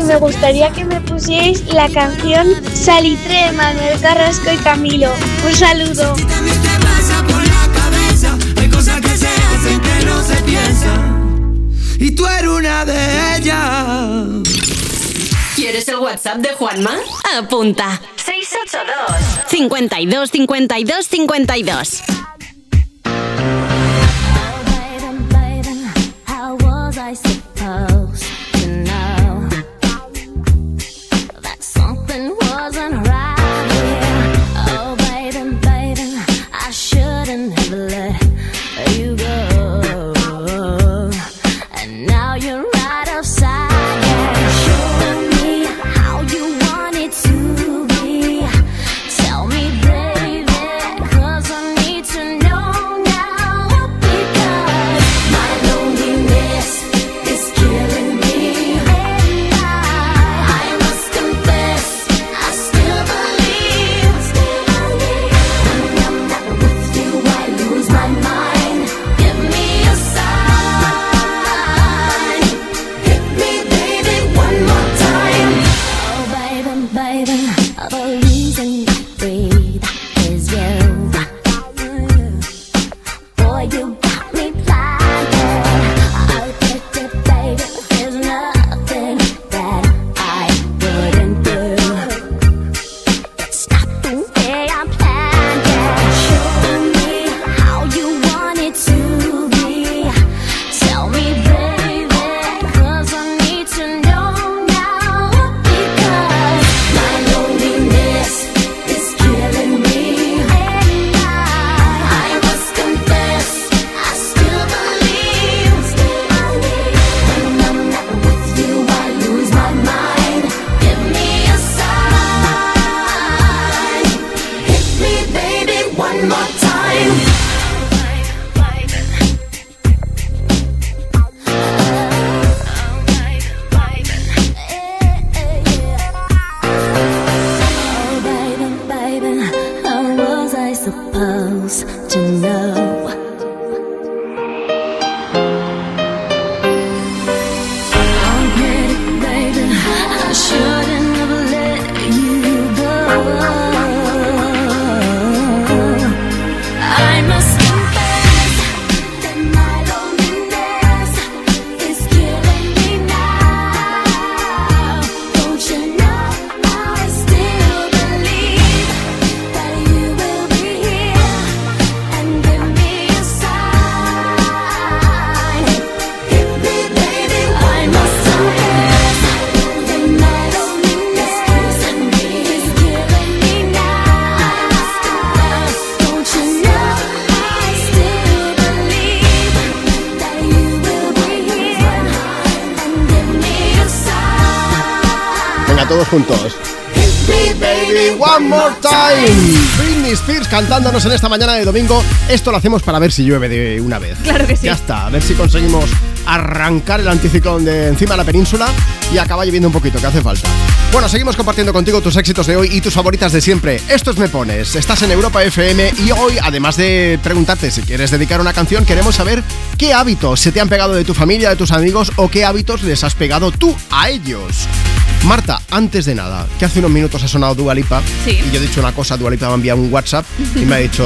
y me gustaría que me pusierais la canción Salitre de Manuel Carrasco y Camilo. Un saludo.
pasa por la cabeza, hay cosas que se hacen que no se piensan. Y tú eres una de ellas.
¿Quieres el WhatsApp de Juanma? Apunta. 682 52 52 52
How was I
cantándonos en esta mañana de domingo. Esto lo hacemos para ver si llueve de una vez.
Claro que sí.
Ya está, a ver si conseguimos arrancar el anticiclón de encima de la península y acaba lloviendo un poquito, que hace falta. Bueno, seguimos compartiendo contigo tus éxitos de hoy y tus favoritas de siempre. Esto es Me Pones. Estás en Europa FM y hoy, además de preguntarte si quieres dedicar una canción, queremos saber qué hábitos se te han pegado de tu familia, de tus amigos o qué hábitos les has pegado tú a ellos. Marta, antes de nada, que hace unos minutos ha sonado Dualipa
Sí.
y yo he dicho una cosa, Dualipa me ha enviado un WhatsApp y me ha dicho,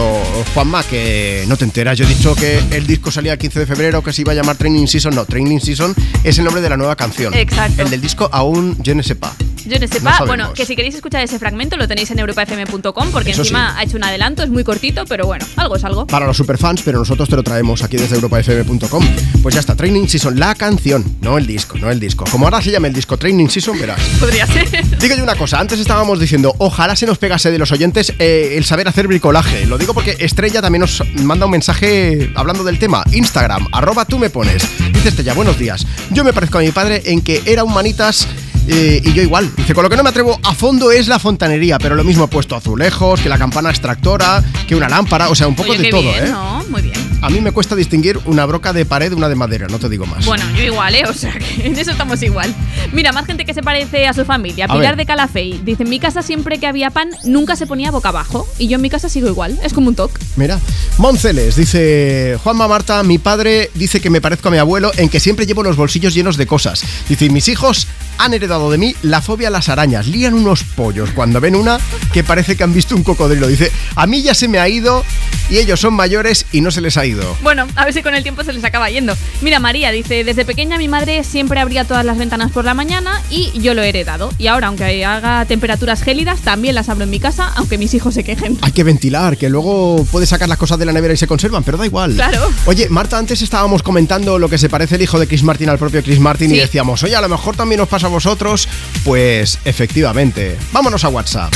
Juanma, que no te enteras, yo he dicho que el disco salía el 15 de febrero, que se iba a llamar Training Season, no, Training Season es el nombre de la nueva canción.
Exacto.
El del disco aún yo no sepa.
Yo no sé,
No
bueno, que si queréis escuchar ese fragmento lo tenéis en europafm.com porque
Eso
encima
sí.
ha hecho un adelanto, es muy cortito, pero bueno, algo es algo.
Para los superfans, pero nosotros te lo traemos aquí desde europafm.com. Pues ya está, Training Season, la canción, no el disco, no el disco. Como ahora se llama el disco Training Season, verás. (laughs)
Podría ser.
Digo yo una cosa, antes estábamos diciendo, ojalá se nos pegase de los oyentes eh, el saber hacer bricolaje. Lo digo porque Estrella también nos manda un mensaje hablando del tema. Instagram, arroba tú me pones. Dice Estrella, buenos días. Yo me parezco a mi padre en que era un manitas eh, y yo igual. Dice, con lo que no me atrevo a fondo es la fontanería, pero lo mismo he puesto azulejos, que la campana extractora, que una lámpara, o sea, un poco
Oye,
de todo,
bien,
¿eh?
¿no? Muy bien.
A mí me cuesta distinguir una broca de pared de una de madera, no te digo más.
Bueno, yo igual, ¿eh? (laughs) O sea, que en eso estamos igual. Mira, más gente que se parece a su familia.
A
Pilar
ver.
de Calafey. Dice, en mi casa siempre que había pan, nunca se ponía boca abajo. Y yo en mi casa sigo igual. Es como un toque.
Mira, Monceles dice Juanma Marta, mi padre dice que me parezco a mi abuelo en que siempre llevo los bolsillos llenos de cosas. Dice, mis hijos han heredado de mí la fobia a las arañas. Lían unos pollos cuando ven una que parece que han visto un cocodrilo. Dice, a mí ya se me ha ido y ellos son mayores y no se les ha ido.
Bueno, a ver si con el tiempo se les acaba yendo. Mira, María dice, desde pequeña mi madre siempre abría todas las ventanas por la mañana y yo lo he heredado. Y ahora, aunque haga temperaturas gélidas, también las abro en mi casa, aunque mis hijos se quejen.
Hay que ventilar, que luego puedes sacar las cosas de la nevera y se conservan, pero da igual.
Claro.
Oye, Marta, antes estábamos comentando lo que se parece el hijo de Chris Martin al propio Chris Martin y decíamos, oye, a lo mejor también os pasa a vosotros. Pues efectivamente. Vámonos a WhatsApp.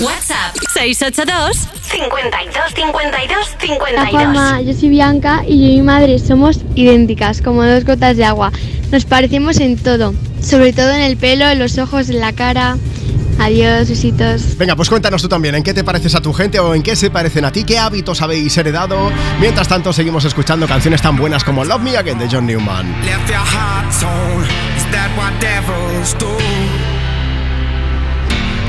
WhatsApp 682 52 52
Hola
52.
Juanma, yo soy Bianca y yo y mi madre somos idénticas, como dos gotas de agua. Nos parecemos en todo, sobre todo en el pelo, en los ojos, en la cara. Adiós, besitos.
Venga, pues cuéntanos tú también, ¿en qué te pareces a tu gente o en qué se parecen a ti? ¿Qué hábitos habéis heredado? Mientras tanto, seguimos escuchando canciones tan buenas como Love Me Again de John Newman.
Left your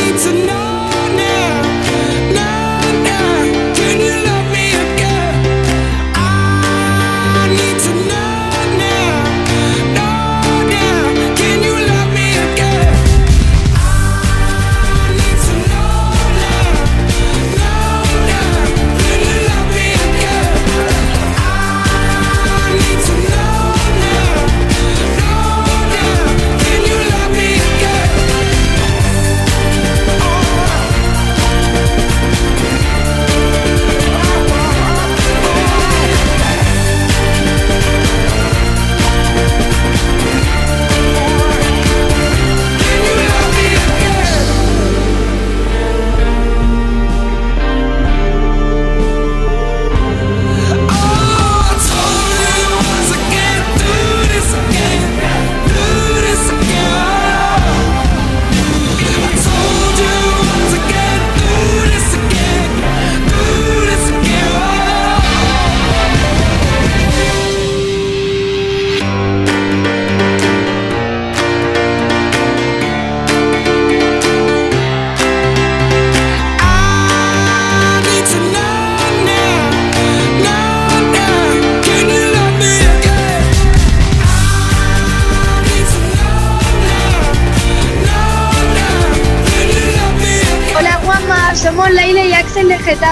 Need to know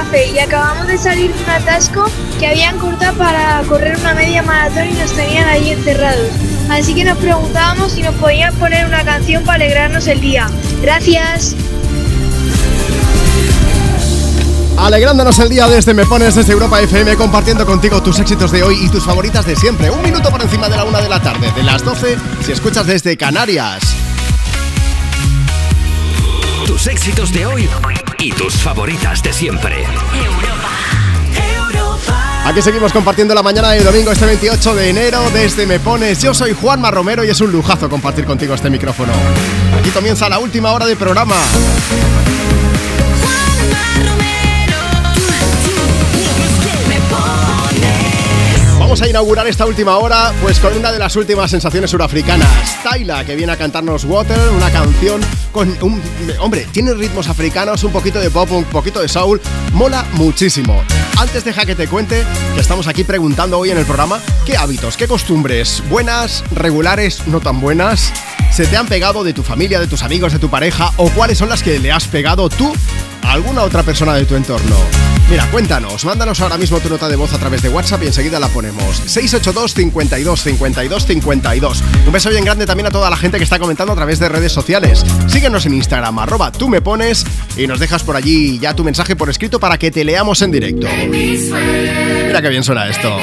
Getafe y acabamos de salir de un atasco que habían cortado para correr una media maratón y nos tenían allí encerrados. Así que nos preguntábamos si nos podían poner una canción para alegrarnos el día.
Gracias.
Alegrándonos el día desde Me Pones desde Europa FM, compartiendo contigo tus éxitos de hoy y tus favoritas de siempre. Un minuto por encima de la una de la tarde, de las 12, si escuchas desde Canarias.
Tus éxitos de hoy y tus favoritas de siempre.
Aquí seguimos compartiendo la mañana de domingo, este 28 de enero, desde Me Pones. Yo soy Juanma Romero y es un lujazo compartir contigo este micrófono. Aquí comienza la última hora de programa. Vamos a inaugurar esta última hora pues con una de las últimas sensaciones surafricanas, Tyla, que viene a cantarnos Water, una canción con un... Hombre, tiene ritmos africanos, un poquito de pop, un poquito de soul, mola muchísimo. Antes deja que te cuente que estamos aquí preguntando hoy en el programa qué hábitos, qué costumbres, buenas, regulares, no tan buenas, se te han pegado de tu familia, de tus amigos, de tu pareja o cuáles son las que le has pegado tú a alguna otra persona de tu entorno. Mira, cuéntanos, mándanos ahora mismo tu nota de voz a través de WhatsApp y enseguida la ponemos. 682 52 52 52. Un beso bien grande también a toda la gente que está comentando a través de redes sociales. Síguenos en Instagram, arroba tú me pones y nos dejas por allí ya tu mensaje por escrito para que te leamos en directo. Mira qué bien suena esto.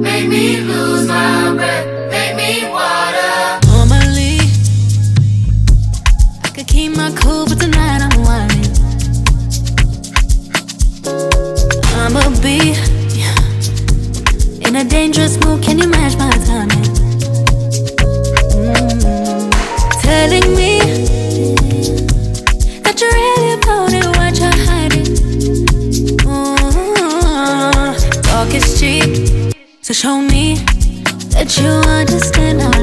Make me lose my breath,
dangerous move, Can you match my timing? Mm. Telling me that you're really about it, what you're hiding. Mm. Talk is cheap, so show me that you understand.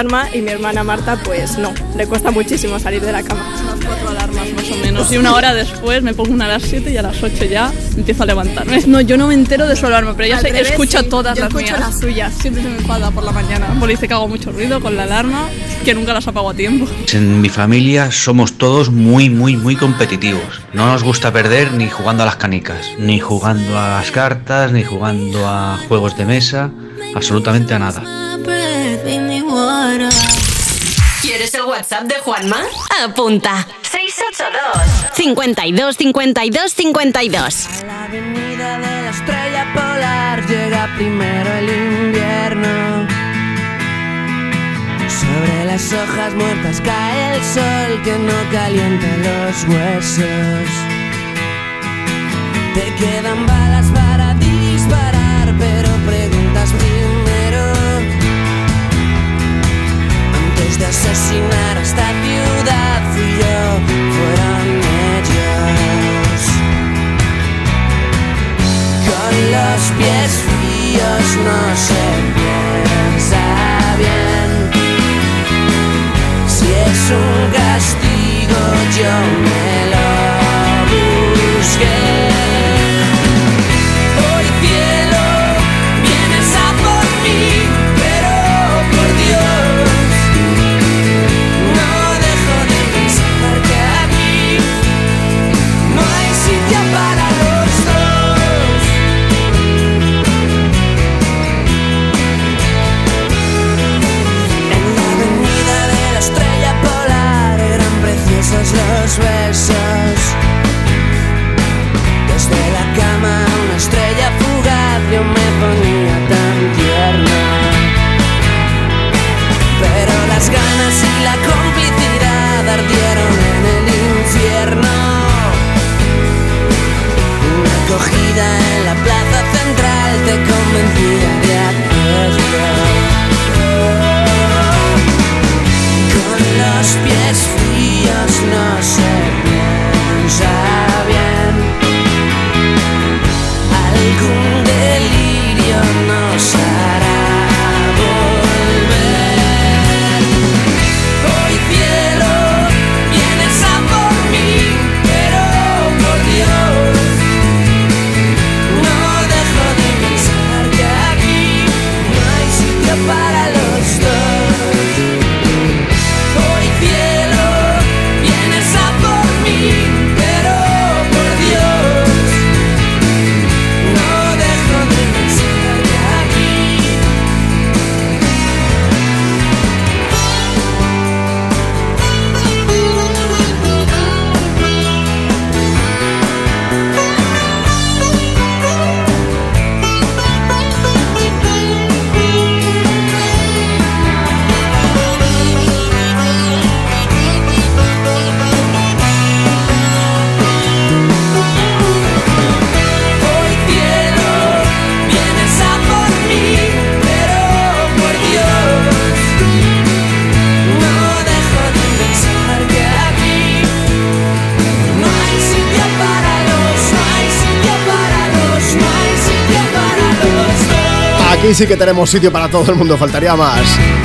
Alarma y mi hermana Marta pues no, le cuesta muchísimo salir de la cama. Unas cuatro alarmas más o menos y una hora después me pongo una a las 7 y a las 8 ya empiezo a levantarme. No, yo no me entero de su alarma, pero ella se
revés,
escucha
sí,
todas
yo
las
escucho
mías.
las
suyas, siempre se me enfada por la mañana. Porque dice que hago mucho ruido con la alarma, que nunca las apago a tiempo.
En mi familia somos todos muy, muy, muy competitivos. No nos gusta perder ni jugando a las canicas, ni jugando a las cartas, ni jugando a juegos de mesa, absolutamente a nada.
WhatsApp de Juanma? Apunta. 682 52 52 52.
La avenida de la estrella polar llega primero el invierno. Sobre las hojas muertas cae el sol que no calienta los huesos. Te quedan balas para disparar, pero preguntas primero. Asesinar a esta ciudad, fui yo, fueron ellos. Con los pies fríos no se piensa bien. Si es un castigo, yo me lo busqué. Besos. Desde la cama una estrella fugaz yo me ponía tan tierno. Pero las ganas y la complicidad ardieron en el infierno. Una acogida en la plaza central te convencía
Sí que tenemos sitio para todo el mundo, faltaría más.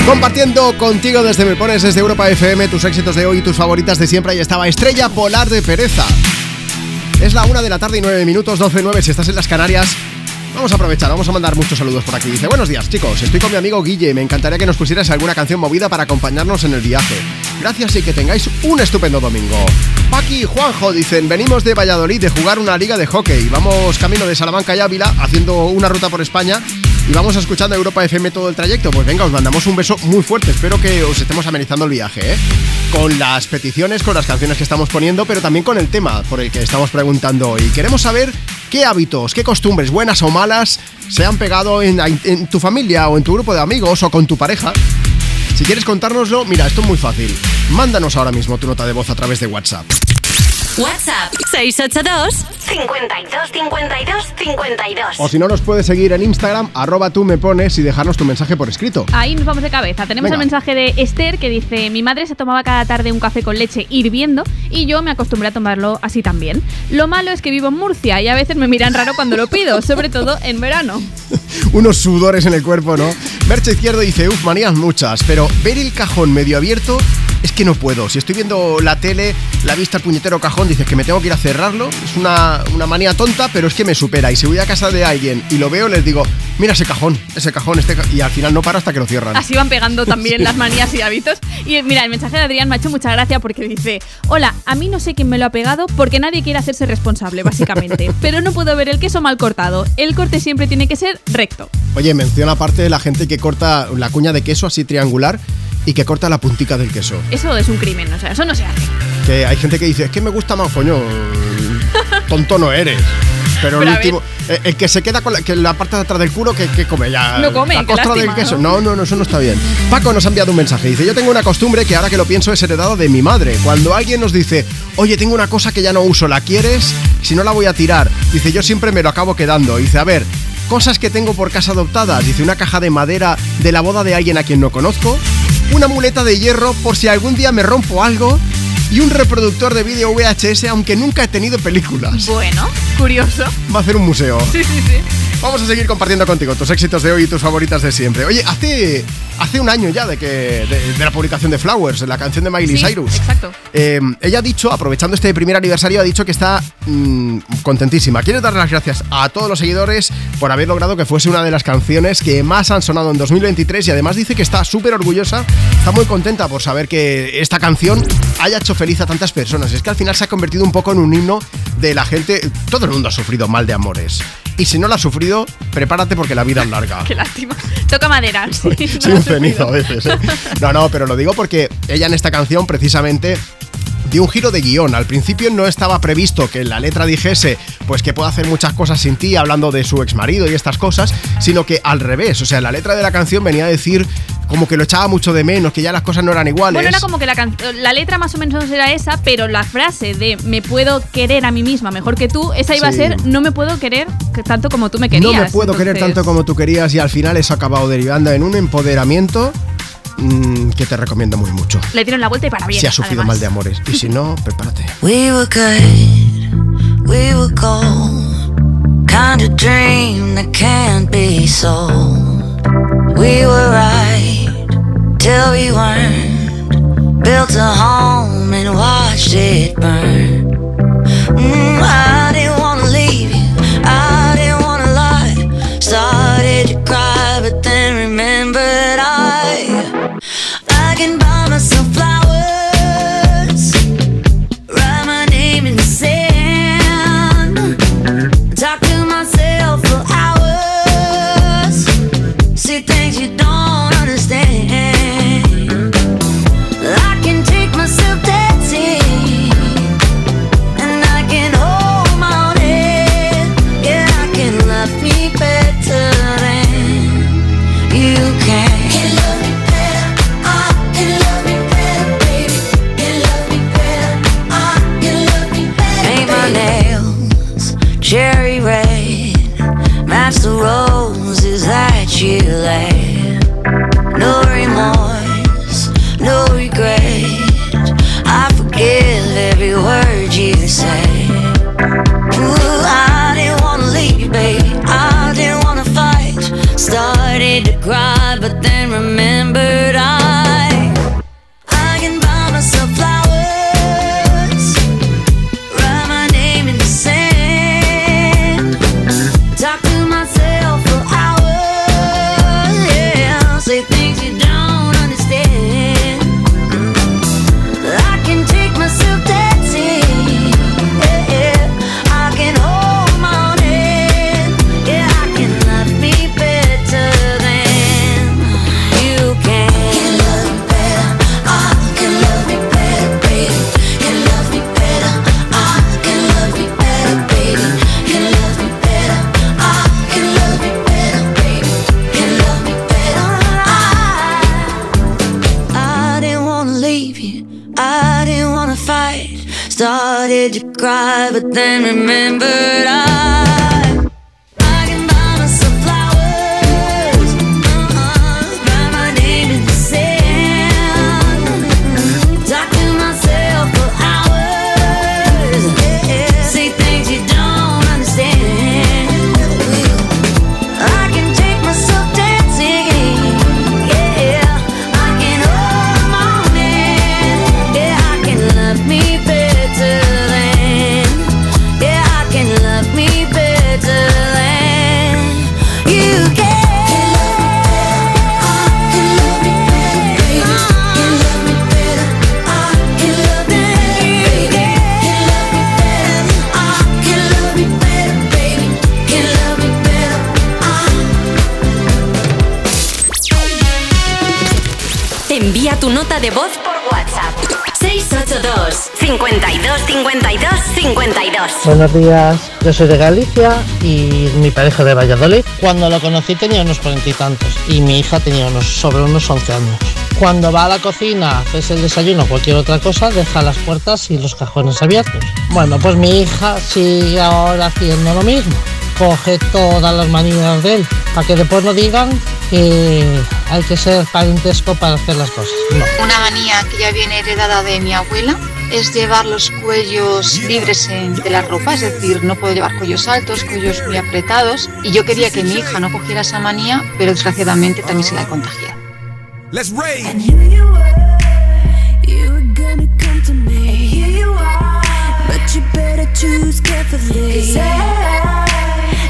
Compartiendo contigo desde Me Pones, desde Europa FM, tus éxitos de hoy y tus favoritas de siempre. Ahí estaba Estrella Polar de Pereza. Es la una de la tarde y 9 minutos, 12-9 si estás en las Canarias. Vamos a aprovechar, vamos a mandar muchos saludos por aquí. Dice, buenos días chicos, estoy con mi amigo Guille, me encantaría que nos pusieras alguna canción movida para acompañarnos en el viaje. Gracias y que tengáis un estupendo domingo. Paqui y Juanjo dicen, venimos de Valladolid de jugar una liga de hockey. Vamos camino de Salamanca y Ávila haciendo una ruta por España y vamos escuchando Europa FM todo el trayecto. Pues venga, os mandamos un beso muy fuerte. Espero que os estemos amenizando el viaje, ¿eh? Con las peticiones, con las canciones que estamos poniendo, pero también con el tema por el que estamos preguntando hoy. Queremos saber qué hábitos, qué costumbres, buenas o malas, se han pegado en, en tu familia o en tu grupo de amigos o con tu pareja. Si quieres contárnoslo, mira, esto es muy fácil. Mándanos ahora mismo tu nota de voz a través de WhatsApp.
WhatsApp 682 52 52 52.
O si no, nos puedes seguir en Instagram, arroba tú me pones y dejarnos tu mensaje por escrito.
Ahí nos vamos de cabeza. Tenemos
Venga.
el mensaje de Esther que dice: Mi madre se tomaba cada tarde un café con leche hirviendo y yo me acostumbré a tomarlo así también. Lo malo es que vivo en Murcia y a veces me miran raro cuando lo pido, sobre todo en verano. (laughs)
Unos sudores en el cuerpo, ¿no? Merche Izquierdo dice, uff, manías muchas, pero ver el cajón medio abierto es que no puedo. Si estoy viendo la tele, la vista al puñetero cajón, dices que me tengo que ir a cerrarlo. Es una, una manía tonta, pero es que me supera. Y si voy a casa de alguien y lo veo, les digo, mira ese cajón, ese cajón, este ca-". y al final no paro hasta que lo cierran.
Así van pegando (laughs) también las manías y hábitos. Y mira, el mensaje de Adrián me ha hecho mucha gracia porque dice: Hola, a mí no sé quién me lo ha pegado porque nadie quiere hacerse responsable, básicamente. (laughs) Pero no puedo ver el queso mal cortado. El corte siempre tiene que ser recto.
Oye, menciona aparte la gente que corta la cuña de queso así triangular y que corta la puntica del queso.
Eso es un crimen, o sea, eso no se hace.
Que hay gente que dice, es que me gusta más, coño. (laughs) Tonto no eres. Pero,
Pero
el último, eh, el que se queda con la, que la parte de atrás del culo, que, que come ya.
No come,
La costra del queso.
¿no?
No, no, no, eso no está bien. Paco nos ha enviado un mensaje. Dice: Yo tengo una costumbre que ahora que lo pienso es heredado de mi madre. Cuando alguien nos dice, oye, tengo una cosa que ya no uso, ¿la quieres? Si no la voy a tirar. Dice: Yo siempre me lo acabo quedando. Dice: A ver. Cosas que tengo por casa adoptadas. Dice una caja de madera de la boda de alguien a quien no conozco. Una muleta de hierro por si algún día me rompo algo. Y un reproductor de vídeo VHS aunque nunca he tenido películas.
Bueno, curioso.
Va a hacer un museo.
Sí, sí, sí.
Vamos a seguir compartiendo contigo tus éxitos de hoy y tus favoritas de siempre. Oye, hace, hace un año ya de que de, de la publicación de Flowers, la canción de Miley
Sí,
Cyrus.
Exacto.
Eh, ella ha dicho, aprovechando este primer aniversario, ha dicho que está mm, contentísima. Quiere dar las gracias a todos los seguidores por haber logrado que fuese una de las canciones que más han sonado en 2023 y además dice que está súper orgullosa, está muy contenta por saber que esta canción haya hecho feliz a tantas personas. Es que al final se ha convertido un poco en un himno de la gente. Todo el mundo ha sufrido mal de amores. Y si no lo has sufrido, prepárate porque la vida es larga. (laughs)
Qué lástima. Toca madera. Sí, no
Soy un cenizo a veces. ¿eh? No, no, pero lo digo porque ella en esta canción precisamente dio un giro de guion. Al principio no estaba previsto que la letra dijese pues que puede hacer muchas cosas sin ti, hablando de su exmarido y estas cosas, sino que al revés. O sea, la letra de la canción venía a decir como que lo echaba mucho de menos, que ya las cosas no eran iguales.
Bueno, era como que la, la letra más o menos era esa, pero la frase de me puedo querer a mí misma mejor que tú, esa iba
Sí.
a ser no me puedo querer que- tanto como tú me querías.
no me puedo querer tanto como tú querías y al final eso ha acabado derivando en un empoderamiento mm, que te recomiendo muy mucho.
Le dieron la vuelta y para bien.
si has sufrido
además.
mal de amores. Y si no, (laughs) prepárate.
We were good, we were gold. Kind of dream that can't be sold. We were right till we weren't. Built a home and watched it burn. Mm, I
de voz por WhatsApp. 682 682 52 52 52
Buenos días, yo soy de Galicia y mi pareja de Valladolid. Cuando lo conocí tenía unos cuarenta y tantos y mi hija tenía unos sobre unos 11 años. Cuando va a la cocina, haces el desayuno o cualquier otra cosa, deja las puertas y los cajones abiertos. Bueno, pues mi hija sigue ahora haciendo lo mismo. Coge todas las manías de él, para que después no digan que hay que ser parentesco para hacer las cosas. No.
Una manía que ya viene heredada de mi abuela es llevar los cuellos libres en- de la ropa, es decir, no puedo llevar cuellos altos, cuellos muy apretados. Y yo quería que mi hija no cogiera esa manía, pero desgraciadamente también se la he contagiado.
Let's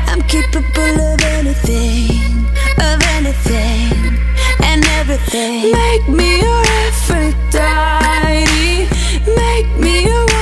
I'm capable of anything, of anything, and everything. Make me your Aphrodite. Make me your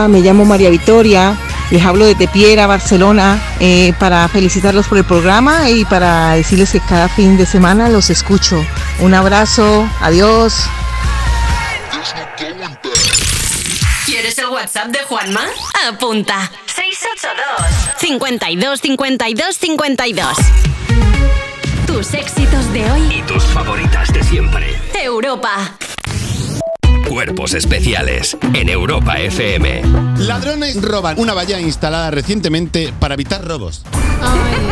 Hola, me llamo María Victoria, les hablo de Tepiera, Barcelona, eh, para felicitarlos por el programa y para decirles que cada fin de semana los escucho. Un abrazo, adiós.
¿Quieres el WhatsApp de Juanma? Apunta. 682 52 52 52 Tus éxitos de hoy.
Y tus favoritas de siempre.
Europa.
Cuerpos especiales en Europa FM.
Ladrones roban una valla instalada recientemente para evitar robos.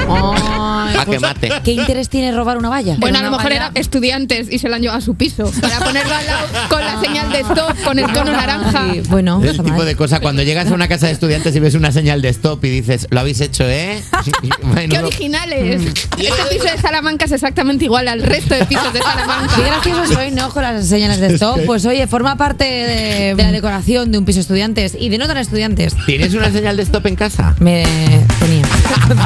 A
que mate.
¿Qué interés tiene robar una valla?
Bueno, a lo mejor eran estudiantes y se lo han llevado a su piso (laughs) para ponerlo al lado con la señal de stop, con el cono naranja.
bueno,
Es el tipo de cosa cuando llegas a una casa de estudiantes y ves una señal de stop y dices, lo habéis hecho, ¿eh? (laughs)
¡Qué originales! (laughs) Este piso de Salamanca es exactamente igual al resto de pisos de Salamanca.
Qué gracioso soy, ¿no? Con las señales de stop. Pues oye, forma parte de, de la decoración de un piso estudiantes y de no tan estudiantes.
¿Tienes una señal de stop en casa?
Me tenía.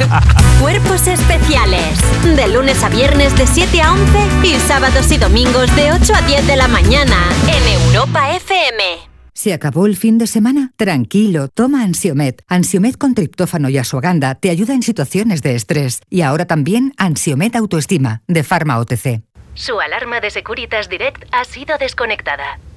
(laughs)
Cuerpos especiales. De lunes a viernes de 7 a 11 y sábados y domingos de 8 a 10 de la mañana en Europa FM.
¿Se acabó el fin de semana? Tranquilo, toma Ansiomet. Ansiomet con triptófano y asuaganda te ayuda en situaciones de estrés. Y ahora también Ansiomet Autoestima, de Pharma OTC.
Su alarma de Securitas Direct ha sido desconectada.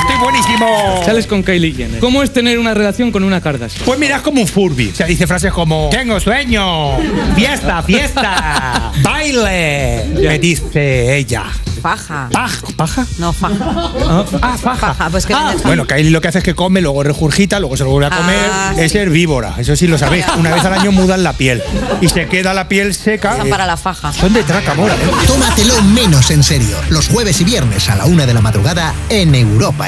Estoy buenísimo.
Sales con Kylie Jenner. ¿Cómo es tener una relación con una Kardashian?
Pues mira, es como un Furby. O sea, dice frases como Tengo sueño, fiesta, fiesta, (laughs) baile. Me dice ella.
Paja.
¿Paja? ¿Paja?
No, faja.
Ah, ah, faja.
Paja, pues que
Ah, bueno, Kylie lo que hace es que come, luego regurgita, luego se lo vuelve a comer.
Ah,
es herbívora, eso sí lo sabéis. Una vez al año mudan la piel y se queda la piel seca.
Usan para la faja.
Son de traca, mora. ¿eh? Tómatelo menos en serio. Los jueves y viernes a la una de la madrugada en Europa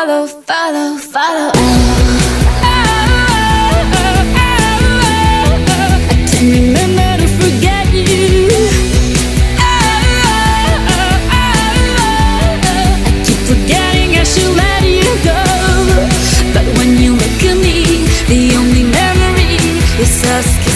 follow, follow, follow. I can't remember to forget you. keep forgetting I should let you go. But when you look at me, the only memory is us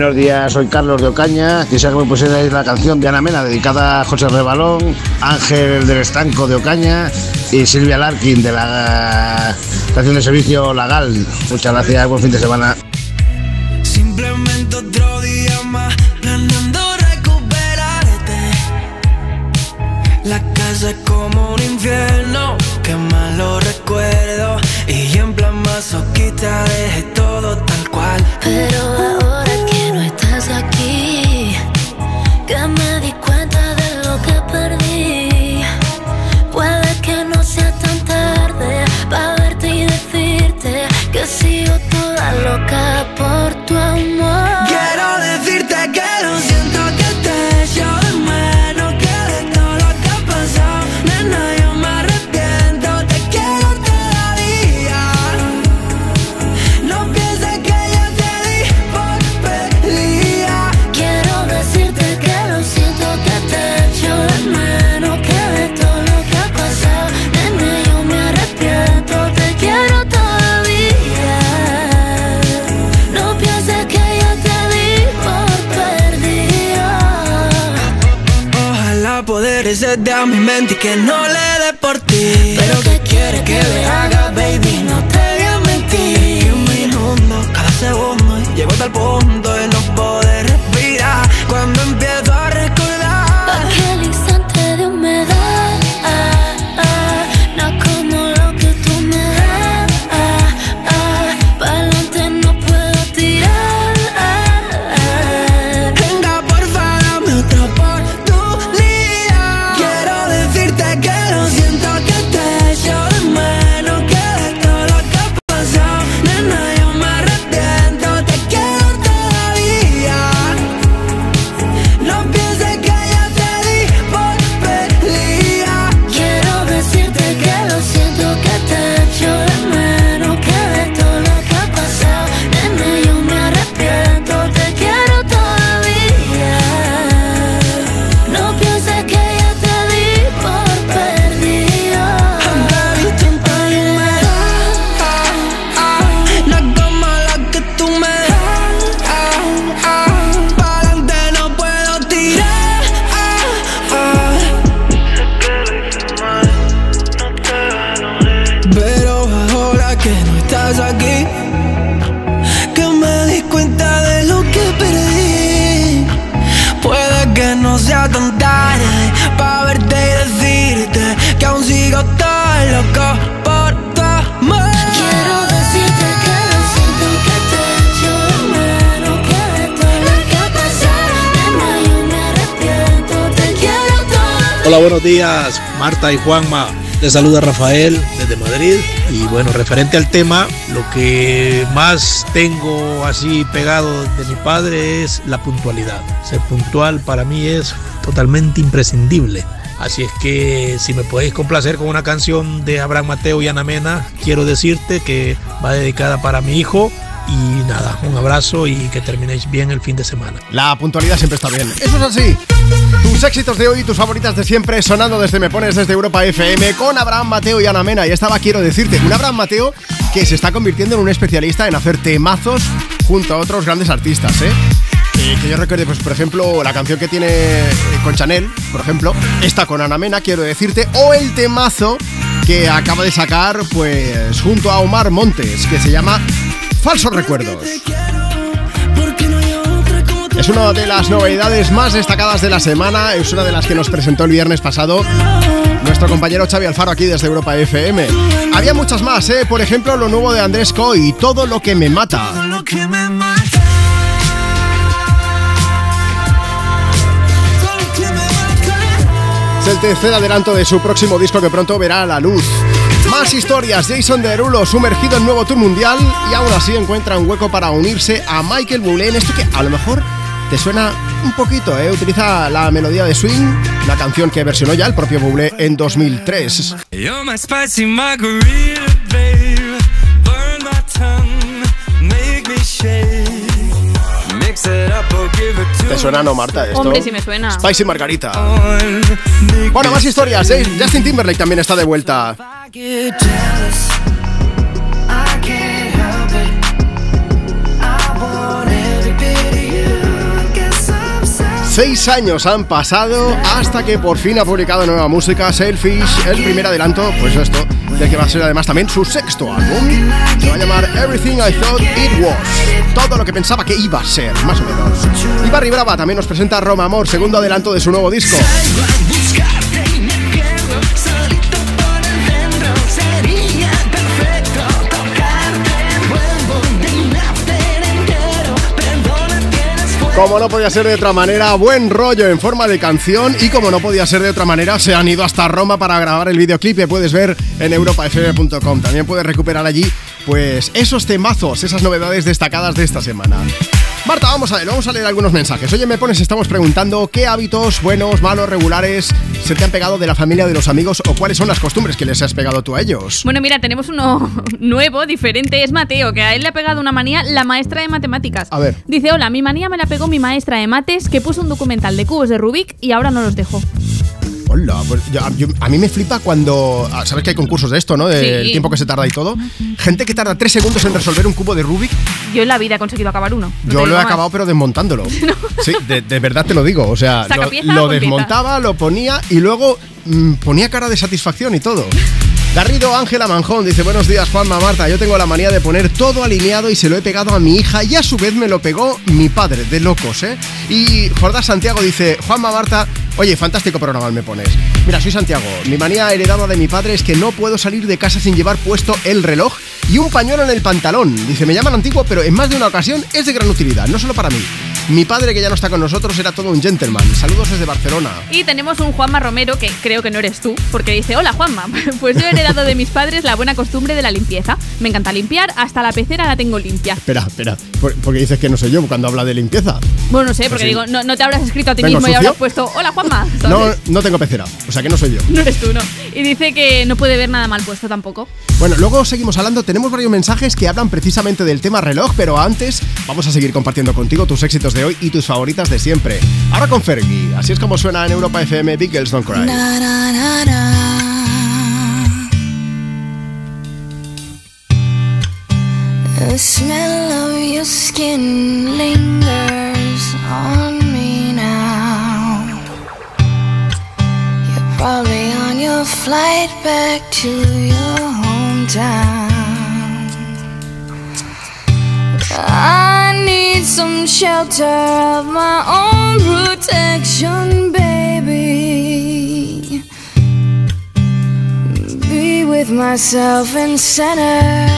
Buenos días, soy Carlos de Ocaña. Quisiera que me pusierais la canción de Ana Mena dedicada a José Rebalón, Ángel del Estanco de Ocaña y Silvia Larkin de la estación de servicio Lagal. Muchas gracias, buen fin de semana.
Simplemente otro día más planeando recuperarte. La casa es como un infierno, que malo recuerdo. Y en plan masoquista dejé todo tal cual.
Pero ahora
hacerte a mi mente y que no le dé por ti. Pero que quieres que le haga, baby, no te voy a mentir. Un minuto, cada segundo Llego hasta el punto de no poder respirar. Cuando empiezo
buenos días, Marta y Juanma. Les saluda Rafael desde Madrid. Y bueno, referente al tema, lo que más tengo así pegado de mi padre es la puntualidad. Ser puntual para mí es totalmente imprescindible. Así es que si me podéis complacer con una canción de Abraham Mateo y Ana Mena, quiero decirte que va dedicada para mi hijo. Y nada, un abrazo y que terminéis bien el fin de semana.
La puntualidad siempre está bien. Eso es así. Tus éxitos de hoy y tus favoritas de siempre sonando desde Me Pones desde Europa FM con Abraham Mateo y Ana Mena. Y estaba, quiero decirte, un Abraham Mateo que se está convirtiendo en un especialista en hacer temazos junto a otros grandes artistas, ¿eh? Eh, que yo recuerde, pues por ejemplo, la canción que tiene eh, con Chanel, por ejemplo, esta con Ana Mena, quiero decirte, o el temazo que acaba de sacar, pues, junto a Omar Montes, que se llama Falsos Recuerdos. Es una de las novedades más destacadas de la semana, es una de las que nos presentó el viernes pasado nuestro compañero Xavi Alfaro aquí desde Europa FM. Había muchas más, ¿eh? por ejemplo, lo nuevo de Andrés Coy, Todo lo que me mata.
Lo que me mata.
Es el tercer adelanto de su próximo disco que pronto verá la luz. Más historias, Jason Derulo sumergido en nuevo tour mundial y aún así encuentra un hueco para unirse a Michael Bublé en esto que a lo mejor te suena un poquito, ¿eh? Utiliza la melodía de Swing, la canción que versionó ya el propio Bublé en 2003.
You're my spicy margarita, babe. Burn my tongue, make me shake. Mix it up or give it to
¿Te suena no, Marta, esto?
Hombre, sí me suena.
Spicy Margarita. Bueno, más historias, ¿eh? Justin Timberlake también está de vuelta. Seis años han pasado hasta que por fin ha publicado nueva música, Selfish, el primer adelanto, pues esto, del que va a ser además también su sexto álbum. Se va a llamar Everything I Thought It Was. Todo lo que pensaba que iba a ser, más o menos. Y Barry Brava también nos presenta Roma Amor, segundo adelanto de su nuevo disco. Como no podía ser de otra manera, buen rollo en forma de canción y como no podía ser de otra manera, se han ido hasta Roma para grabar el videoclip que puedes ver en europafm.com. También puedes recuperar allí pues esos temazos, esas novedades destacadas de esta semana. Marta, vamos a ver, vamos a leer algunos mensajes. Oye, me pones, estamos preguntando qué hábitos buenos, malos, regulares se te han pegado de la familia de los amigos o cuáles son las costumbres que les has pegado tú a ellos.
Bueno, mira, tenemos uno (laughs) nuevo, diferente, es Mateo, que a él le ha pegado una manía la maestra de matemáticas.
A ver.
Dice, hola, mi manía me la pegó mi maestra de mates que puso un documental de cubos de Rubik y ahora no los dejo.
Hola, pues yo- yo- a mí me flipa cuando. ah, ¿Sabes que hay concursos de esto, no? Del
Sí.
tiempo que se tarda y todo. Gente que tarda tres segundos en resolver un cubo de Rubik.
Yo en la vida he conseguido acabar uno. no
Yo lo he
más.
acabado, pero desmontándolo. (laughs) Sí, de, de verdad te lo digo. O sea, lo, desmontaba, lo ponía y luego mm, ponía cara de satisfacción y todo. Garrido Ángela Manjón dice: Buenos días, Juanma Marta. Yo tengo la manía de poner todo alineado y se lo he pegado a mi hija y a su vez me lo pegó mi padre, de locos, ¿eh? Y Jordás Santiago dice: Juanma Marta, oye, fantástico programa me pones. Mira, soy Santiago. Mi manía heredada de mi padre es que no puedo salir de casa sin llevar puesto el reloj y un pañuelo en el pantalón. Dice: Me llaman antiguo, pero en más de una ocasión es de gran utilidad, no solo para mí. Mi padre, que ya no está con nosotros, era todo un gentleman. Saludos desde Barcelona.
Y tenemos un Juanma Romero, que creo que no eres tú, porque dice, hola Juanma, (laughs) pues yo he heredado de mis padres la buena costumbre de la limpieza. Me encanta limpiar, hasta la pecera la tengo limpia.
Espera, espera, por- porque dices que no soy yo cuando habla de limpieza.
Bueno, no sé, porque
Pues sí.
digo, no, no te habrás escrito a ti
¿Vengo
mismo y
sucio?
habrás puesto, hola Juanma. (laughs)
No, no tengo pecera, o sea que no soy yo. (laughs)
No eres tú, no. Y dice que no puede ver nada mal puesto tampoco.
Bueno, luego seguimos hablando. Tenemos varios mensajes que hablan precisamente del tema reloj, pero antes vamos a seguir compartiendo contigo tus éxitos favoritos de hoy y tus favoritas de siempre. Ahora con Fergie, así es como suena en Europa FM Big Girls Don't Cry.
Na, na, na, The smell of your skin lingers on me now. You're probably on your flight back to your hometown.
I shelter of my own protection, baby. Be with myself in center,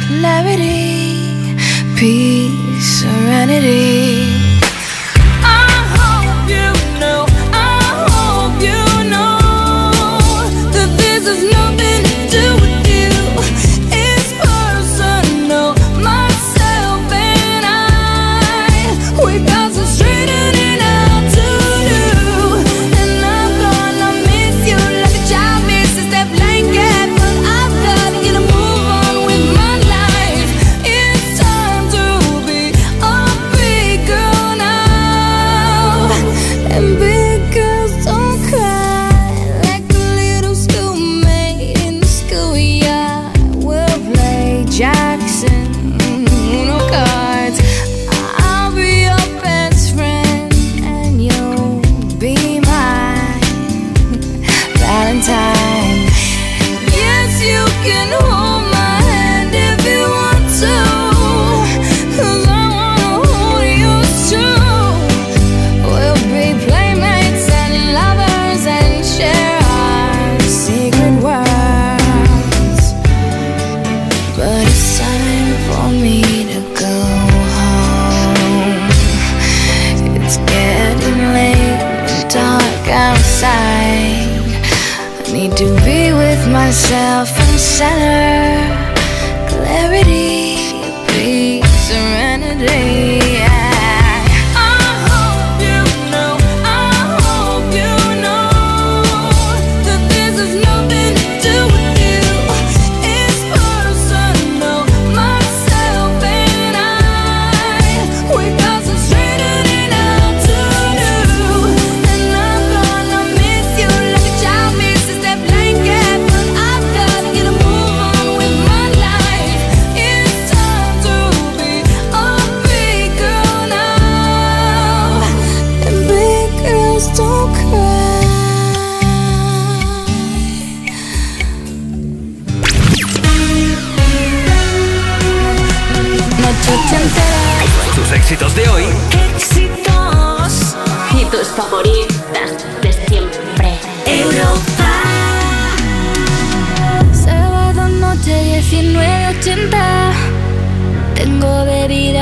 clarity, peace, serenity. Center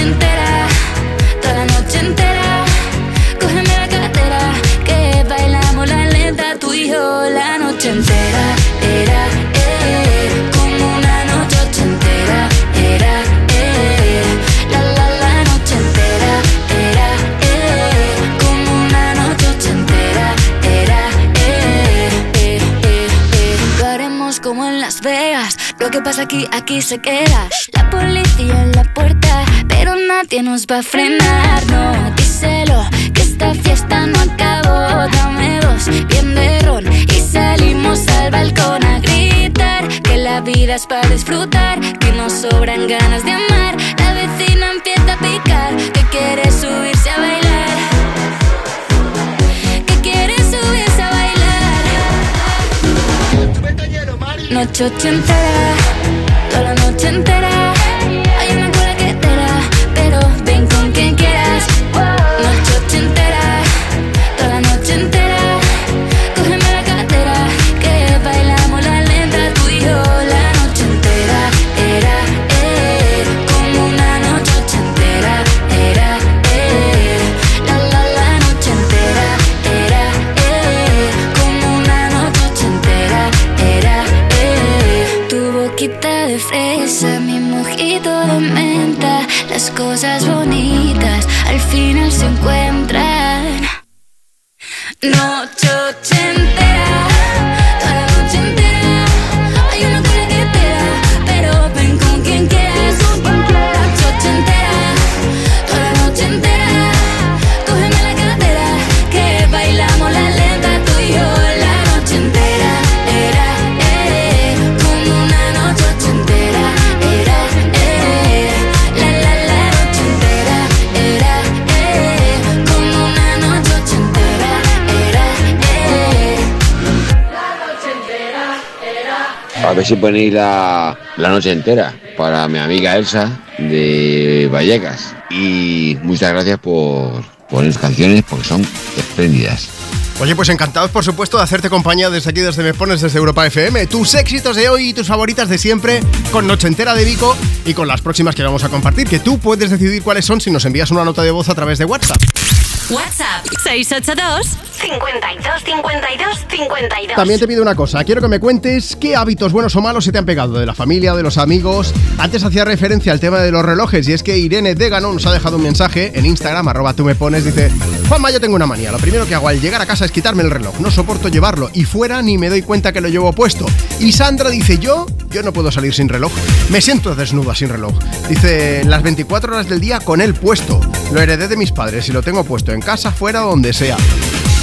Noche ochentera, toda la noche entera. Cógeme la cartera, que bailamos la lenta Tú y yo la noche entera. Era, eh, como una noche ochentera. Era, eh, la la la noche entera. Era, eh, como una noche ochentera. Era, eh, eh, eh, eh. Lo haremos como en Las Vegas. Lo que pasa aquí, aquí se queda. La policía en la puerta Pero nadie nos va a frenar No, díselo Que esta fiesta no acabó Dame dos, bien de ron Y salimos al balcón a gritar Que la vida es para disfrutar Que nos sobran ganas de amar La vecina empieza a picar Que quiere subirse a bailar Que quiere subirse a bailar Noche ochentera, toda la noche entera. Noche
si ponéis la, la noche entera para mi amiga Elsa de Vallecas. Y muchas gracias por poner canciones porque son espléndidas.
Oye, pues encantados, por supuesto, de hacerte compañía desde aquí, desde Me Pones, desde Europa FM. Tus éxitos de hoy y tus favoritas de siempre, con Noche Entera de Vico y con las próximas que vamos a compartir, que tú puedes decidir cuáles son si nos envías una nota de voz a través de WhatsApp.
WhatsApp 682 52 52 52.
También te pido una cosa, quiero que me cuentes qué hábitos buenos o malos se te han pegado de la familia, de los amigos. Antes hacía referencia al tema de los relojes y es que Irene Dégano nos ha dejado un mensaje en Instagram, arroba tú me pones, dice, Juanma, yo tengo una manía, lo primero que hago al llegar a casa es quitarme el reloj, no soporto llevarlo y fuera ni me doy cuenta que lo llevo puesto. Y Sandra dice, yo, yo no puedo salir sin reloj, me siento desnuda sin reloj. Dice, las 24 horas del día con él puesto, lo heredé de mis padres y lo tengo puesto en casa, fuera, donde sea.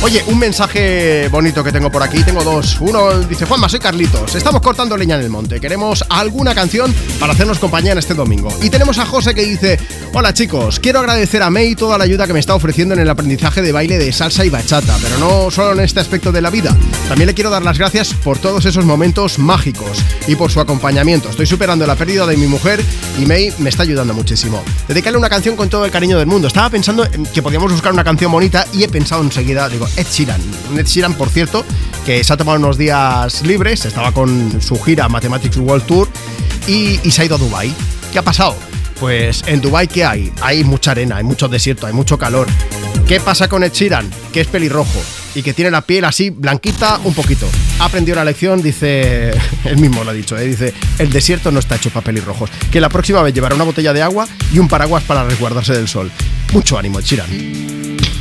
Oye, un mensaje bonito que tengo por aquí. Tengo dos. Uno dice, Juanma, soy Carlitos. Estamos cortando leña en el monte. Queremos alguna canción para hacernos compañía en este domingo. Y tenemos a José que dice, hola chicos, quiero agradecer a May toda la ayuda que me está ofreciendo en el aprendizaje de baile de salsa y bachata, pero no solo en este aspecto de la vida. También le quiero dar las gracias por todos esos momentos mágicos y por su acompañamiento. Estoy superando la pérdida de mi mujer y May me está ayudando muchísimo. Dedicarle una canción con todo el cariño del mundo. Estaba pensando en que podíamos buscar una canción bonita y he pensado enseguida, digo, Ed Sheeran. Ed Sheeran, por cierto, que se ha tomado unos días libres, estaba con su gira Mathematics World Tour y, y se ha ido a Dubai. ¿Qué ha pasado? Pues en Dubai ¿qué hay? Hay mucha arena, hay mucho desierto, hay mucho calor. ¿Qué pasa con Ed Sheeran? Que es pelirrojo y que tiene la piel así blanquita un poquito. Ha aprendido la lección, dice, (laughs) él mismo lo ha dicho, ¿eh? dice, el desierto no está hecho para pelirrojos. Que la próxima vez llevará una botella de agua y un paraguas para resguardarse del sol. Mucho ánimo, Ed Sheeran.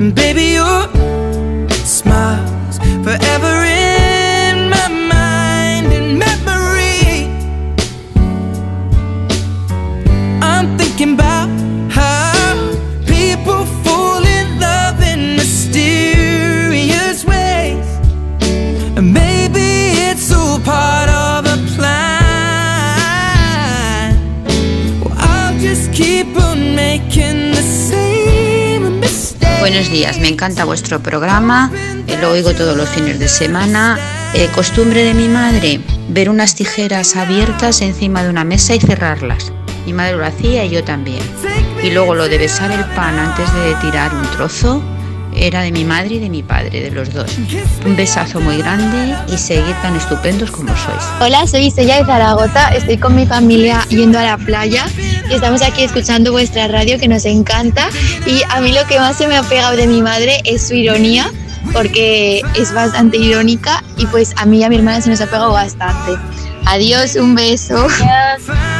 Baby, your smile's forever in
Buenos días, me encanta vuestro programa, eh, lo oigo todos los fines de semana. Eh, costumbre de mi madre, ver unas tijeras abiertas encima de una mesa y cerrarlas. Mi madre lo hacía y yo también. Y luego lo de besar el pan antes de tirar un trozo era de mi madre y de mi padre, de los dos. Un besazo muy grande y seguid tan estupendos como sois.
Hola, soy Isella de Zaragoza, estoy con mi familia yendo a la playa y estamos aquí escuchando vuestra radio que nos encanta y a mí lo que más se me ha pegado de mi madre es su ironía porque es bastante irónica y pues a mí y a mi hermana se nos ha pegado bastante. Adiós, un beso.
And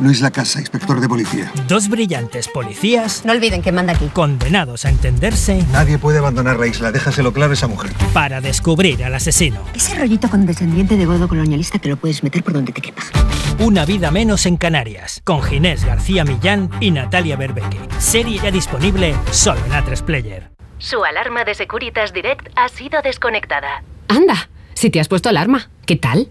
Luis Lacasa, inspector de policía.
Dos brillantes policías.
No olviden que manda aquí.
Condenados a entenderse
Nadie puede abandonar la isla, déjaselo claro a esa mujer.
para descubrir al asesino.
Ese rollito con descendiente de godo colonialista te lo puedes meter por donde te quepa.
Una vida menos en Canarias. Con Ginés García Millán y Natalia Berbeque. Serie ya disponible solo en A3 Player.
Su alarma de Securitas Direct ha sido desconectada. Anda, si te has puesto alarma, ¿qué tal?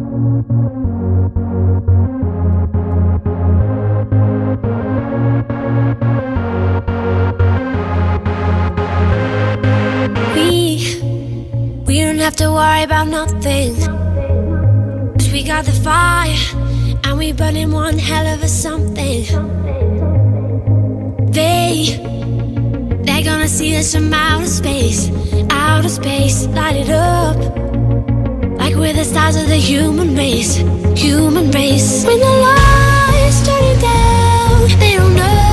have to worry about nothing. 'Cause we got the fire and we burning one hell of a something. They they're gonna see us from outer space, outer space, light it up. Like we're the stars of the human race, human race. When the lights turning down, they don't know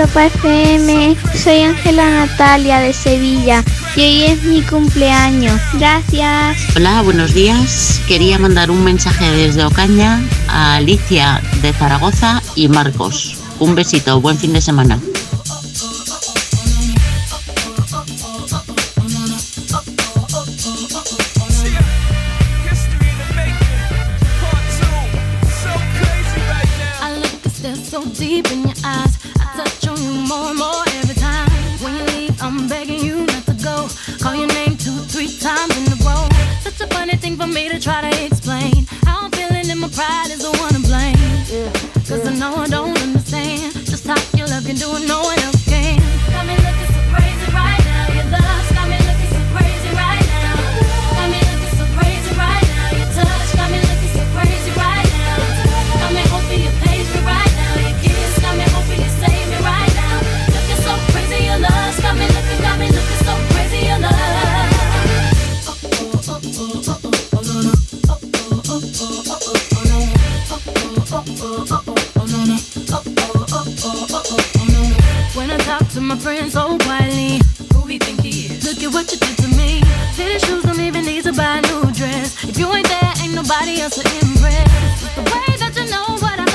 Europa
FM, soy Ángela Natalia de Sevilla y hoy es mi cumpleaños. Gracias.
Hola, buenos días. Quería mandar un mensaje desde Ocaña a Alicia de Zaragoza y Marcos. Un besito, buen fin de semana.
Me to try to explain. How I'm feeling and my pride
But the way that you know what I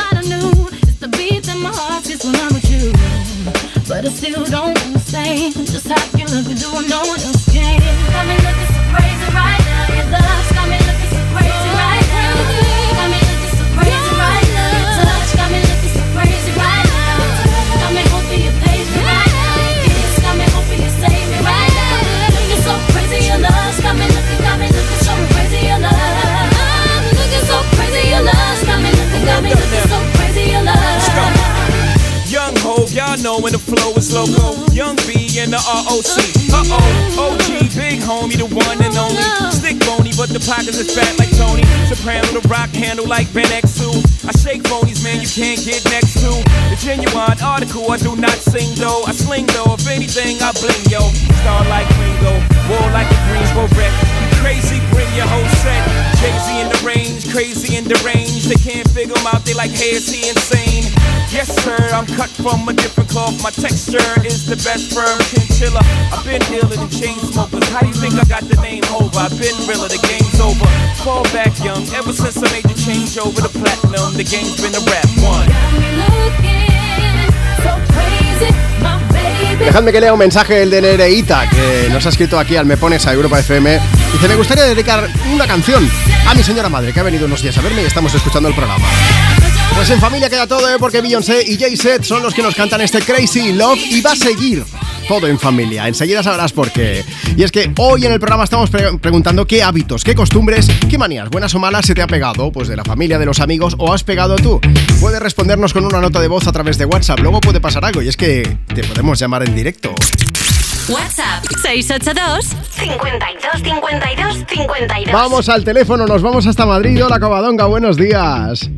I still don't understand just how you look do what no
the loco. Young B and the ROC. Uh oh, OG, big homie, the one and only. Stick bony, but the pockets is fat like Tony. Soprano, the rock handle like Ben X2. I shake phonies, man, you can't get next to. The genuine article, I do not sing though. I sling though, if anything, I bling yo. Star like Ringo, war like a Greensboro wreck. Crazy, bring your whole set. Z in the range, crazy in the range. They can't figure him out, they like, hey, is he insane? Yes, sir, I'm cut from a different cloth. My texture is the best firm chinchilla. I've been dealer than chain smokers. How do you think I got the name over? I've been realer, the game's over. Fall back young, ever since I made the change over to platinum, the game's been a rap one.
Dejadme que lea un mensaje el de Nereita que nos ha escrito aquí al Me Pones a Europa FM. Dice, me gustaría dedicar una canción a mi señora madre que ha venido unos días a verme y estamos escuchando el programa. Pues en familia queda todo, ¿eh? porque Beyoncé y Jay-Z son los que nos cantan este Crazy Love y va a seguir todo en familia. Enseguida sabrás por qué. Y es que hoy en el programa estamos pre- preguntando qué hábitos, qué costumbres, qué manías, buenas o malas, se te ha pegado, pues de la familia, de los amigos o has pegado tú. Puedes respondernos con una nota de voz a través de WhatsApp. Luego puede pasar algo y es que te podemos llamar en directo.
WhatsApp 682 52 52 52.
Vamos al teléfono, nos vamos hasta Madrid. Hola, Covadonga, buenos días.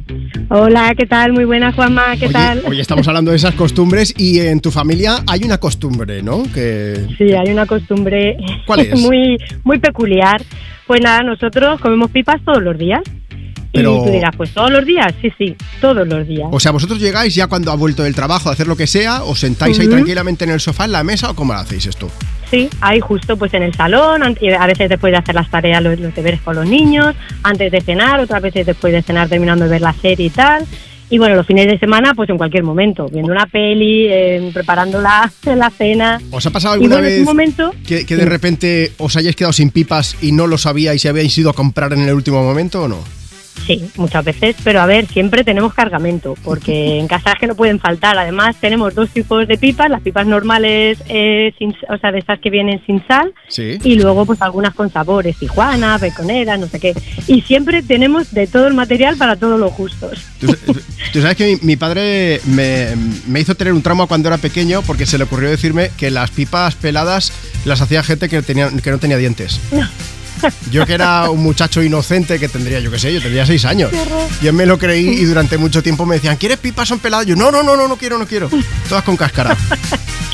Hola, ¿qué tal? Muy buena, Juanma, ¿qué tal?
Hoy estamos hablando de esas costumbres y en tu familia hay una costumbre, ¿no? Que
Sí, hay una costumbre
¿Cuál es? (laughs)
muy muy peculiar. Pues nada, nosotros comemos pipas todos los días.
Pero-
Y tú dirás, pues todos los días, sí, sí, todos los días.
O sea, vosotros llegáis ya cuando ha vuelto del trabajo a hacer lo que sea, os sentáis ahí tranquilamente en el sofá, en la mesa o cómo lo hacéis esto.
Sí, ahí justo pues en el salón, a veces después de hacer las tareas, los, los deberes con los niños, antes de cenar, otras veces después de cenar terminando de ver la serie y tal. Y bueno, los fines de semana pues en cualquier momento, viendo una peli, eh, preparando la, (laughs) la cena.
¿Os ha pasado alguna
bueno,
vez
momento
que, que de repente os hayáis quedado sin pipas y no lo sabíais y habíais ido a comprar en el último momento o no?
Sí, muchas veces, pero a ver, siempre tenemos cargamento, porque (laughs) en casa es que no pueden faltar. Además, tenemos dos tipos de pipas, las pipas normales, eh, sin, o sea, de esas que vienen sin sal,
Sí.
y luego pues algunas con sabores, tijuana, beconeras, no sé qué. Y siempre tenemos de todo el material para todos los gustos.
Tú, tú sabes que mi, mi padre me, me hizo tener un trauma cuando era pequeño porque se le ocurrió decirme que las pipas peladas las hacía gente que, tenía, que no tenía dientes. Yo que era un muchacho inocente que tendría, yo qué sé, yo tendría seis años. Yo me lo creí y durante mucho tiempo me decían, ¿quieres pipas son peladas? Yo, no, no, no, no, no quiero, no quiero. Todas con cáscara. (laughs)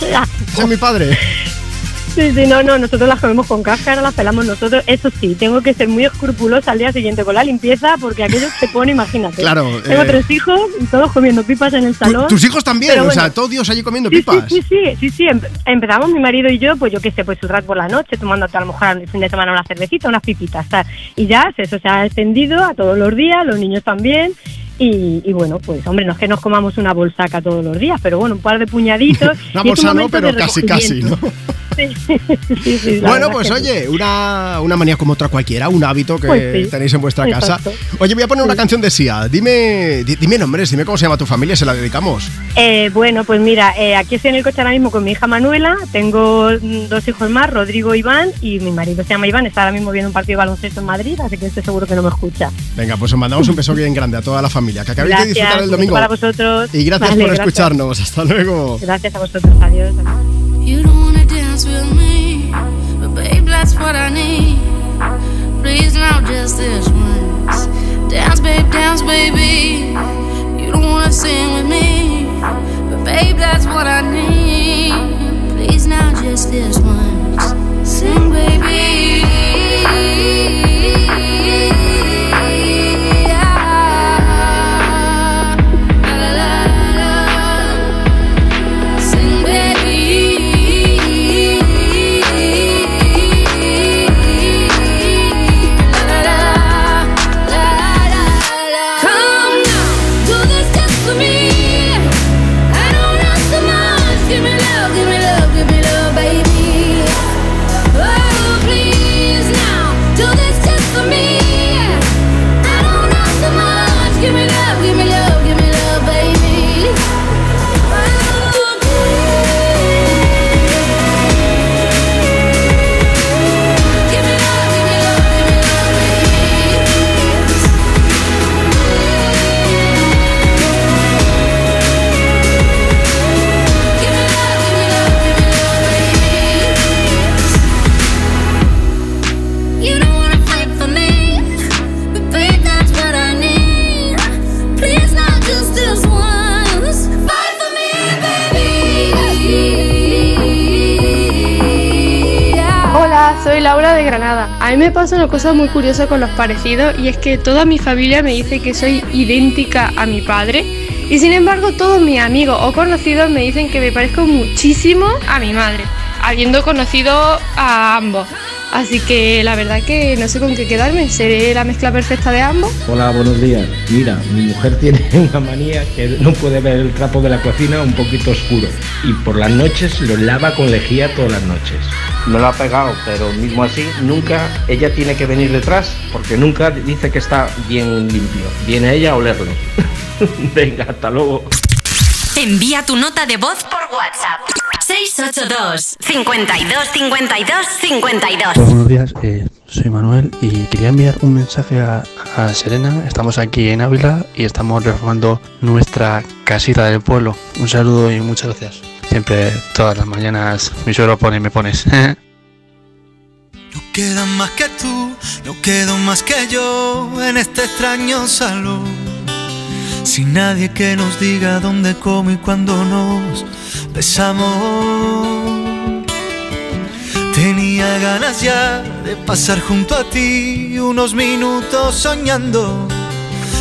Ese es mi padre.
Sí, sí, no, no, nosotros las comemos con cáscara, las pelamos nosotros. Eso sí, tengo que ser muy escrupulosa al día siguiente con la limpieza porque aquello se pone, imagínate.
Claro,
Tengo
eh,
tres hijos todos comiendo pipas en el salón.
Tus hijos también, o sea, todos Dios allí comiendo
Sí,
pipas.
Sí, sí, sí, sí, sí. Empe- Empezamos mi marido y yo, pues yo qué sé, pues un rato por la noche, tomándote a lo mejor el fin de semana una cervecita, unas pipitas, tal. Y ya eso se ha extendido a todos los días, los niños también. Y, y bueno, pues hombre, no es que nos comamos una bolsaca todos los días, pero bueno, un par de puñaditos. (laughs)
Una
y
bolsa no, pero casi, casi, ¿no? (laughs)
Sí, sí, sí,
Bueno, pues oye, una, una manía como otra cualquiera, un hábito que
Pues
tenéis en vuestra casa.
Exacto.
Oye, voy a poner una canción de Sia. Dime, di- dime nombres, dime cómo se llama tu familia, se la dedicamos.
Eh, bueno, pues mira, eh, aquí estoy en el coche ahora mismo con mi hija Manuela, tengo mm, dos hijos más, Rodrigo e Iván, y mi marido se llama Iván, está ahora mismo viendo un partido de baloncesto en Madrid, así que estoy seguro que no me escucha.
Venga, pues os mandamos un beso bien grande a toda la familia. Que acabéis de
Gracias,
disfrutar el
un beso
domingo.
para vosotros.
Y gracias
Vale,
por
gracias.
escucharnos. Hasta luego.
Gracias a vosotros, adiós.
You don't
A mí me pasa una cosa muy curiosa con los parecidos y es que toda mi familia me dice que soy idéntica a mi padre y sin embargo todos mis amigos o conocidos me dicen que me parezco muchísimo a mi madre, habiendo conocido a ambos. Así que la verdad que no sé con qué quedarme, seré la mezcla perfecta de ambos.
Hola, buenos días. Mira, mi mujer tiene (laughs) una manía que no puede ver el trapo de la cocina un poquito oscuro y por las noches lo lava con lejía todas las noches. Me lo ha pegado, pero mismo así nunca ella tiene que venir detrás porque nunca dice que está bien limpio. Viene ella a olerlo. (laughs) Venga, hasta luego.
Envía tu nota de voz por WhatsApp. 682 52 52 52
Hola, buenos días, eh, soy Manuel y quería enviar un mensaje a, a Serena. Estamos aquí en Ávila y estamos reformando nuestra casita del pueblo. Un saludo y muchas gracias. Siempre, todas las mañanas, mi suegro pone me pones. (laughs)
Queda más que tú, no quedo más que yo en este extraño salón. Sin nadie que nos diga dónde, cómo y cuándo nos besamos. Tenía ganas ya de pasar junto a ti unos minutos soñando.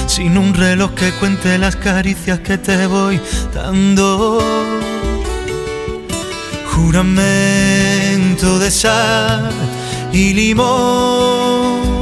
Sin un reloj que cuente las caricias que te voy dando. Juramento de sal y limón.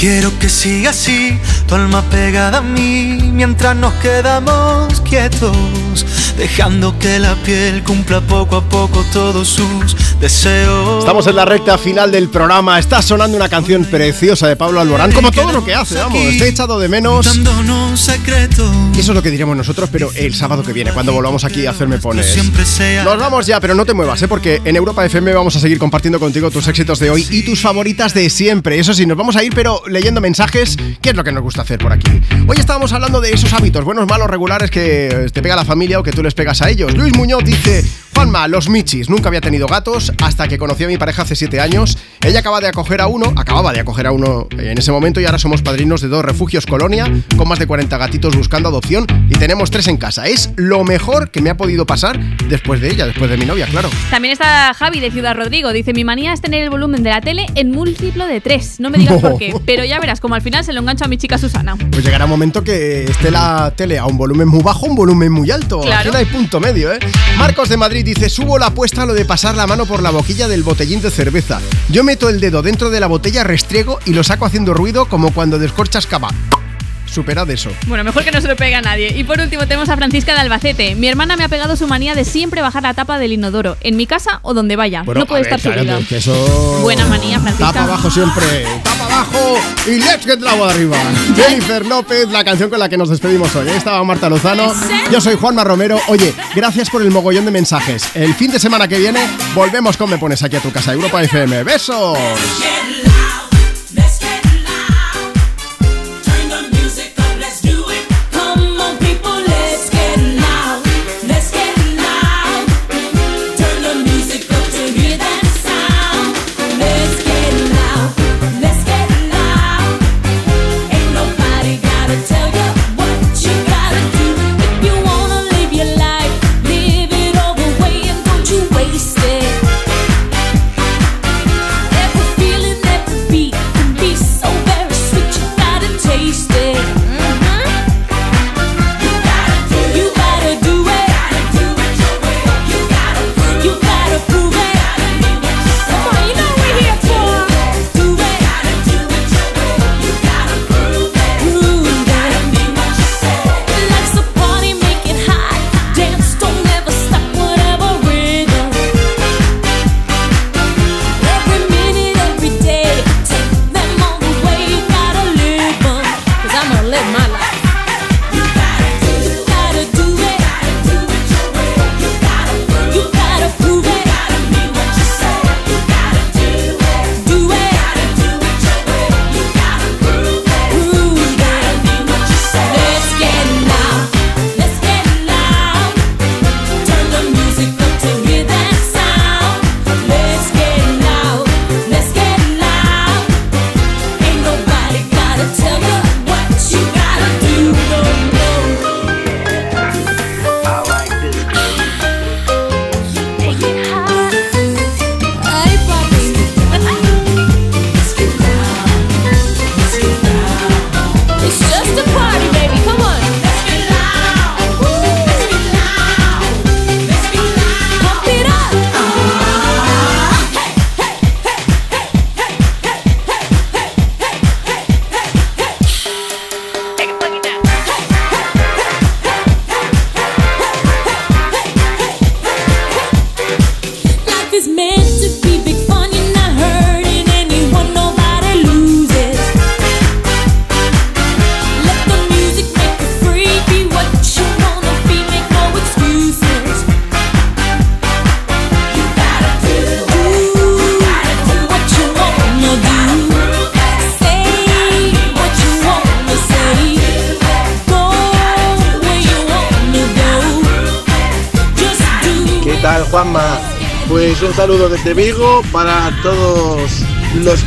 Quiero que siga así, tu alma pegada a mí, mientras nos quedamos quietos, dejando que la piel cumpla poco a poco todos sus
Estamos en la recta final del programa. Está sonando una canción preciosa de Pablo Alborán, como todo lo que hace, vamos. He echado de menos. Y eso es lo que diremos nosotros, pero el sábado que viene, cuando volvamos aquí a hacerme pones. Nos vamos ya, pero no te muevas, ¿eh? porque en Europa FM vamos a seguir compartiendo contigo tus éxitos de hoy y tus favoritas de siempre. Eso sí, nos vamos a ir, pero leyendo mensajes, ¿qué es lo que nos gusta hacer por aquí? Hoy estábamos hablando de esos hábitos, buenos, malos, regulares, que te pega la familia o que tú les pegas a ellos. Luis Muñoz dice. Juanma, los Michis. Nunca había tenido gatos hasta que conocí a mi pareja hace 7 años. Ella acaba de acoger a uno, acababa de acoger a uno en ese momento y ahora somos padrinos de dos refugios colonia con más de 40 gatitos buscando adopción y tenemos tres en casa. Es lo mejor que me ha podido pasar después de ella, después de mi novia, claro.
También está Javi de Ciudad Rodrigo. Dice, mi manía es tener el volumen de la tele en múltiplo de 3. No me digas por qué, (laughs) pero ya verás como al final se lo engancho a mi chica Susana.
Pues llegará un momento que esté la tele a un volumen muy bajo, un volumen muy alto.
Claro.
No hay punto medio, ¿eh? Marcos de Madrid dice, subo la apuesta a lo de pasar la mano por la boquilla del botellín de cerveza. Yo meto el dedo dentro de la botella, restriego y lo saco haciendo ruido como cuando descorchas cava. Superad eso.
Bueno, mejor que no se lo pegue a nadie. Y por último tenemos a Francisca de Albacete. Mi hermana me ha pegado su manía de siempre bajar la tapa del inodoro, en mi casa o donde vaya.
Bueno,
no puede
ver,
estar
claro,
subida.
eso...
Buena manía, Francisca.
Tapa abajo siempre, tapa abajo y let's get la agua arriba. (laughs) Jennifer López, la canción con la que nos despedimos hoy. Ahí estaba Marta Lozano, yo soy Juanma Romero. Oye, gracias por el mogollón de mensajes. El fin de semana que viene volvemos con Me Pones aquí a tu casa, Europa FM. ¡Besos!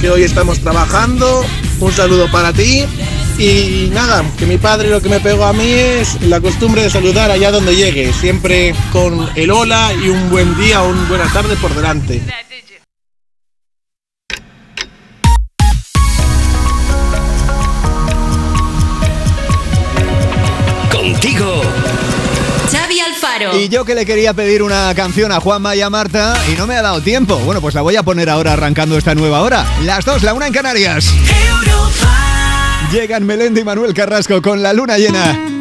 Que hoy estamos trabajando. Un saludo para ti. Y nada, que mi padre lo que me pegó a mí es la costumbre de saludar allá donde llegue, siempre con el hola y un buen día o una buena tarde por delante.
Yo que le quería pedir una canción a Juanma y a Marta y no me ha dado tiempo. Bueno, pues la voy a poner ahora arrancando esta nueva hora. Las dos, la una en Canarias. Llegan Melendi y Manuel Carrasco con la luna llena.